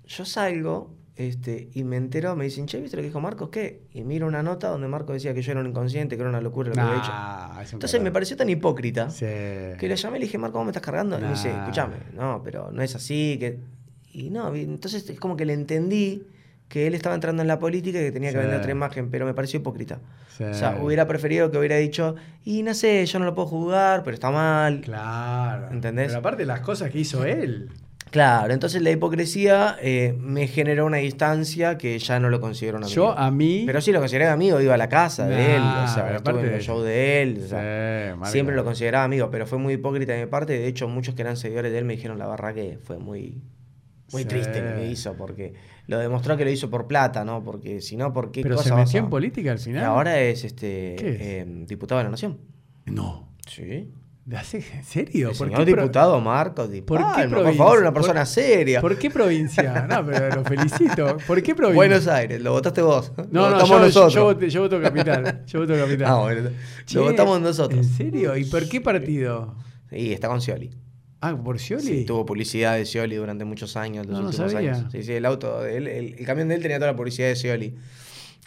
yo salgo este, y me entero, me dicen, che, ¿viste lo que dijo Marcos? ¿Qué? Y miro una nota donde Marcos decía que yo era un inconsciente, que era una locura lo que había hecho. Nah, un Entonces me pareció tan hipócrita Sí. que le llamé y le dije, Marco, ¿cómo me estás cargando? Y me dice, Nah. escúchame, no, pero no es así. que Y no, entonces es como que le entendí que él estaba entrando en la política y que tenía que Sí. vender otra imagen, pero me pareció hipócrita. Sí. O sea, hubiera preferido que hubiera dicho, y no sé, yo no lo puedo jugar, pero está mal. Claro. ¿Entendés? Pero aparte las cosas que hizo él. Claro, entonces la hipocresía eh, me generó una distancia que ya no lo considero un amigo. Yo a mí. Pero sí lo consideraba amigo, iba a la casa de él, o sea, estuve en el show de él, o sea, Sí, siempre lo consideraba amigo, pero fue muy hipócrita de mi parte. De hecho, muchos que eran seguidores de él me dijeron la barra que fue muy, muy Sí. triste que hizo, porque lo demostró que lo hizo por plata, ¿no? Porque si no, ¿por qué Pero cosa se metió en política al Y final. ahora es este eh, diputado de la Nación. No. Sí. ¿De hace- ¿En serio? El ¿Por señor qué diputado Marcos Di ¿Por qué por favor, una ¿Por- persona seria. ¿Por qué provincia? No, pero lo felicito. ¿Por qué provincia? Buenos Aires, lo votaste vos. No, lo no, yo, nosotros. yo voté- yo voto capital. Yo voto capital. Ah, bueno, Che, lo votamos nosotros. ¿En serio? ¿Y por qué partido? Sí, está con Scioli. Ah, por Scioli. Sí, tuvo publicidad de Scioli durante muchos años, los No, no últimos sabía. años. Sí, sí, el auto de él, el, el camión de él tenía toda la publicidad de Scioli.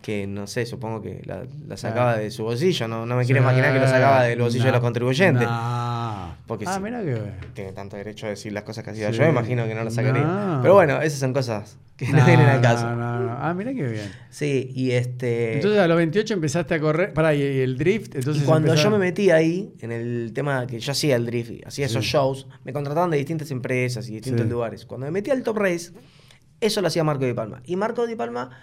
Que no sé, supongo que la, la sacaba de su bolsillo. No, no me quiero imaginar que lo sacaba del bolsillo de los contribuyentes. nah. Porque ah, sí. mira que. Tiene tanto derecho a decir las cosas que hacía. Sí. Yo me imagino que no lo sacaría. No. Pero bueno, esas son cosas que no, vienen al caso. no, no, no. Ah, mira qué bien. Sí, y este. Entonces a los 28 empezaste a correr. Pará, y el drift. Entonces y cuando yo me metí ahí, en el tema que yo hacía el drift, hacía esos shows, me contrataban de distintas empresas y distintos lugares. Cuando me metí al Top Race, eso lo hacía Marco Di Palma. Y Marco Di Palma,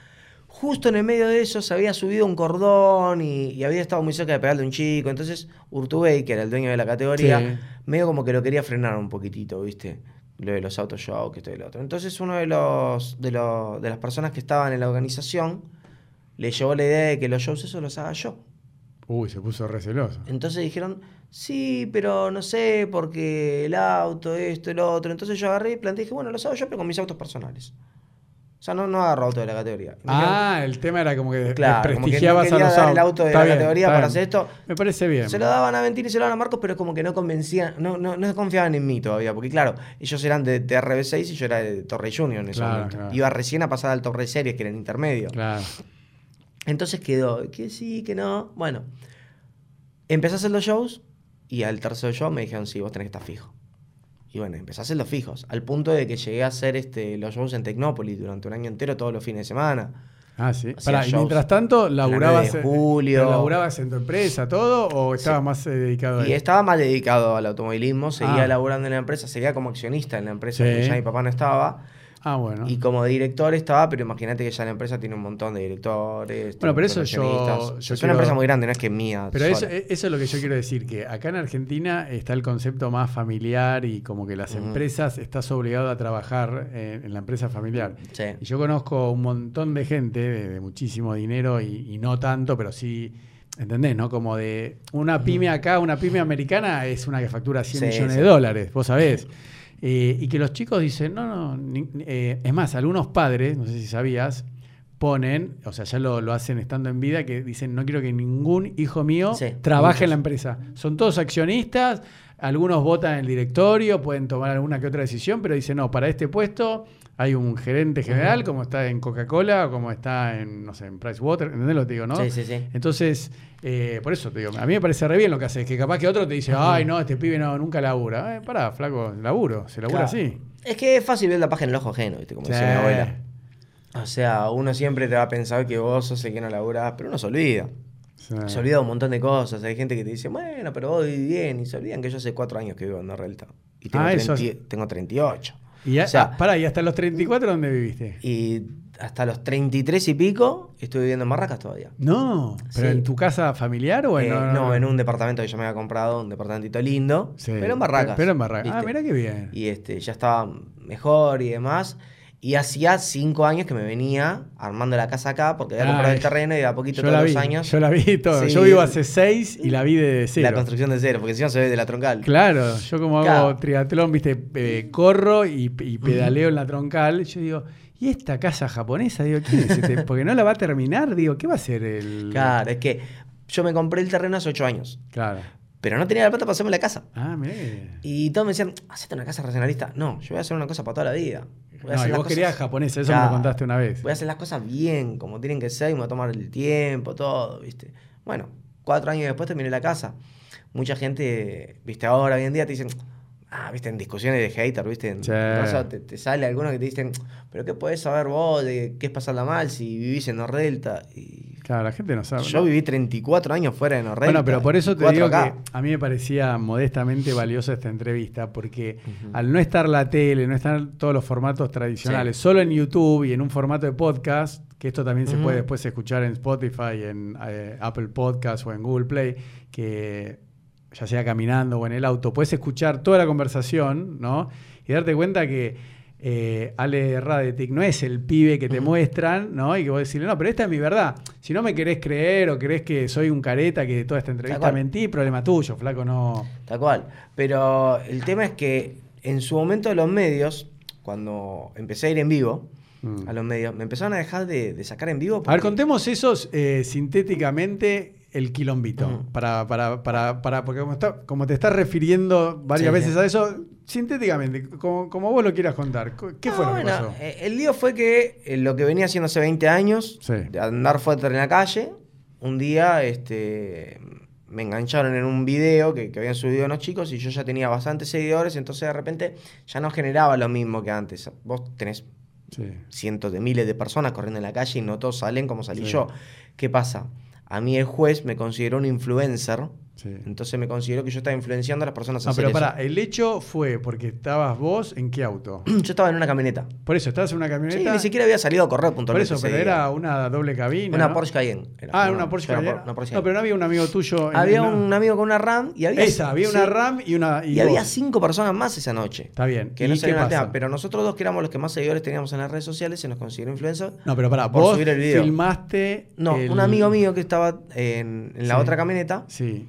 justo en el medio de eso, se había subido un cordón y, y había estado muy cerca de pegarle a un chico. Entonces, Urtubey, que era el dueño de la categoría, Sí. medio como que lo quería frenar un poquitito, ¿viste? Lo de los auto shows, que esto y lo otro. Entonces, uno de los, de los de las personas que estaban en la organización le llevó la idea de que los shows esos los haga yo. Uy, se puso receloso. Entonces dijeron, sí, pero no sé, porque el auto, esto, el otro. Entonces yo agarré y planteé, dije, bueno, los hago yo, pero con mis autos personales. O sea, no, no agarro auto de la categoría. Ah, el tema era como que claro, como que no desprestigiabas a los dar el auto de Está la bien, categoría para bien. hacer esto. Me parece bien. Se lo daban a Ventir y se lo daban a Marcos, pero como que no convencían, no, no, no confiaban en mí todavía. Porque claro, ellos eran de, de RB6 y yo era de Torrey Junior en ese Claro, momento. claro. Iba recién a pasar al Torrey Series, que era en intermedio. Claro. Entonces quedó, que sí, que no. Bueno, empecé a hacer los shows y al tercer show me dijeron, sí, vos tenés que estar fijo. Y bueno, empecé a hacer los fijos, al punto de que llegué a hacer este, los shows en Tecnópolis durante un año entero, todos los fines de semana. Ah, sí. Y mientras tanto, laburabas, de julio. laburabas en tu empresa, todo, o estabas más eh, dedicado a Y estaba más dedicado al automovilismo, seguía Ah. laburando en la empresa, seguía como accionista en la empresa, Sí. porque ya mi papá no estaba. Ah, bueno. Y como director estaba, pero imagínate que ya la empresa tiene un montón de directores. Bueno, pero eso yo- es quiero- una empresa muy grande, no es que mía. Pero eso, eso es lo que yo quiero decir, que acá en Argentina está el concepto más familiar y como que las empresas estás obligado a trabajar eh, en la empresa familiar. Sí. Y yo conozco un montón de gente de, de muchísimo dinero y, y no tanto, pero sí, ¿entendés? ¿No? Como de una pyme acá, una pyme americana es una que factura 100 Sí, millones sí. de dólares, vos sabés. Eh, y que los chicos dicen, no, no, ni- eh, es más, algunos padres, no sé si sabías, ponen, o sea, ya lo, lo hacen estando en vida, que dicen, no quiero que ningún hijo mío Sí, trabaje en la empresa. Son todos accionistas, algunos votan en el directorio, pueden tomar alguna que otra decisión, pero dicen, no, para este puesto hay un gerente general, como está en Coca-Cola, o como está en, no sé, en Pricewater, ¿entendés lo que te digo, no? Sí, sí, sí. Entonces, eh, por eso te digo, a mí me parece re bien lo que haces, que capaz que otro te dice, ay, no, este pibe no, nunca labura. Eh, pará, flaco, laburo, se labura Claro. así. Es que es fácil ver la paja en el ojo ajeno, ¿viste? Como Sí. decía mi abuela. O sea, uno siempre te va a pensar que vos sos el que no laburás, pero uno se olvida. Sí. Se olvida un montón de cosas. Hay gente que te dice, bueno, pero vos vivís bien. Y se olvidan que yo hace cuatro años que vivo en Norrelta. Y tengo, Ah, eso 30 tengo 38. Y ya, O sea- pará, ¿y hasta los 34 dónde viviste? Y hasta los 33 y pico estuve viviendo en Barracas todavía. No, pero Sí. en tu casa familiar o en, Eh, no, en un departamento que yo me había comprado, un departamentito lindo, Sí, pero en Barracas. Pero en Barracas. Ah, mira qué bien. Y este, ya estaba mejor y demás. Y hacía cinco años que me venía armando la casa acá porque había comprado el terreno y de a poquito todos la los vi, años yo la vi todo. Sí. Yo vivo hace seis y la vi de cero. la construcción de cero, porque encima se ve de la troncal. Claro, yo como hago triatlón, viste, eh, corro y, y pedaleo en la troncal. Yo digo, ¿y esta casa japonesa? Digo, ¿quién es este? Porque no la va a terminar. Digo, ¿qué va a ser el...? Claro, es que yo me compré el terreno hace ocho años, Claro. Pero no tenía la plata para hacerme la casa. Ah, mirá que- Y todos me decían, hacete una casa racionalista. No, yo voy a hacer una cosa para toda la vida. Voy a No, y vos querías japonesa, eso me lo contaste una vez. Voy a hacer las cosas bien, como tienen que ser, y me voy a tomar el tiempo, todo, ¿viste? Bueno, cuatro años después terminé la casa. Mucha gente, ¿viste? Ahora, hoy en día te dicen, ah, ¿viste? En discusiones de hater, ¿viste? En te sale alguno que te dicen, ¿pero qué podés saber vos de qué es pasarla mal si vivís en Nordelta? Y Claro, la gente no sabe. Yo ¿no? viví 34 años fuera de Norrey. Bueno, pero por eso te 24 digo acá. que a mí me parecía modestamente valiosa esta entrevista, porque al no estar la tele, no estar todos los formatos tradicionales, Sí. solo en YouTube y en un formato de podcast, que esto también se puede después escuchar en Spotify, en eh, Apple Podcast o en Google Play, que ya sea caminando o en el auto, puedes escuchar toda la conversación, ¿no? Y darte cuenta que eh, Ale Radetic no es el pibe que te muestran, ¿no? Y que vos decirle, no, pero esta es mi verdad. Si no me querés creer o crees que soy un careta que toda esta entrevista mentí, problema tuyo, flaco, no. Tal cual. Pero el tema es que en su momento los medios, cuando empecé a ir en vivo Mm. a los medios, me empezaron a dejar de, de sacar en vivo. A ver, contemos esos eh, sintéticamente el quilombito. Ujú. Para, para, para, para, porque como, está- como te estás refiriendo varias Sí, veces a eso, sintéticamente, como, como vos lo quieras contar, co- ¿qué No, fue lo que pasó? eh, el lío fue que eh, lo que venía haciendo hace 20 años, Sí. de andar fuerte en la calle, un día este, me engancharon en un video que, que habían subido unos chicos y yo ya tenía bastantes seguidores, entonces de repente ya no generaba lo mismo que antes. Vos tenés Sí. cientos de miles de personas corriendo en la calle y no todos salen como salí yo. ¿Qué pasa? A mí el juez me consideró un influencer, Sí. entonces me consideró que yo estaba influenciando a las personas a No, hacer pero eso. pará, el hecho fue porque estabas vos en qué auto. Yo estaba en una camioneta. Por eso, estabas en una Sí, camioneta. ni siquiera había salido a correr Por puntualmente. eso, ese pero era una doble cabina. Una ¿no? Porsche Cayenne. era. Ah, una Porsche Cayenne. por- una Porsche No, pero no había un amigo tuyo. en- Había un amigo con una RAM y había. Esa, había una sí, RAM y una. Y, Y, había cinco personas más esa noche. Está bien. Que ¿Y no salieron al tema. Pero nosotros dos, que éramos los que más seguidores teníamos en las redes sociales, se nos consideró influencer. No, pero pará, por vos subir el video. filmaste. No, el- un amigo mío que estaba en, en la Sí. otra camioneta. Sí.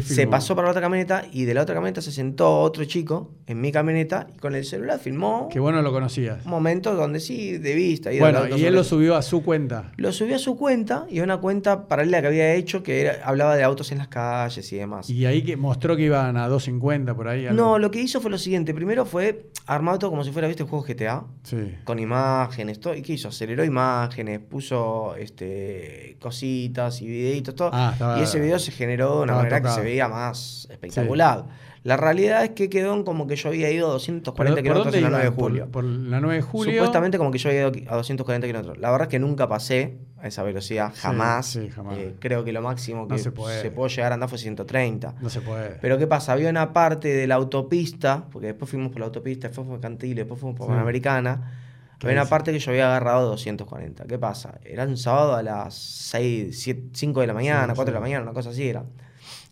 ¿Qué Se pasó para la otra camioneta y de la otra camioneta se sentó otro chico en mi camioneta y con el celular filmó Que vos no lo conocías. un momento donde sí, de vista. y de Bueno, y él lo subió a su cuenta. Lo subió a su cuenta y a una cuenta paralela que había hecho que era- hablaba de autos en las calles y demás. Y ahí que mostró que iban a 250 por ahí. algo. No, lo que hizo fue lo siguiente. Primero fue armado todo como si fuera, ¿viste? El juego GTA. Sí. Con imágenes, todo. ¿Y qué hizo? Aceleró imágenes, puso este, cositas y videitos, todo. Ah, y ese video se generó de una manera que se veía más espectacular. La realidad es que quedó como que yo había ido a 240 ¿Por, por kilómetros en la 9 de? Por- julio. Por, la 9 de julio. Supuestamente como que yo había ido a 240 kilómetros. La verdad es que nunca pasé a esa velocidad, jamás. sí, jamás. Eh, creo que lo máximo No que se puede. pudo llegar a andar fue 130. No se puede. Pero ¿qué pasa? Había una parte de la autopista, porque después fuimos por la autopista, después fuimos por Cantil, después fuimos por. Panamericana. ¿Qué Había una parte que yo había agarrado 240. ¿Qué pasa? Era un sábado a las 6, 7, 5 de la mañana, Sí, 4 de la mañana, una cosa así era.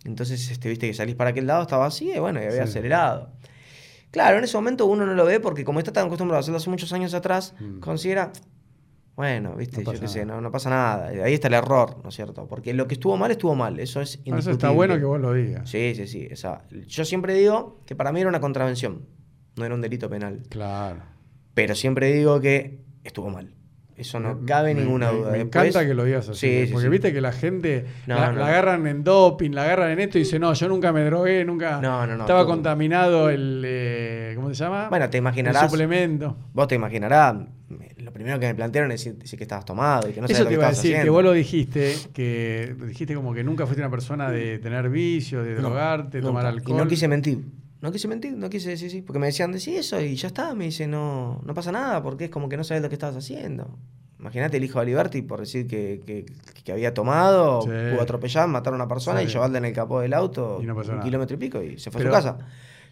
Entonces, este, viste que salís para aquel lado, estaba así, y bueno, y había Sí. acelerado. Claro, en ese momento uno no lo ve porque como está tan acostumbrado a hacerlo hace muchos años atrás, Mm. considera, bueno, viste, No yo qué sé, no, no pasa nada. Ahí está el error, ¿no es cierto? Porque lo que estuvo mal, estuvo mal. Eso es Por eso indiscutible. está bueno que vos lo digas. Sí, sí, sí. esa- yo siempre digo que para mí era una contravención, no era un delito penal. Claro. Pero siempre digo que estuvo mal. Eso no Me- cabe ninguna me- duda. Me Después- encanta que lo digas así. Sí, sí, porque sí. viste que la gente No, la, no, la no. agarran en doping, la agarran en esto y dice, no, yo nunca me drogué, nunca. No, Estaba tú- contaminado el. eh, ¿Cómo se llama? Bueno, te el imaginarás. suplemento. Vos te imaginarás. Lo primero que me plantearon es decir, decir que estabas tomado y que no sabías Eso lo te iba a decir, que vos lo dijiste, que dijiste como que nunca fuiste una persona de tener vicios, de drogarte, tomar alcohol. Y no quise mentir. No quise mentir, no quise decir sí. Porque me decían, decir eso y ya está. Me dice, no, no pasa nada porque es como que no sabes lo que estabas haciendo. Imagínate el hijo de Aliberti por decir que, que- que había tomado, Sí. pudo atropellar, matar a una persona Sí. y llevarla en el capó del auto no un nada. kilómetro y pico y se fue Pero- a su casa.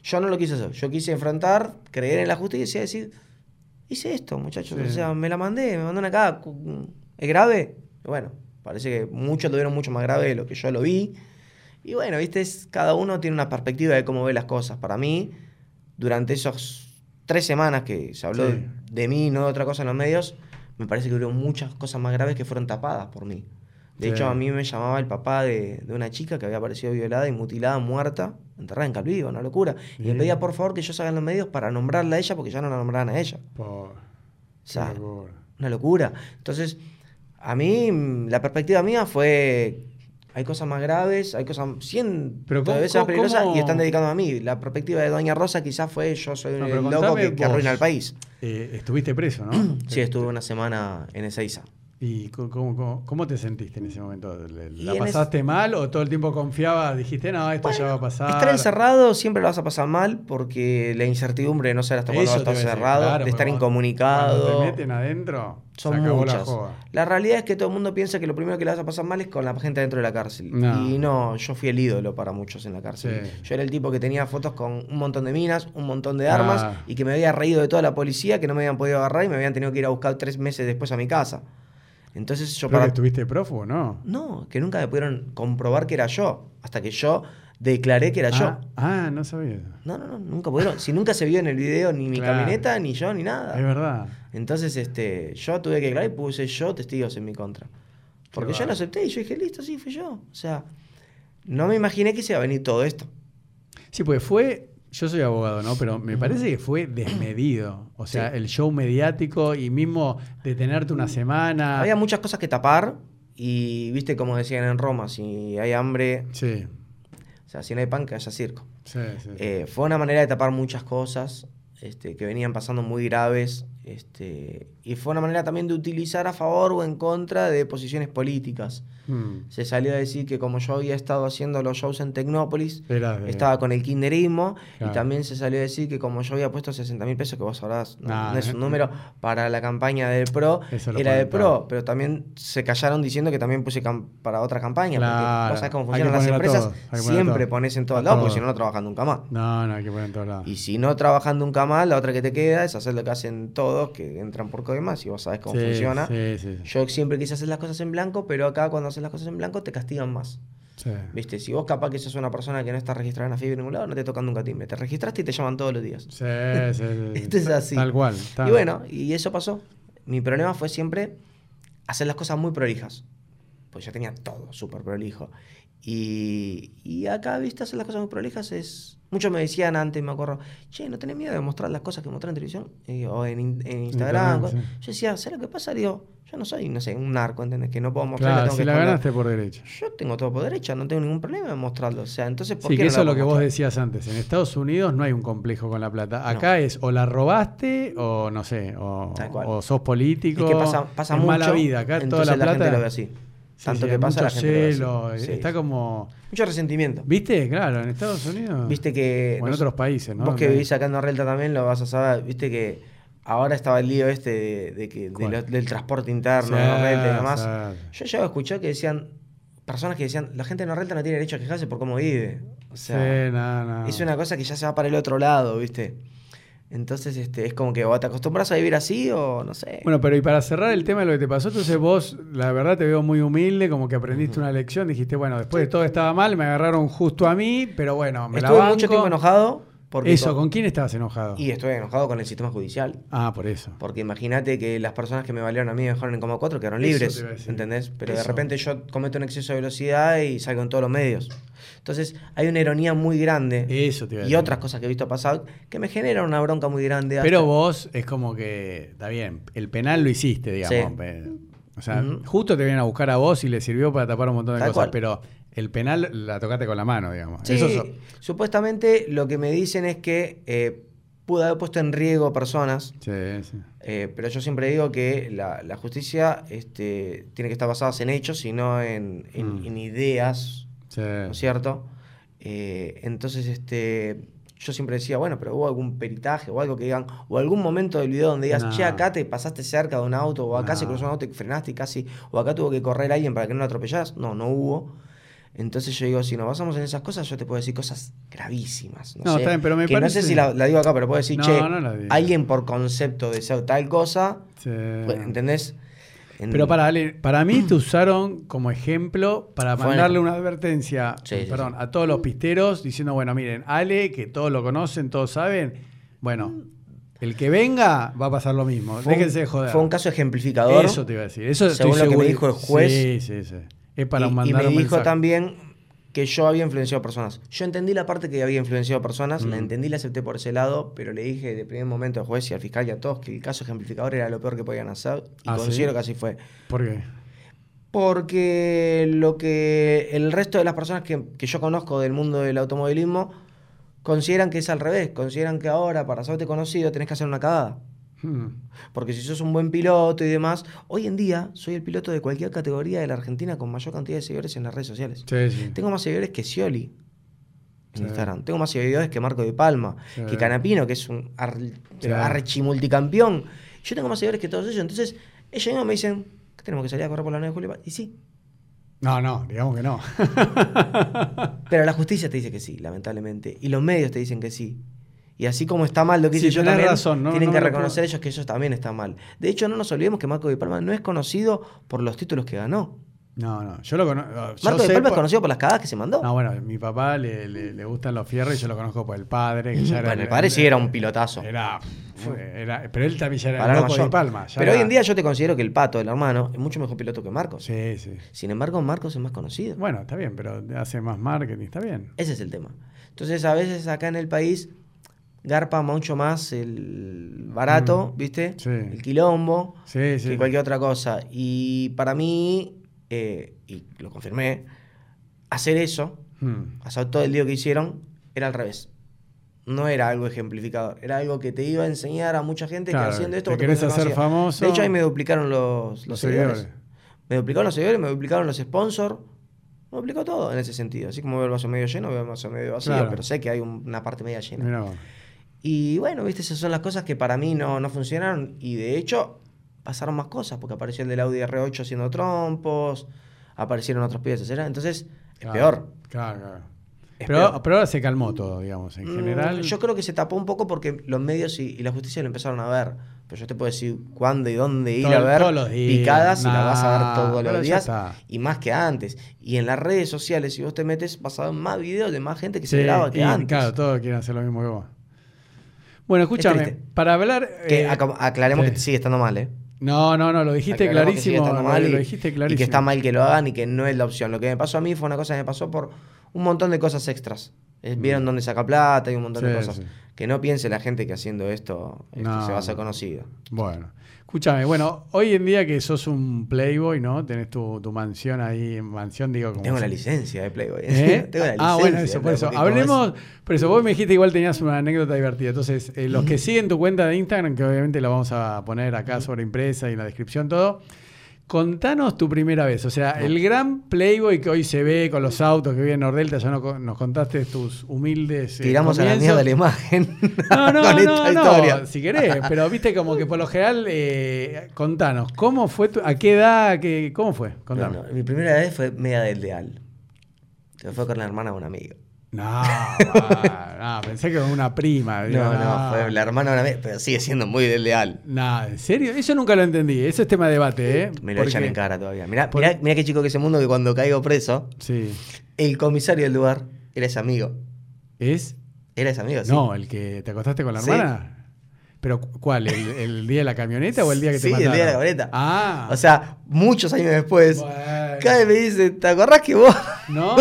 Yo no lo quise hacer. Yo quise enfrentar, creer en la justicia y decir, hice esto, muchachos. Sí. O sea, me la mandé, me mandaron acá. ¿Es grave? Bueno, parece que muchos lo vieron mucho más grave de lo que yo lo vi. Y bueno, viste, es, cada uno tiene una perspectiva de cómo ve las cosas. Para mí, durante esos tres semanas que se habló Sí. de, de mí, no de otra cosa en los medios, me parece que hubo muchas cosas más graves que fueron tapadas por mí. De Sí. hecho, a mí me llamaba el papá de, de una chica que había aparecido violada y mutilada, muerta, enterrada en Calvillo, una locura. Y me pedía por favor que yo salga en los medios para nombrarla a ella porque ya no la nombraban a ella. Por- O sea, una locura. Entonces, a mí, la perspectiva mía fue. Hay cosas más graves, hay cosas cien Pero ¿cómo- veces más peligrosas cómo- y están dedicando a mí. La perspectiva de Doña Rosa quizás fue yo soy No, el loco que, arruina el país. Eh, estuviste preso, ¿no? Sí, estuve una semana en Ezeiza. ¿Y cómo, cómo- cómo te sentiste en ese momento? ¿Le- Y ¿La pasaste mal o todo el tiempo confiabas? Dijiste, no, esto ya va a pasar. Estar encerrado siempre lo vas a pasar mal porque la incertidumbre de no saber hasta cuándo vas a estar cerrado, claro, de estar incomunicado. Cuando te meten adentro, Son se acabó la muchas. joda. La realidad es que todo el mundo piensa que lo primero que le vas a pasar mal es con la gente dentro de la cárcel. No. Y no, yo fui el ídolo para muchos en la cárcel. Sí. Yo era el tipo que tenía fotos con un montón de minas, un montón de Ah. armas y que me había reído de toda la policía, que no me habían podido agarrar y me habían tenido que ir a buscar tres meses después a mi casa. Entonces yo Creo para... que estuviste prófugo, ¿no? No, que nunca me pudieron comprobar que era yo, hasta que yo declaré que era yo. Ah, ah, no sabía. No, no, no, nunca pudieron. Si nunca se vio en el video ni mi Claro. camioneta, ni yo, ni nada. Es verdad. Entonces, este, yo tuve que declarar y puse yo testigos en mi contra. Porque yo lo acepté y yo dije, listo, sí, fui yo. O sea, no me imaginé que se iba a venir todo esto. Sí, pues fue. Yo soy abogado, ¿no? Pero me parece que fue desmedido. O sea, Sí. el show mediático y mismo detenerte una semana. Había muchas cosas que tapar y, viste, como decían en Roma, si hay hambre, Sí, o sea, si no hay pan, que haya circo. sí, sí. Eh, fue una manera de tapar muchas cosas este, que venían pasando muy graves. Este, y fue una manera también de utilizar a favor o en contra de posiciones políticas. Mm. Se salió a decir que como yo había estado haciendo los shows en Tecnópolis, de- estaba con el kinderismo Claro. y también se salió a decir que como yo había puesto 60 mil pesos, que vos sabrás, no, Nah, no es eh. un número, para la campaña del PRO, era de PRO, pero también se callaron diciendo que también puse para otra campaña, porque Claro. vos sabés cómo funcionan las empresas, siempre pones en todos lados, porque si no, no trabajan nunca más. No, no, hay que poner en todos lados. Y si no trabajan nunca más, la otra que te queda es hacer lo que hacen todos, que entran por coimas y vos sabés cómo Sí, funciona. Sí, sí. Yo siempre quise hacer las cosas en blanco, pero acá cuando haces las cosas en blanco te castigan más. Viste, si vos capaz que sos una persona que no está registrada en la FIB en ningún lado, no te tocan nunca timbre. Te registraste y te llaman todos los días. Sí, sí. Esto es así. Tal cual. tal- Y bueno, y eso pasó. Mi problema fue siempre hacer las cosas muy prolijas. Pues yo tenía todo súper prolijo. Y, y acá, viste, hacer las cosas muy prolijas es... Muchos me decían antes, me acuerdo, che, ¿no tenés miedo de mostrar las cosas que mostrás en televisión? O en, in- en Instagram. Instagram, Yo decía, ¿sabes lo que pasa? Digo, yo no soy, no sé, un narco, ¿entendés? Que no puedo mostrar, Claro, tengo si que la esconder. ganaste por derecho. Yo tengo todo por derecha, no tengo ningún problema en mostrarlo. O sea, entonces, ¿por Sí, qué que no eso es lo que vos decías antes. En Estados Unidos no hay un complejo con la plata. Acá es o la robaste o no sé, o, sos político. Es que pasa, pasa es mucho. mala vida. Acá toda entonces la la, plata. gente lo ve así. Tanto sí, que pasa, la gente celo, Sí, Está como. Mucho resentimiento. ¿Viste? Claro, en Estados Unidos. Viste que. O en otros países, ¿no? Vos que vivís acá en Norrelta también lo vas a saber. Viste que ahora estaba el lío este de, de que, de ¿Cuál? lo- del transporte interno Sí, Norrelta y demás. Yo llego a escuchar que decían. Personas que decían, la gente de Norrelta no tiene derecho a quejarse por cómo vive. O sea, sí, no, no. es una cosa que ya se va para el otro lado, ¿viste? Entonces, este, es como que o te acostumbras a vivir así o no sé. Bueno, pero y para cerrar el tema de lo que te pasó, entonces vos, la verdad, te veo muy humilde, como que aprendiste una lección, dijiste, bueno, después de todo estaba mal, me agarraron justo a mí, pero bueno, me la Estuve banco. mucho tiempo enojado. Porque Eso, ¿con quién estabas enojado? Y estuve enojado con el sistema judicial. Ah, por eso. Porque imagínate que las personas que me valieron a mí me dejaron en coma 4 quedaron libres. ¿Entendés? Pero de repente yo cometo un exceso de velocidad y salgo en todos los medios. Entonces hay una ironía muy grande. Eso te iba a y decir. otras cosas que he visto pasar que me generan una bronca muy grande. Pero hasta- vos es como que, está bien, el penal lo hiciste, digamos. Sí. O sea, justo te vienen a buscar a vos y le sirvió para tapar un montón de Tal cosas, cual. pero el penal la tocaste con la mano, digamos. Sí, Eso so- supuestamente lo que me dicen es que eh, pude haber puesto en riesgo personas. sí, sí. Eh, pero yo siempre digo que la, la justicia este, tiene que estar basada en hechos y no en, en- Mm. en ideas, Sí. ¿no es cierto? Eh, entonces, este, yo siempre decía, bueno, pero hubo algún peritaje o algo que digan, o algún momento del video donde digas, No. che, acá te pasaste cerca de un auto, o acá se cruzó un auto y frenaste y casi, o acá tuvo que correr alguien para que no lo atropellás. No, no hubo. Entonces yo digo, si nos basamos en esas cosas, yo te puedo decir cosas gravísimas. No, No, sé, está bien, pero me que no parece- sé si la, la digo acá, pero puedo decir, No, che, no la digas. alguien por concepto de ser tal cosa, Sí. pues, ¿entendés? En- Pero para, Ale, para mí te usaron como ejemplo para Fue- mandarle una advertencia Sí, sí, perdón, sí. a todos los pisteros diciendo, bueno, miren, Ale, que todos lo conocen, todos saben, bueno, el que venga va a pasar lo mismo. fue Déjense de joder. Fue un caso ejemplificador. Eso te iba a decir. Eso según estoy lo que me dijo el juez. Sí, sí, sí. Es para y, y mandar me un dijo mensaje. también que yo había influenciado personas. Yo entendí la parte que había influenciado personas, la Mm. entendí, la acepté por ese lado, pero le dije de primer momento al juez y al fiscal y a todos que el caso ejemplificador era lo peor que podían hacer. Y ¿Ah, considero sí? que así fue. ¿Por qué? Porque lo que el resto de las personas que, que yo conozco del mundo del automovilismo consideran que es al revés. Consideran que ahora, para hacerte conocido, tenés que hacer una cagada. Porque si sos un buen piloto y demás, hoy en día soy el piloto de cualquier categoría de la Argentina con mayor cantidad de seguidores en las redes sociales. Sí, sí. Tengo más seguidores que Scioli en Sí. Instagram. Tengo más seguidores que Marco de Palma, que Canapino, que es un ar- pero Sí. archimulticampeón. Yo tengo más seguidores que todos ellos. Entonces, ellos mismos me dicen que tenemos que salir a correr por la 9 de julio. Y sí. No, no, digamos que no. Pero la justicia te dice que sí, lamentablemente. Y los medios te dicen que sí. Y así como está mal lo que Sí, hice yo también, razón, no- tienen no que reconocer ellos que eso también está mal. De hecho, no nos olvidemos que Marco de Palma no es conocido por los títulos que ganó. No, no. Yo lo conozco. Marco de Palma es conocido por las cagadas que se mandó. No, bueno, mi papá le, le- le gustan los fierros y yo lo conozco por el padre. Que ya era Bueno, el padre sí era un pilotazo. Era, fue- era- pero él también ya era el loco de Palma. ya Pero hoy en día yo te considero que el Pato, el hermano, es mucho mejor piloto que Marcos. Sí, sí. Sin embargo, Marcos es más conocido. Bueno, está bien, pero hace más marketing, está bien. Ese es el tema. Entonces, a veces acá en el país garpa mucho más el barato, Mm, ¿viste? sí. El quilombo, Sí, sí. que cualquier otra cosa. Y para mí, eh, y lo confirmé, hacer eso, Hmm. hacer todo el lío que hicieron, era al revés. No era algo ejemplificador, era algo que te iba a enseñar a mucha gente Claro, que haciendo esto te querés hacer famoso. De hecho, ahí me duplicaron los, los seguidores. seguidores. Me duplicaron los seguidores, me duplicaron los sponsors. Me duplicó todo en ese sentido. Así como veo el vaso medio lleno, veo el vaso medio vacío, Claro. pero sé que hay un- una parte media llena. Mirá. Y bueno, viste, esas son las cosas que para mí no, no funcionaron. Y de hecho, pasaron más cosas, porque apareció el del Audi R8 haciendo trompos, aparecieron otros piezas, ¿era? Entonces, es Claro, peor. Claro, claro. Es Pero, peor. pero ahora se calmó todo, digamos, en Mm, general. Yo creo que se tapó un poco porque los medios y, y la justicia lo empezaron a ver. Pero yo te puedo decir cuándo y dónde ir Todo- a ver días. picadas y la vas a ver todos los días. Y más que antes. Y en las redes sociales, si vos te metes, vas a ver más videos de más gente que se Sí, graba que y, antes. Claro, todos quieren hacer lo mismo que vos. Bueno, escúchame, para hablar. Que eh, aclaremos sí. que sigue estando mal, ¿eh? No, no, no, lo dijiste Aclaremos que sigue clarísimo. mal y- lo dijiste clarísimo. Y que está mal que lo hagan y que no es la opción. Lo que me pasó a mí fue una cosa que me pasó por un montón de cosas extras. Eh, Vieron dónde saca plata y un montón de Mm. Cosas. sí. Que no piense la gente que haciendo esto, esto No, se va a ser no. conocido. Bueno, escúchame, bueno, hoy en día que sos un playboy, ¿no? Tenés tu, tu mansión ahí, mansión, digo, como. Tengo la licencia de Playboy. ¿Eh? Tengo la licencia. ah, bueno, eso, por eso. Hablemos, por eso vos me dijiste igual tenías una anécdota divertida. Entonces, eh, los que siguen tu cuenta de Instagram, que obviamente la vamos a poner acá sobre impresa y en la descripción todo. Contanos tu primera vez, o sea, No. el gran Playboy que hoy se ve con los autos que vive en Nordelta, ya no- nos contaste tus humildes. es- eh, Tiramos a la comienzos. mierda la imagen. No, no, con no, esta no, historia. si querés, pero viste como que por lo general, eh, contanos, ¿cómo fue, tu- a qué edad, qué, cómo fue? Contanos. Mi primera vez fue media del leal. Que fue con la hermana de un amigo. No, no, pensé que con una prima. digo, No, no, fue la hermana de un amigo, pero sigue siendo muy del leal. No, ¿en serio? Eso nunca lo entendí. Eso es tema de debate, ¿eh? Me lo echan en cara todavía. Mirá, por- mirá, mirá qué chico que ese mundo que cuando caigo preso, Sí. el comisario del lugar era ese amigo. ¿Es? Era ese amigo, sí. No, el que te acostaste con la Sí. hermana. ¿Pero cu- cuál? ¿El, el día de la camioneta o el día que te Sí, el día de la camioneta. Ah. O sea, muchos años después, Bueno. cada vez me dice, ¿te acordás que vos? No.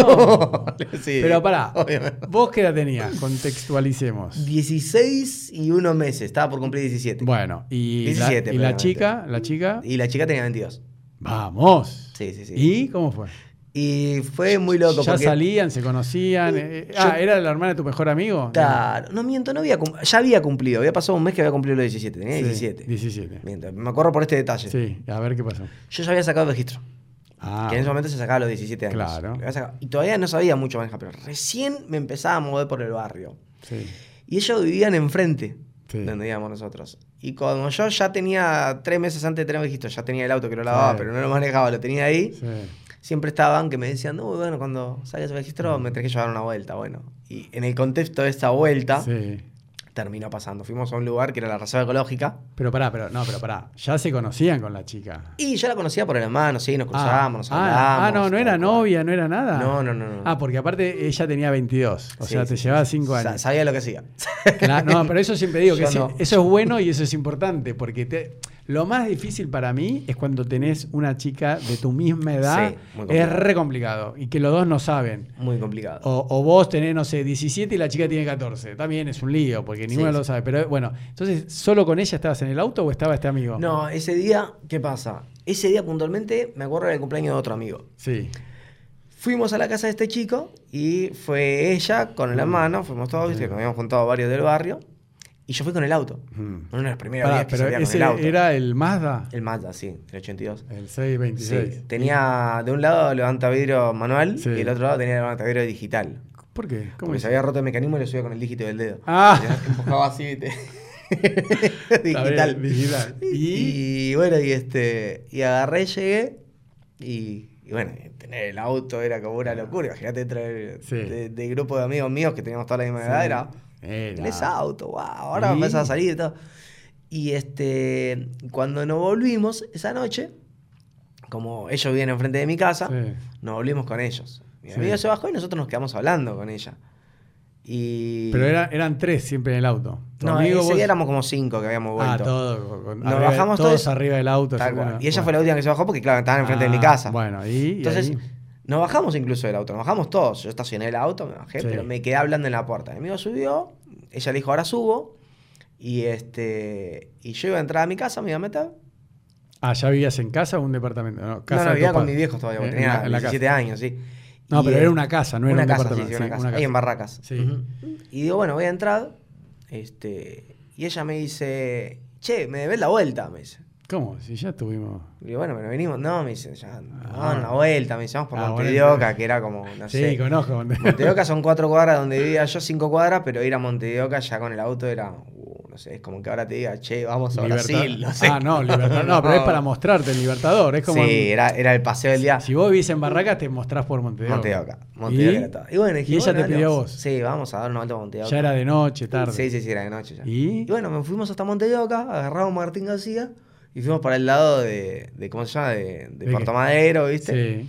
Sí, Pero pará, obviamente. ¿vos qué edad tenías? Contextualicemos. 16 y unos meses, estaba por cumplir 17. Bueno, y, 17 la, y la chica, la chica, Y la chica tenía 22. vamos. Sí, sí, sí. ¿Y cómo fue? Y fue muy loco ¿Ya porque... salían, se conocían? eh, Yo- ah, ¿era la hermana de tu mejor amigo? Claro, no miento, no había cum- ya había cumplido, había pasado un mes que había cumplido los 17, tenía Sí, 17. 17. Miento, me acuerdo por este detalle. Sí, a ver qué pasó. Yo ya había sacado el registro, Ah, que en ese momento se sacaba a los 17 años. Claro. Y todavía no sabía mucho manejar, pero recién me empezaba a mover por el barrio. sí. Y ellos vivían enfrente, Sí. donde vivíamos nosotros. Y como yo ya tenía, tres meses antes de tener registro, ya tenía el auto que lo lavaba, Sí. pero no lo manejaba, lo tenía ahí. Siempre estaban que me decían, no, bueno, cuando saques el registro Mm. me tenés que llevar una vuelta. Bueno, y en el contexto de esa vuelta, Sí. Terminó pasando. Fuimos a un lugar que era la Reserva Ecológica. Pero pará, pero no, pero pará. Ya se conocían con la chica. Y yo la conocía por el hermano, sí, nos Ah, cruzábamos, nos ah, hablábamos. ah, no, no era novia, no era nada. No, no, no, no. Ah, porque aparte ella tenía 22. O Sí, sea, te sí, llevaba sí. 5 Sa- años. Sabía lo que hacía. Claro, no, pero eso siempre digo que Yo no. eso es bueno y eso es importante, porque te- lo más difícil para mí es cuando tenés una chica de tu misma edad, Sí, es re complicado y que los dos no saben. Muy complicado. O, o vos tenés, no sé, 17 y la chica tiene 14. También es un lío, porque ninguno Sí, lo sabe. Pero bueno, entonces, ¿solo con ella estabas en el auto o estaba este amigo? No, ese día, ¿qué pasa? Ese día puntualmente me acuerdo del cumpleaños de otro amigo. Sí. Fuimos a la casa de este chico y fue ella con el Mm. hermano, fuimos todos, Sí. que nos habíamos juntado varios del barrio. Y yo fui con el auto. Mm. Uno de los primeros Pará, días que pero salía con el auto. era el Mazda, El Mazda, sí, el 82. el 626. Sí, tenía de un lado levanta vidrio manual Sí. y del otro lado tenía levanta vidrio digital. ¿Por qué? ¿Cómo Porque es? se había roto el mecanismo y lo subía con el dígito del dedo. Ah, Ya, Empujaba así, digital. bien, digital. Y, bueno, y este. Y agarré, llegué. Y, y bueno, tener el auto era como una locura. Imagínate traer Sí. de, de grupo de amigos míos que teníamos toda la misma edad. Era. Era. Tenés auto, wow. Ahora ¿Y? a salir y todo. Y este. Cuando nos volvimos esa noche, como ellos vivían enfrente de mi casa, Sí. nos volvimos con ellos. Mi Sí. amigo se bajó y nosotros nos quedamos hablando con ella. Y. Pero era- eran tres siempre en el auto. No, amigo, ese vos- día éramos como cinco que habíamos vuelto. Ah, todo. con- Nos arriba- bajamos todos todos- arriba del auto. Tal siempre, cual. Y ella bueno. fue la última que se bajó porque, claro, estaban enfrente de mi Ah, casa. Bueno, y, y Entonces, ahí- nos bajamos incluso del auto, nos bajamos todos. Yo estacioné el auto, me bajé, Sí. pero me quedé hablando en la puerta. Mi amigo subió, ella le dijo, ahora subo. Y este y yo iba a entrar a mi casa, me iba a meter. Ah, ¿ya vivías en casa o un departamento? No, casa no, no, vivía con mis viejos todavía, porque Eh, en tenía la- en la 17 casa. años, sí. No, Y, pero era una casa, no era una un casa, departamento. Sí, sí, una sí, casa, ahí en. Barracas. Sí. Ujú. Y digo, bueno, voy a entrar. Este, y ella me dice, che, me debes la vuelta, me dice. ¿Cómo? Si ya estuvimos. Y bueno, pero venimos. No, me dice, ya, Ah. una vuelta, me vamos por Ah, Monte bueno, de Oca, pero- que era como, no Sí, sé. conozco. Monte de Oca son cuatro cuadras donde vivía yo, cinco cuadras, pero ir a Monte de Oca ya con el auto era, uh, no sé, es como que ahora te diga, che, vamos a Libertad- Brasil, no sé. Ah, no, Libertador. No, pero es para mostrarte el Libertador. Es como. Sí, era, era el paseo del día. Si vos vivís en Barracas, te mostrás por Monte de Oca. Monte de Oca. Monte ¿Y? era todo. Y bueno, dije, ¿Y ella bueno, te pidió vos? Sí, vamos a dar una vuelta a Monte de Oca. Ya era de noche, tarde. Sí, sí, sí, era de noche ya. ¿Y? Y bueno, me fuimos hasta Monte de Oca, agarramos a Martín García y fuimos para el lado de, de ¿cómo se llama? De, de ¿De Puerto? Madero, ¿viste? Sí.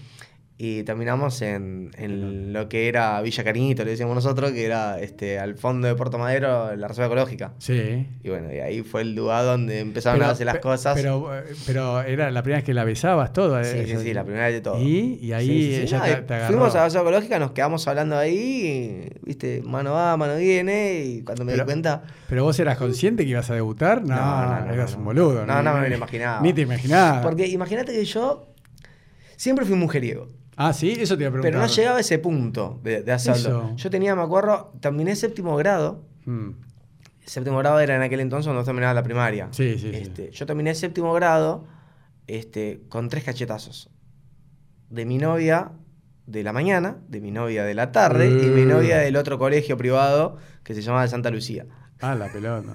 Y terminamos en, en lo que era Villa Cariñito, le decíamos nosotros, que era este al fondo de Puerto Madero, la reserva ecológica. Sí. Y bueno, y ahí fue el lugar donde empezaron Pero- a hacer las pe- cosas. Pero, eh, pero era la primera vez que la besabas todo. sí, eh, sí, sí, la primera vez de todo. ¿Y? Y ahí Sí, sí, sí. ella No, te, y te agarró. Fuimos a la reserva ecológica, nos quedamos hablando ahí, y, viste, mano va, mano viene, y cuando me Pero- di cuenta... ¿Pero vos eras consciente que ibas a debutar? No, No, no, no, eras no, un boludo. No, no me lo imaginaba. Ni te imaginabas. Porque imagínate que yo siempre fui mujeriego. Ah, sí, eso te iba a preguntar. Pero no llegaba a ese punto de, de hacerlo. Eso. Yo tenía, me acuerdo, terminé séptimo grado. Mm, Séptimo grado era en aquel entonces cuando terminaba la primaria. Sí, sí, sí. Este, Yo terminé séptimo grado este, con tres cachetazos. De mi novia de la mañana, de mi novia de la tarde y mi Uh. novia del otro colegio privado que se llamaba de Santa Lucía. Ah, la pelota.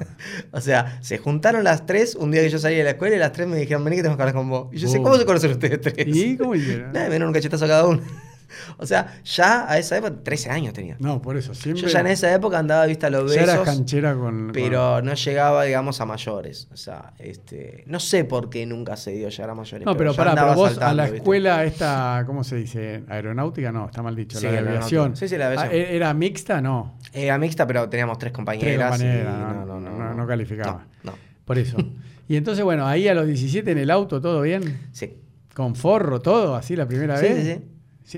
O sea, se juntaron las tres un día que yo salí de la escuela y las tres me dijeron, vení que tenemos que hablar con vos. Y yo sé. ¿cómo se conocen ustedes tres? ¿Y cómo hicieron? Nada, me dieron un cachetazo a cada uno. o sea, ya a esa época, 13 años tenía. No, por eso, siempre. Yo ya en esa época andaba vista a los ya eras besos, canchera con. pero no llegaba, digamos, a mayores. O sea, este, no sé por qué nunca se dio llegar a mayores. No, pero yo pará, pero vos a la ¿viste? escuela esta, ¿cómo se dice? ¿Aeronáutica? No, está mal dicho. Sí, la de aviación. Sí, sí, la aviación. Ah, ¿e- ¿Era mixta? No. Era mixta, pero teníamos tres compañeras. Tres compañeras, y no, no, no calificaba. No, no. Por eso. y entonces, bueno, ahí a los 17 en el auto, ¿todo bien? Sí. ¿Con forro, todo? ¿Así la primera Sí, vez? sí, sí.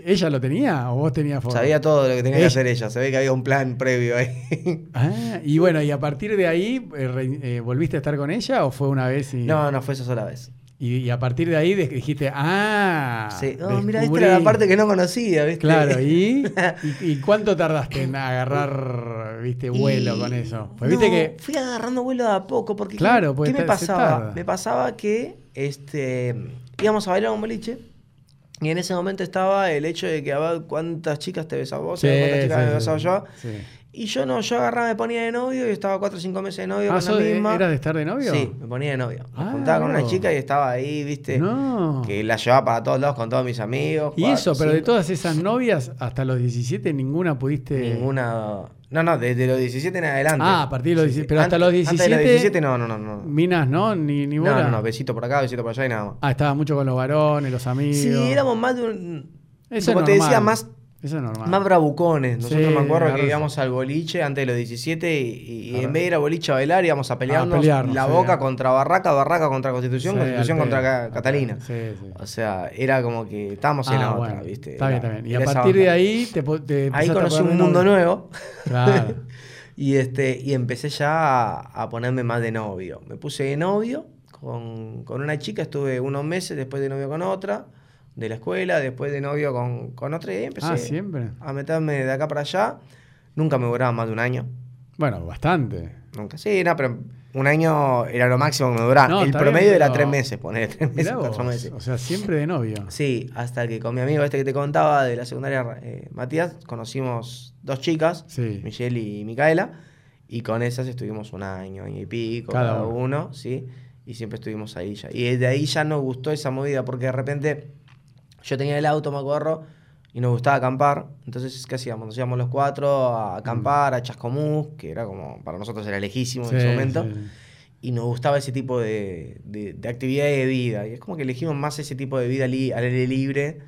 ¿Ella lo tenía o vos tenías forro? Sabía todo lo que tenía que hacer ella. Se ve que había un plan previo ahí. Ah, y bueno, y a partir de ahí, eh, eh, ¿volviste a estar con ella o fue una vez y, no, no fue esa sola vez. y, y a partir de ahí dijiste, ah, Sí. Oh, mira, esta descubrí"? era la parte que no conocía, ¿viste? Claro, ¿y? ¿Y, y cuánto tardaste en agarrar, viste, vuelo con eso? Pues viste no, que... Fui agarrando vuelo de a poco, porque ¿qué- Claro, ¿qué, me pasaba? Me pasaba que este, íbamos a bailar un boliche y en ese momento estaba el hecho de que a ver cuántas chicas te besaba vos, a ver cuántas chicas sí, me sí, besaba sí. yo. Y yo no, yo agarraba, me ponía de novio y estaba cuatro o cinco meses de novio Ah, con ¿sos la de- misma. ¿Era de estar de novio? Sí, me ponía de novio. Me Ah, juntaba con una chica y estaba ahí, viste, No. que la llevaba para todos lados con todos mis amigos. Y cuatro, eso, pero de todas esas novias, hasta los 17 ninguna pudiste... Ninguna. No, no, desde los 17 en adelante. Ah, a partir de los 17, pero hasta los 17... Antes de los 17 no, no, no. no. Minas, ¿no? Ni, ni No, bola. no, no, besito por acá, besito por allá y nada más. Ah, estaba mucho con los varones, los amigos. Sí, éramos más de un. Eso como te normal. decía, más, Eso es normal. más bravucones. Nosotros Sí, me acuerdo que íbamos al boliche antes de los 17 y, y en vez de ir al boliche a bailar íbamos a pelearnos, pelearnos, la sí. boca contra Barraca, Barraca contra Constitución, Sí, Constitución contra Catalina. Sí, sí. O sea, era como que estábamos en Ah, la bueno, otra, ¿viste? Está bien, está bien. Y a partir de ahí te, po- te Ahí a conocí un mundo novio. nuevo. Claro. y, este, y empecé ya a, a ponerme más de novio. Me puse de novio con, con una chica, estuve unos meses, después de novio con otra, de la escuela, después de novio con, con otra, y empecé Ah, siempre. a meterme de acá para allá. Nunca me duraba más de un año. Bueno, bastante. Nunca. Sí, no, pero un año era lo máximo que me duraba. No, el promedio bien, era pero- tres meses, poner tres meses, cuatro meses. O sea, siempre de novio. Sí, hasta que con mi amigo este que te contaba de la secundaria, eh, Matías, conocimos dos chicas, Sí. Michelle y Micaela, y con esas estuvimos un año, año y pico, Cada cada, uno. uno. sí, y siempre estuvimos ahí ya. Y de ahí ya nos gustó esa movida, porque de repente yo tenía el auto, me acuerdo, y nos gustaba acampar, entonces, ¿qué hacíamos? Nos íbamos los cuatro a acampar, a Chascomús, que era como, para nosotros era lejísimo en Sí, ese momento sí. y nos gustaba ese tipo de, de, de actividad y de vida. Y es como que elegimos más ese tipo de vida al aire libre,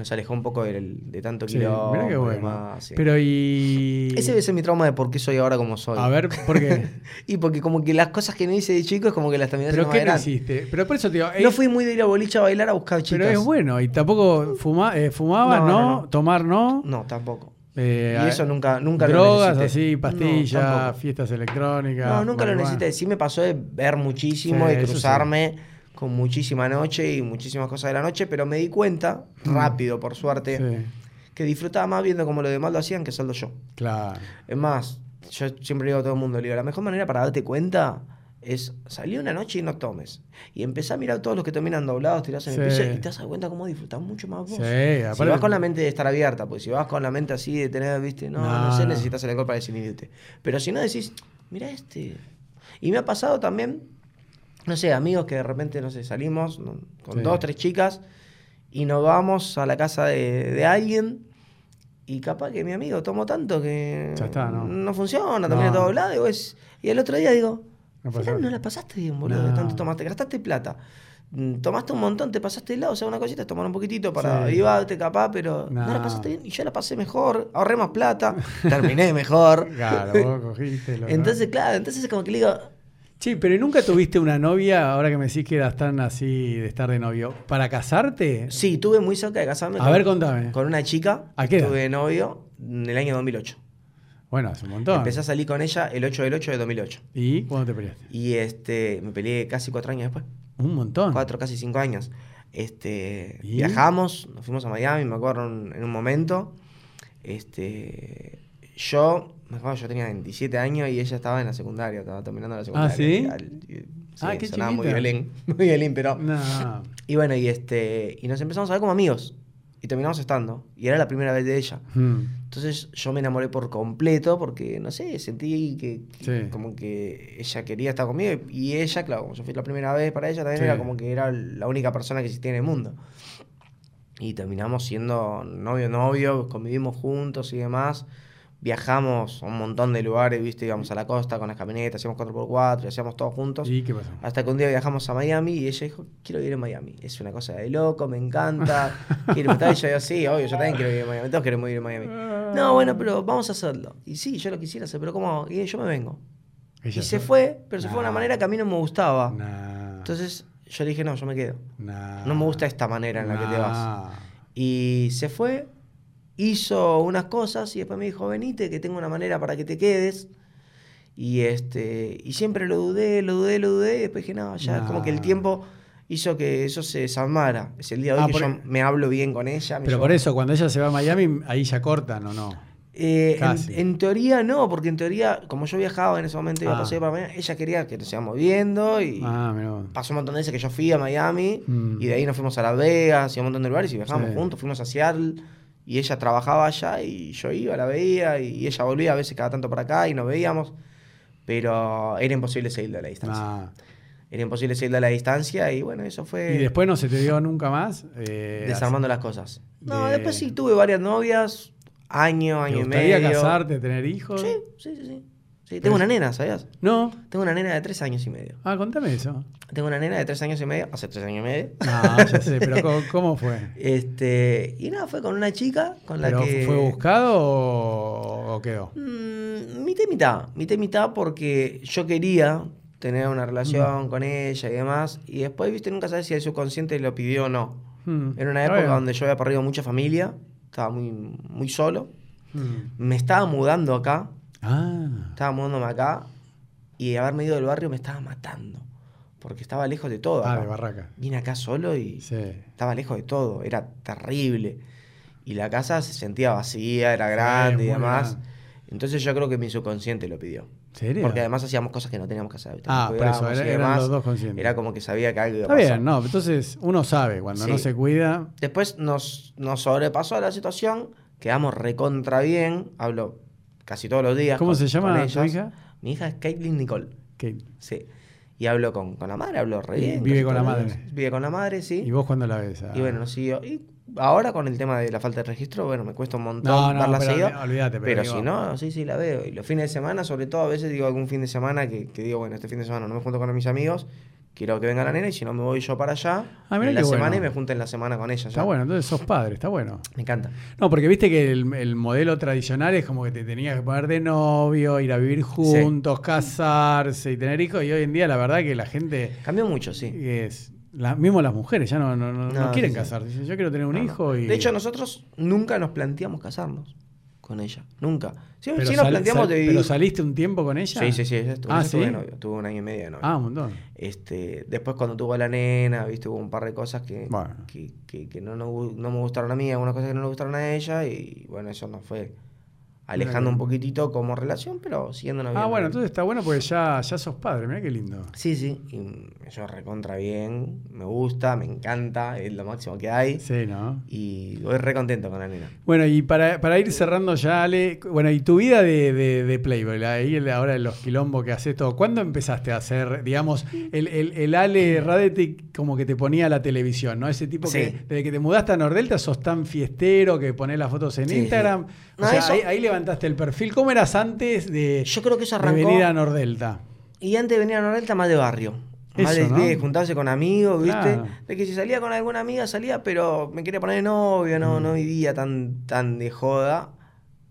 nos alejó un poco del- de tanto Sí, quilombo. mirá qué y bueno. demás, sí. Pero y. Ese debe ser mi trauma de por qué soy ahora como soy. A ver, ¿por qué? y porque como que las cosas que no hice de chico es como que las terminé ¿Pero qué no más hiciste? Pero por eso te digo. No eh, fui muy de ir a boliche a bailar a buscar chicas. Pero es bueno. Y tampoco fuma, eh, fumabas, No, no, no, no. Tomar, no. No, tampoco. Eh, y eso nunca, nunca Drogas lo necesité. así, pastillas, fiestas electrónicas. No, nunca lo necesité. Sí me pasó de ver muchísimo, Sí, de sí. cruzarme con muchísima noche y muchísimas cosas de la noche, pero me di cuenta, Mm. rápido por suerte, Sí, que disfrutaba más viendo como los demás lo hacían que solo yo. claro. Es más, yo siempre digo a todo el mundo, digo, la mejor manera para darte cuenta es salir una noche y no tomes. Y empezar a mirar a todos los que terminan doblados, tirados en el piso y te das cuenta cómo disfrutas mucho más vos. Sí, Si vas con la mente de estar abierta, pues si vas con la mente así de tener, viste, no, no, No, sé, necesitas el alcohol para desinhibirte. Pero si no decís, mira este. Y me ha pasado también, no sé, amigos que de repente, no sé, salimos ¿no? con Sí. dos, tres chicas y nos vamos a la casa de, de alguien. Y capaz que mi amigo tomó tanto que Ya está, ¿no? funciona, No. también todo doblado. Y, vos- y el otro día digo, No no, no la pasaste bien, boludo, No. tanto tomaste, gastaste plata. Mm, Tomaste un montón, te pasaste el lado, o sea, una cosita, tomar un poquitito para Sí. capaz, pero no. No. la pasaste bien y yo la pasé mejor, ahorré más plata, terminé mejor. Claro, vos cogiste. lo- Entonces, claro, entonces es como que le digo, Sí, pero nunca tuviste una novia, ahora que me decís que eras tan así de estar de novio, ¿para casarte? sí, tuve muy cerca de casarme A ver, contame. con una chica, ¿A qué edad? tuve novio en el año 2008. Bueno, hace un montón. Empecé a salir con ella el 8 del 8 de 2008. ¿Y cuándo te peleaste? Y este, me peleé casi cuatro años después. Un montón. cuatro, casi cinco años. Este, ¿Y? viajamos, nos fuimos a Miami, me acuerdo en, en un momento. Este, yo, me acuerdo, yo tenía 27 años y ella estaba en la secundaria, estaba terminando la secundaria. ¿sí? Al- y- sí, Ah, qué sonaba muy chiquita. violín, muy violín, pero... No. Y bueno, y este, y nos empezamos a ver como amigos. Y terminamos estando. Y era la primera vez de ella. Hmm. Entonces yo me enamoré por completo porque, no sé, sentí que, que Sí. como que ella quería estar conmigo y ella, claro, como yo fui la primera vez para ella, también Sí. era como que era la única persona que existía en el mundo. Y terminamos siendo novio-novio, convivimos juntos y demás. Viajamos a un montón de lugares, viste, íbamos a la costa con las camionetas, hacíamos 4x4 y hacíamos todos juntos. ¿Y qué pasó? Hasta que un día viajamos a Miami y ella dijo, quiero vivir en Miami. Es una cosa de loco, me encanta. Quiero estar. Y yo digo, sí, obvio, yo también quiero vivir en Miami. Todos queremos vivir en Miami. No, bueno, pero vamos a hacerlo. Y sí, yo lo quisiera hacer, pero ¿cómo? Y yo me vengo. Ella y se fue, pero se fue de una Nah. manera que a mí no me gustaba. Nah. Entonces yo le dije, no, yo me quedo. Nah. No me gusta esta manera en la que te vas. Nah. Y se fue, hizo unas cosas y después me dijo, venite, que tengo una manera para que te quedes. Y este y siempre lo dudé, lo dudé, lo dudé. Y después dije, no, ya es como que el Nah. tiempo hizo que eso se desarmara. Es el día de hoy Ah, que por- yo me hablo bien con ella. Pero llevo- por eso, cuando ella se va a Miami, ahí ya cortan o no. Eh, en, teoría no, porque en teoría, como yo viajaba en ese momento, iba Ah. a pasar para Miami, ella quería que nos sigamos viendo y Ah, pasó un montón de veces que yo fui a Miami Mm. y de ahí nos fuimos a Las Vegas y a un montón de lugares y viajamos Sí. juntos, fuimos a Seattle y ella trabajaba allá y yo iba, la veía y ella volvía a veces cada tanto para acá y nos veíamos, pero era imposible seguirlo a la distancia. Nah. Era imposible seguirlo a la distancia y bueno, eso fue ¿Y después no se te dio nunca más? Eh, desarmando las cosas. No, de- después sí tuve varias novias, año, ¿Te año y gustaría medio. casarte, tener hijos? Sí, sí, sí, sí. Sí, tengo una nena, ¿sabías? No. Tengo una nena de tres años y medio. Ah, contame eso. Tengo una nena de tres años y medio, hace tres años y medio. No, ya sé, pero ¿cómo, cómo fue? Este, y nada, fue con una chica con la ¿Pero que. fue buscado o, o quedó? Mm, mitad y mitad. Mitad y mitad porque yo quería tener una relación con ella y demás. Y después, viste, nunca sabes si el subconsciente lo pidió o no. Hmm. Era una época donde yo había perdido mucha familia, estaba muy, muy solo. Hmm. Me estaba mudando acá, Ah. estaba mudándome acá. Y haberme ido del barrio me estaba matando. Porque estaba lejos de todo. Ah, acá. de barraca. Vine acá solo y Sí. estaba lejos de todo, era terrible. Y la casa se sentía vacía, era Sí, grande y demás. grande. Entonces yo creo que mi subconsciente lo pidió. ¿Serio? Porque además hacíamos cosas que no teníamos que hacer. Ah, por eso, era- eran demás. los dos conscientes. Era como que sabía que algo iba a Está pasar. bien, no, entonces uno sabe, cuando Sí. no se cuida, Después nos, nos sobrepasó la situación, quedamos recontra bien, hablo casi todos los días. ¿Cómo con- se llama tu hija? Mi hija es Caitlin Nicole, que sí. Y hablo con, con la madre, hablo re bien. vive con la los madre. Vive con la madre, sí. ¿Y vos cuando la ves? Ah. Y bueno, siguió. Y ahora con el tema de la falta de registro, bueno, me cuesta un montón No, no, verla pero seguido. olvi- olvídate, pero Pero si no, sí, sí, la veo. Y los fines de semana, sobre todo, a veces digo algún fin de semana que, que digo, bueno, este fin de semana no me junto con mis amigos, quiero que venga la nena y si no me voy yo para allá, Ah, en la semana bueno. y me junto en la semana con ella. Está bueno, entonces sos padre, está bueno. Me encanta. No, porque viste que el, el modelo tradicional es como que te tenías que poner de novio, ir a vivir juntos, casarse y tener hijos. Y hoy en día la verdad que la gente Cambió mucho, sí. es... la- mismo las mujeres ya no, no, no- quieren sí, casarse. Dicen, yo quiero tener un hijo y... De hecho, nosotros nunca nos planteamos casarnos con ella. Nunca. Sí, pero, sí nos sal- planteamos sal- de vivir. pero saliste un tiempo con ella. Sí, sí, sí. ella estuvo, Ah, ¿sí? novio. Tuvo un año y medio de novio. Ah, un montón. Este, después cuando tuvo a la nena, viste, hubo un par de cosas que, Bueno. que, que- que no, no, no me gustaron a mí, algunas cosas que no le gustaron a ella, y bueno, eso nos fue alejando un poquitito como relación, pero siguiéndonos bien. Ah, bueno, entonces está bueno porque ya, ya sos padre, mira qué lindo. Sí, sí, y yo recontra bien, me gusta, me encanta, es lo máximo que hay, Sí, ¿no? y voy re contento con la nena. Bueno, y para, para ir cerrando ya, Ale, bueno, y tu vida de, de, de Playboy, ahí ahora en los quilombos que haces todo, ¿cuándo empezaste a hacer, digamos, el, el, el Ale Radetic como que te ponía la televisión, ¿no? Ese tipo que, desde que te mudaste a Nordelta, sos tan fiestero que ponés las fotos en Sí, Instagram. sí. O No, sea, eso- ahí, ahí levantaste el perfil. ¿Cómo eras antes de, Yo creo que eso de arrancó, venir a Nordelta? y antes de venir a Nordelta más de barrio. Más Eso, de, ¿no? de juntarse con amigos, ¿viste? Claro. De que si salía con alguna amiga salía, pero me quería poner de novio, no, Mm. no vivía tan, tan de joda.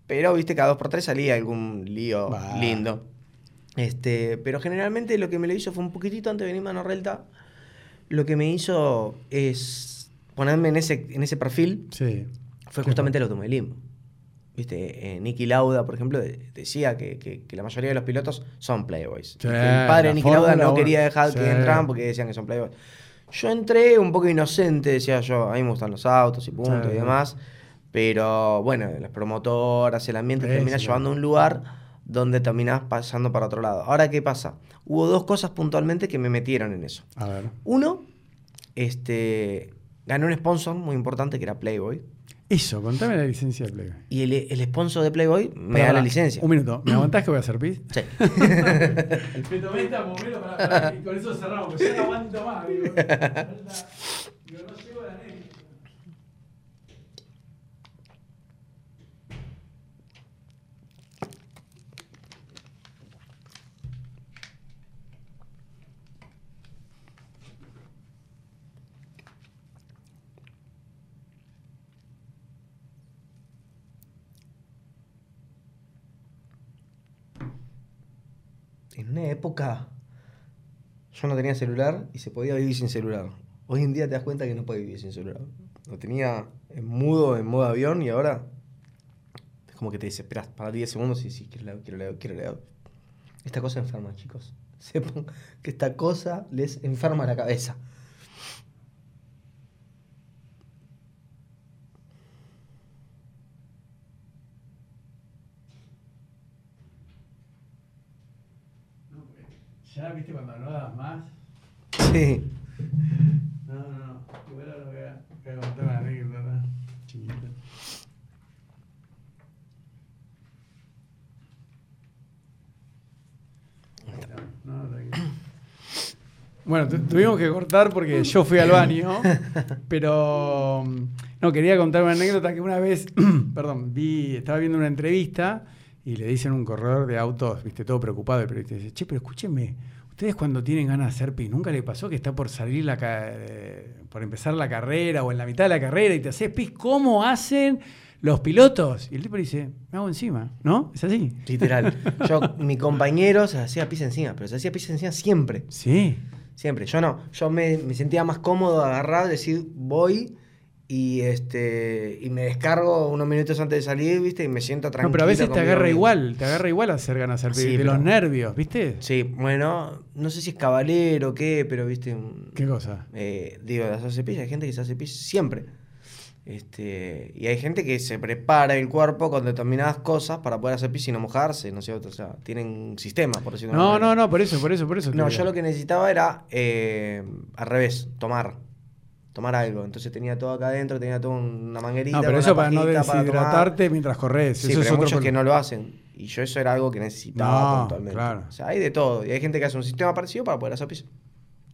Pero, viste, cada dos por tres salía algún lío Bah. lindo. Este, pero generalmente lo que me lo hizo fue un poquitito antes de venirme a Norrelta. Lo que me hizo es ponerme en ese, en ese perfil Sí. fue justamente el automovilismo. Viste, eh, Nicky Lauda, por ejemplo, de- decía que, que- que la mayoría de los pilotos son playboys. Sí, el padre de Nicky Lauda no quería dejar Sí. que entraran porque decían que son playboys. Yo entré un poco inocente, decía yo, a mí me gustan los autos y punto Sí. y demás. Pero bueno, las promotoras, el ambiente termina llevando a un lugar donde terminás pasando para otro lado. Ahora, ¿qué pasa? Hubo dos cosas puntualmente que me metieron en eso. A ver. Uno, este, gané un sponsor muy importante que era Playboy. Eso, contame la licencia de Playboy. Y el, el sponsor de Playboy me da la licencia. Un minuto. ¿Me aguantás que voy a hacer pis? Sí. Me tomé esta momento para, para- y con eso cerramos, porque ya no aguanto más. Digo, digo, no llego a la anécdota. En una época yo no tenía celular y se podía vivir sin celular. Hoy en día te das cuenta que no puedes vivir sin celular. Lo tenía en mudo, en modo avión y ahora es como que te desesperas para 10 segundos y decís, quiero leer, quiero leer, quiero leer. Esta cosa enferma, chicos. Sepan que esta cosa les enferma la cabeza. No das más. Sí. No, no, no. Igual ahora voy a, voy a contar una anécdota chiquita. No. Bueno, tu- tuvimos que cortar porque yo fui al baño, pero no, quería contar una anécdota que una vez, perdón, vi, estaba viendo una entrevista y le dicen a un corredor de autos, viste, todo preocupado, periodista dice, che, pero escúchenme, ustedes cuando tienen ganas de hacer pis, ¿nunca le pasó que está por salir la eh, por empezar la carrera o en la mitad de la carrera y te haces pis? ¿Cómo hacen los pilotos? Y el tipo dice, me hago encima, ¿no? ¿Es así? Literal. Yo, mi compañero se hacía pis encima, pero se hacía pis encima siempre. Sí. Siempre. Yo no. Yo me, me sentía más cómodo agarrar, decir, voy y este y me descargo unos minutos antes de salir, ¿viste? Y me siento tranquilo. No, pero a veces te agarra mismo. igual, te agarra igual hacer ganas de Sí, de los nervios, ¿viste? Sí, bueno, no sé si es caballero o qué, pero, ¿viste? ¿Qué cosa? eh, digo, de hacerse pis, hay gente que se hace pis siempre. Este, y hay gente que se prepara el cuerpo con determinadas cosas para poder hacer pis y no mojarse, ¿no es cierto? O sea, tienen un sistema, por decirlo de No, no, no, por eso, por eso, por eso. No, yo lo que necesitaba era eh, al revés, tomar. Tomar algo. Entonces tenía todo acá adentro, tenía toda una manguerita. No, pero eso una para no para deshidratarte mientras corres. Sí, eso pero es hay otro muchos que no lo hacen. Y yo eso era algo que necesitaba No, puntualmente. claro. O sea, hay de todo. Y hay gente que hace un sistema parecido para poder hacer pis.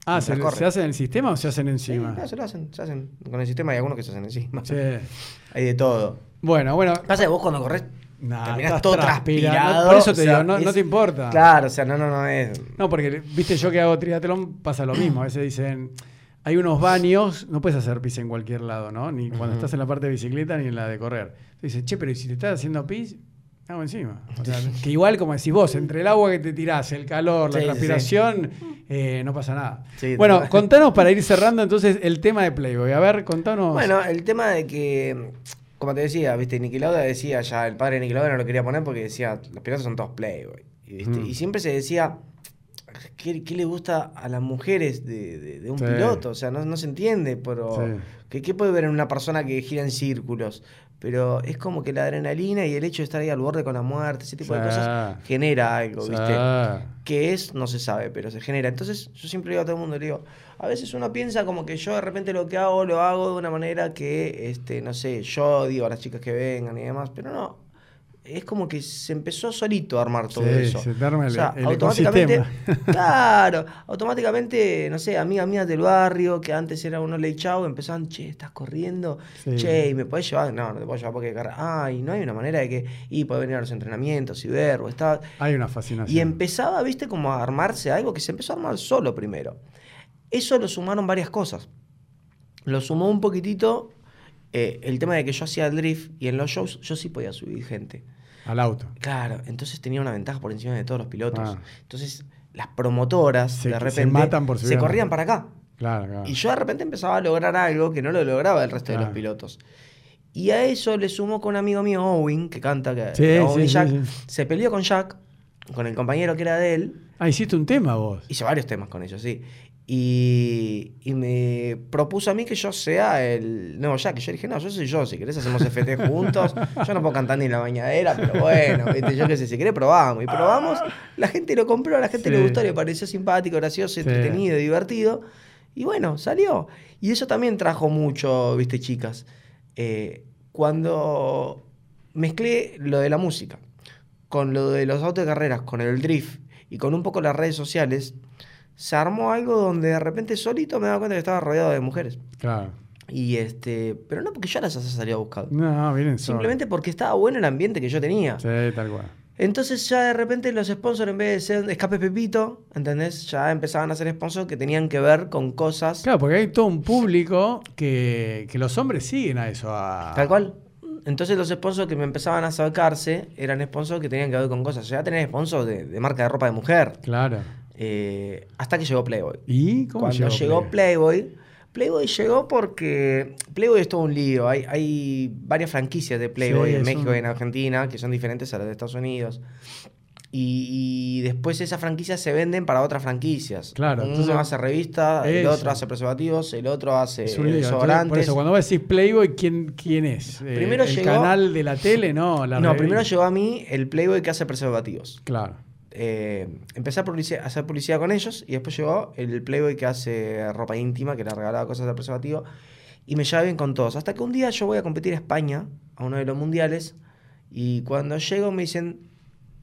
Ah, ¿se. ¿se hace en el sistema o se hacen encima? Sí, no, se lo hacen, se hacen. Con el sistema hay algunos que se hacen encima. Sí. Hay de todo. Bueno, bueno. Pasa que vos cuando corres Nah, terminás estás todo transpirado. transpirado. Por eso o te sea, digo, no, no te importa. Claro, o sea, no, no, no es. No, porque viste yo que hago triatlón pasa lo mismo. A veces dicen, hay unos baños, no puedes hacer pis en cualquier lado, ¿no? Ni cuando estás en la parte de bicicleta ni en la de correr. Dices, che, pero ¿y si te estás haciendo pis? Hago encima. O sea, que igual como decís vos, entre el agua que te tirás, el calor, la sí, transpiración, eh, no pasa nada. Sí, bueno, contanos para ir cerrando entonces el tema de Playboy. A ver, contanos. Bueno, el tema de que, como te decía, viste, Niki Lauda decía ya, el padre de Niki Lauda no lo quería poner porque decía, los pilotos son todos Playboy. Mm. y siempre se decía, ¿qué, qué le gusta a las mujeres de, de- de un Sí. piloto? O sea, no, no se entiende, pero Sí. ¿qué, qué puede ver en una persona que gira en círculos? Pero es como que la adrenalina y el hecho de estar ahí al borde con la muerte, ese tipo de cosas, genera algo. ¿viste? ¿Qué es? No se sabe, pero se genera. Entonces, yo siempre digo a todo el mundo, le digo, a veces uno piensa como que yo de repente lo que hago, lo hago de una manera que, este, no sé, yo digo a las chicas que vengan y demás, pero no. Es como que se empezó solito a armar todo Sí, eso. se arma el- el automáticamente, ecosistema. claro, automáticamente, no sé, amigas mías del barrio, que antes era uno ley chau, empezaban, che, estás corriendo, Sí. che, ¿y me podés llevar? No, no te puedo llevar porque carga. Ay, no hay una manera de que, y puede venir a los entrenamientos y ver, o está. Hay una fascinación. Y empezaba, viste, como a armarse algo que se empezó a armar solo primero. Eso lo sumaron varias cosas. Lo sumó un poquitito eh, el tema de que yo hacía el drift y en los shows yo sí podía subir gente. Al auto. Claro, entonces tenía una ventaja por encima de todos los pilotos. Ah. Entonces las promotoras Se- de se repente matan por subir se corrían para acá. Claro, claro. Y yo de repente empezaba a lograr algo que no lo lograba el resto de los pilotos. Y a eso le sumó con un amigo mío, Owen, que canta, que Sí, Owen sí, sí, Jack, sí. se peleó con Jack, con el compañero que era de él, Ah, hiciste un tema vos. Hice varios temas con ellos, sí. Y, y me propuso a mí que yo sea el nuevo Jack. Y yo dije, no, yo soy yo. Si querés hacemos FT juntos. Yo no puedo cantar ni en la bañadera, pero bueno, ¿viste? yo qué sé, si querés probamos. Y probamos, la gente lo compró, a la gente le gustó, le pareció simpático, gracioso, Sí. entretenido, divertido. Y bueno, salió. Y eso también trajo mucho, viste, chicas. Eh, cuando mezclé lo de la música con lo de los autos de carreras, con el drift y con un poco las redes sociales, se armó algo donde de repente solito me daba cuenta que estaba rodeado de mujeres. Claro. Y este, pero no porque yo las haya salido a buscar, No, solos. simplemente porque estaba bueno el ambiente que yo tenía. Sí, tal cual. Entonces ya de repente los sponsors en vez de ser Escape Pepito, ¿entendés? Ya empezaban a ser sponsors que tenían que ver con cosas Claro, porque hay todo un público que, que los hombres siguen a eso. A... Tal cual. Entonces los sponsors que me empezaban a acercarse eran sponsors que tenían que ver con cosas. Ya tenés sponsors de, de marca de ropa de mujer. Claro. Eh, hasta que llegó Playboy. ¿Y cómo Cuando llegó, Playboy? Playboy, Playboy llegó porque Playboy es todo un lío. Hay, hay varias franquicias de Playboy Sí, en México y en Argentina que son diferentes a las de Estados Unidos. Y, y después esas franquicias se venden para otras franquicias. Claro, Uno entonces- hace revista, el otro hace preservativos, el otro hace Es un lío. Entonces, por eso, cuando vos decís Playboy, ¿quién, quién es? Eh, Primero ¿El llegó- canal de la tele? No, la no, revista. primero llegó a mí el Playboy que hace preservativos. Claro. Eh, empecé a, hacer publicidad con ellos y después llegó el Playboy que hace ropa íntima, que le regalaba cosas de preservativo. Y me llevaba bien con todos. Hasta que un día yo voy a competir a España, a uno de los mundiales. Y cuando llego me dicen,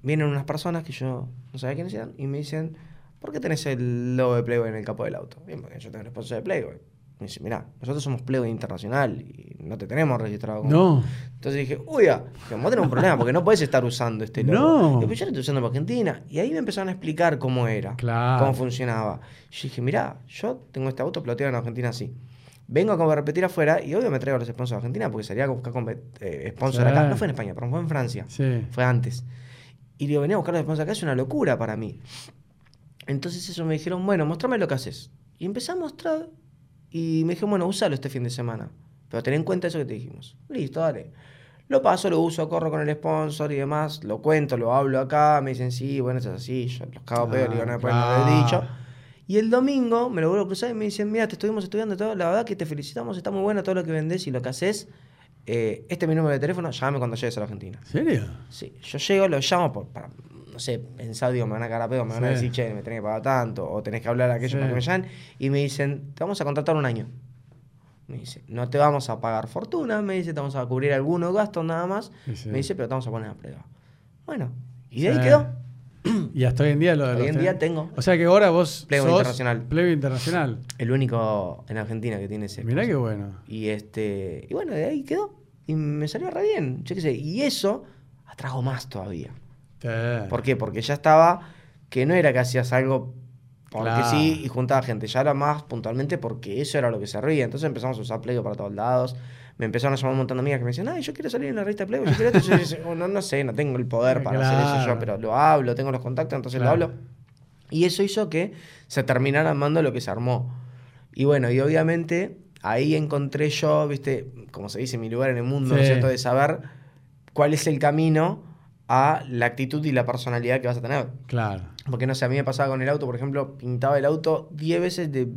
vienen unas personas que yo no sabía quiénes eran. Y me dicen, ¿por qué tenés el logo de Playboy en el capo del auto? Bien, porque yo tengo el sponsor de Playboy. Me dice, mirá, nosotros somos Playboy Internacional y no te tenemos registrado como... No. Entonces dije, uy, ah, que vos tenés un problema porque no podés estar usando este logo. No. Después yo lo estoy usando para Argentina. Y ahí me empezaron a explicar cómo era, Claro. cómo funcionaba. Yo dije, mirá, yo tengo este auto ploteado en Argentina así. Vengo a repetir afuera y obvio me traigo a los sponsors de Argentina porque salía a buscar eh, sponsor Sí. acá. No fue en España, pero fue en Francia. Sí. Fue antes. Y digo, venía a buscar los sponsors acá, es una locura para mí. Entonces eso me dijeron, bueno, mostrame lo que haces. Y empecé a mostrar y me dijeron, bueno, úsalo este fin de semana. Pero ten en cuenta eso que te dijimos. Listo, dale. Lo paso, lo uso, corro con el sponsor y demás, lo cuento, lo hablo acá, me dicen, sí, bueno, eso es así, yo los cago peor, digo, no me pueden haber Ah, dicho. Y el domingo me lo vuelvo a cruzar y me dicen, mira, te estuvimos estudiando todo, la verdad que te felicitamos, está muy bueno todo lo que vendés y lo que haces. Eh, este es mi número de teléfono, llámame cuando llegues a la Argentina. ¿En serio? Sí, yo llego, lo llamo por, para, no sé, pensado, digo, me van a cagar a pedo, me van a decir, che, me tenés que pagar tanto, o tenés que hablar a aquellos Sí. para que me llamen, y me dicen, te vamos a contratar un año. Me dice, no te vamos a pagar fortuna, me dice, te vamos a cubrir algunos gastos nada más, Sí, me dice, pero te vamos a poner a prueba. Bueno, y de ahí quedó. Y hasta hoy en día lo Hoy los en día tengo. O sea que ahora vos. Plebo sos internacional. Plebo internacional. El único en Argentina que tiene ese. Mirá qué bueno. Y este. Y bueno, de ahí quedó. Y me salió re bien. Yo qué sé. Y eso atrajo más todavía. Sí. ¿Por qué? Porque ya estaba. Que no era que hacías algo porque Claro. sí y juntaba gente. Ya era más puntualmente porque eso era lo que se reía. Entonces empezamos a usar Plego para todos lados. Me empezaron a llamar un montón de amigas que me decían, ay, yo quiero salir en la revista Plego. Yo quiero esto. Yo "Oh, no, no sé, no tengo el poder para hacer eso yo, pero lo hablo, tengo los contactos, entonces Claro. lo hablo. Y eso hizo que se terminara armando lo que se armó. Y bueno, y obviamente ahí encontré yo, viste, como se dice, mi lugar en el mundo, ¿no es cierto? De saber cuál es el camino a la actitud y la personalidad que vas a tener. Claro. Porque no sé, a mí me pasaba con el auto, por ejemplo, pintaba el auto 10 veces de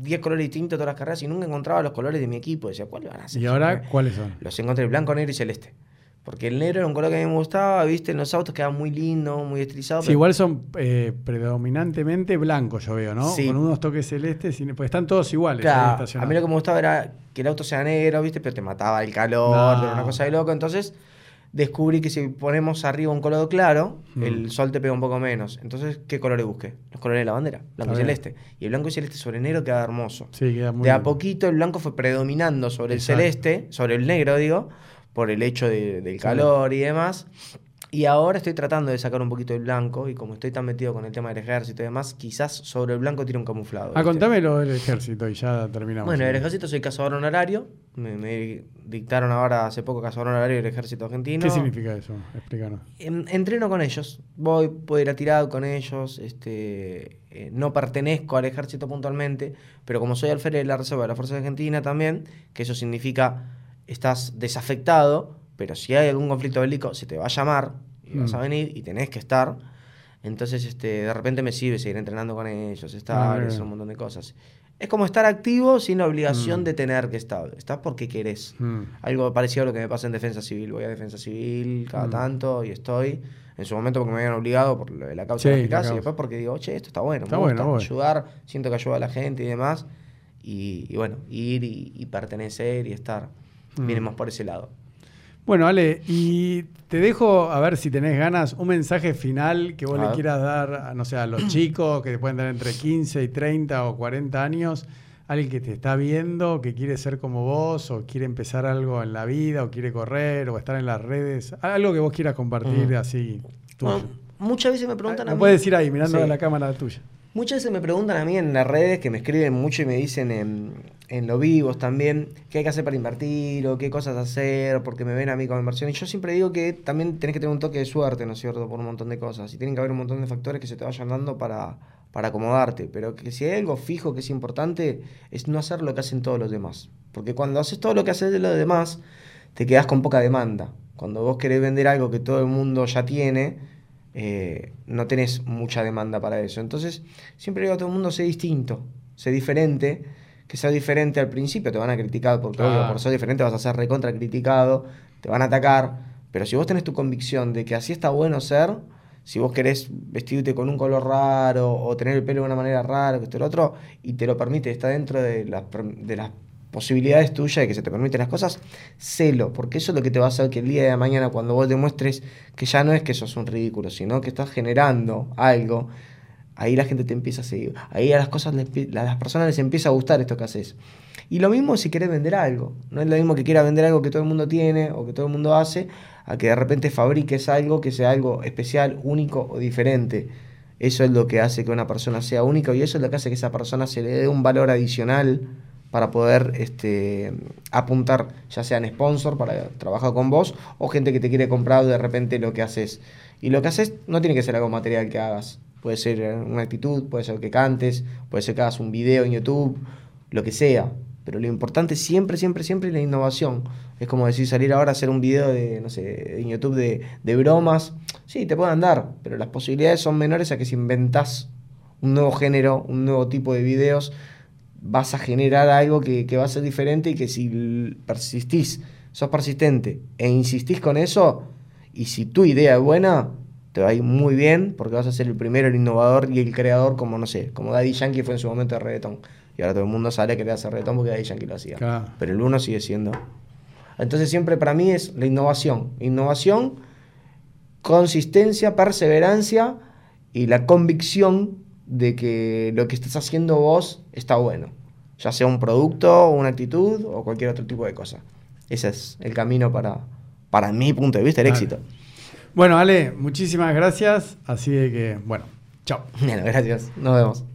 10 colores distintos todas las carreras y nunca encontraba los colores de mi equipo. Decía, ¿cuáles van a ser? ¿Y ahora cuáles son? Los encontré blanco, negro y celeste. Porque el negro era un color que a mí me gustaba, viste, en los autos quedaba muy lindo, muy estilizado. Sí, pero- igual son eh, predominantemente blancos, yo veo, ¿no? Sí. Con unos toques celestes, pues están todos iguales. Claro, a mí lo que me gustaba era que el auto sea negro, ¿viste? Pero te mataba el calor, No. era una cosa de loco. Entonces descubrí que si ponemos arriba un color claro, Mm. el sol te pega un poco menos. Entonces, ¿qué colores busqué? Los colores de la bandera, blanco y celeste. Y el blanco y celeste sobre el negro queda hermoso. Sí, queda muy de a poquito el blanco fue predominando sobre el celeste, sobre el negro, digo, por el hecho de- del calor y demás. Y ahora estoy tratando de sacar un poquito el blanco y como estoy tan metido con el tema del ejército y demás, quizás sobre el blanco tire un camuflado. Ah, ¿viste? contame lo del ejército y ya terminamos. Bueno, el ejército soy cazador honorario. Me, me dictaron ahora hace poco cazador honorario del ejército argentino. ¿Qué significa eso? Explícanos. En- entreno con ellos. Voy, puedo ir a tirado con ellos. Este, eh, no pertenezco al ejército puntualmente, pero como soy alférez de la Reserva de la Fuerza Argentina también, que eso significa estás desafectado, pero si hay algún conflicto bélico, se te va a llamar y vas Mm. a venir y tenés que estar. Entonces, este, de repente me sirve seguir entrenando con ellos, estar, hacer un montón de cosas. Es como estar activo sin la obligación Mm. de tener que estar. Estás porque querés. Mm. Algo parecido a lo que me pasa en defensa civil. Voy a defensa civil cada Mm. tanto y estoy. En su momento porque me habían obligado por la causa Sí, de eficacia y después porque digo, oye, esto está bueno, Está me gusta bueno. ayudar, siento que ayuda a la gente y demás. Y, y bueno, ir y, y pertenecer y estar. Mm. Viene más por ese lado. Bueno, Ale, y te dejo a ver si tenés ganas un mensaje final que vos A le ver. quieras dar, a, no sé, a los chicos que pueden tener entre 15 y 30 o 40 años, alguien que te está viendo, que quiere ser como vos o quiere empezar algo en la vida o quiere correr o estar en las redes, algo que vos quieras compartir así. tuyo. Bueno, muchas veces me preguntan Ah, a Lo mí. puedes decir ahí, mirando Sí. a la cámara tuya. Muchas veces me preguntan a mí en las redes, que me escriben mucho y me dicen en, en lo vivos también, qué hay que hacer para invertir o qué cosas hacer, porque me ven a mí con inversión. Y yo siempre digo que también tenés que tener un toque de suerte, ¿no es cierto?, por un montón de cosas. Y tienen que haber un montón de factores que se te vayan dando para, para acomodarte. Pero que si hay algo fijo que es importante, es no hacer lo que hacen todos los demás. Porque cuando haces todo lo que haces de los demás, te quedas con poca demanda. Cuando vos querés vender algo que todo el mundo ya tiene, eh, no tenés mucha demanda para eso. Entonces, siempre digo a todo el mundo, sé distinto, sé diferente, que sea diferente al principio, te van a criticar, porque obvio, por ser diferente vas a ser recontra criticado, te van a atacar, pero si vos tenés tu convicción de que así está bueno ser, si vos querés vestirte con un color raro o tener el pelo de una manera rara, que esto y lo otro, y te lo permite, está dentro de las, de las posibilidades tuyas de que se te permiten las cosas, celo, porque eso es lo que te va a hacer que el día de mañana, cuando vos demuestres que ya no es que sos un ridículo, sino que estás generando algo, ahí la gente te empieza a seguir. Ahí a las cosas, las personas les empieza a gustar esto que haces. Y lo mismo si querés vender algo. No es lo mismo que quieras vender algo que todo el mundo tiene o que todo el mundo hace, a que de repente fabriques algo que sea algo especial, único o diferente. Eso es lo que hace que una persona sea única y eso es lo que hace que esa persona se le dé un valor adicional para poder este, apuntar, ya sea en sponsor para trabajar con vos o gente que te quiere comprar de repente lo que haces. Y lo que haces no tiene que ser algo material que hagas. Puede ser una actitud, puede ser que cantes, puede ser que hagas un video en YouTube, lo que sea. Pero lo importante siempre, siempre, siempre es la innovación. Es como decir, salir ahora a hacer un video de, no sé, en YouTube de, de bromas. Sí, te pueden dar, pero las posibilidades son menores a que si inventás un nuevo género, un nuevo tipo de videos, vas a generar algo que, va a ser diferente y que si persistís, sos persistente e insistís con eso, y si tu idea es buena, te va a ir muy bien porque vas a ser el primero, el innovador y el creador, como no sé, como Daddy Yankee fue en su momento de reggaetón. Y ahora todo el mundo sale a querer hacer reggaetón porque Daddy Yankee lo hacía. Pero el uno sigue siendo. Entonces siempre para mí es la innovación. Innovación, consistencia, perseverancia y la convicción de que lo que estás haciendo vos está bueno. Ya sea un producto, una actitud o cualquier otro tipo de cosa. Ese es el camino para, para mi punto de vista, el éxito. Bueno, Ale, muchísimas gracias. Así de que, bueno, chao. Bueno, gracias. Nos vemos.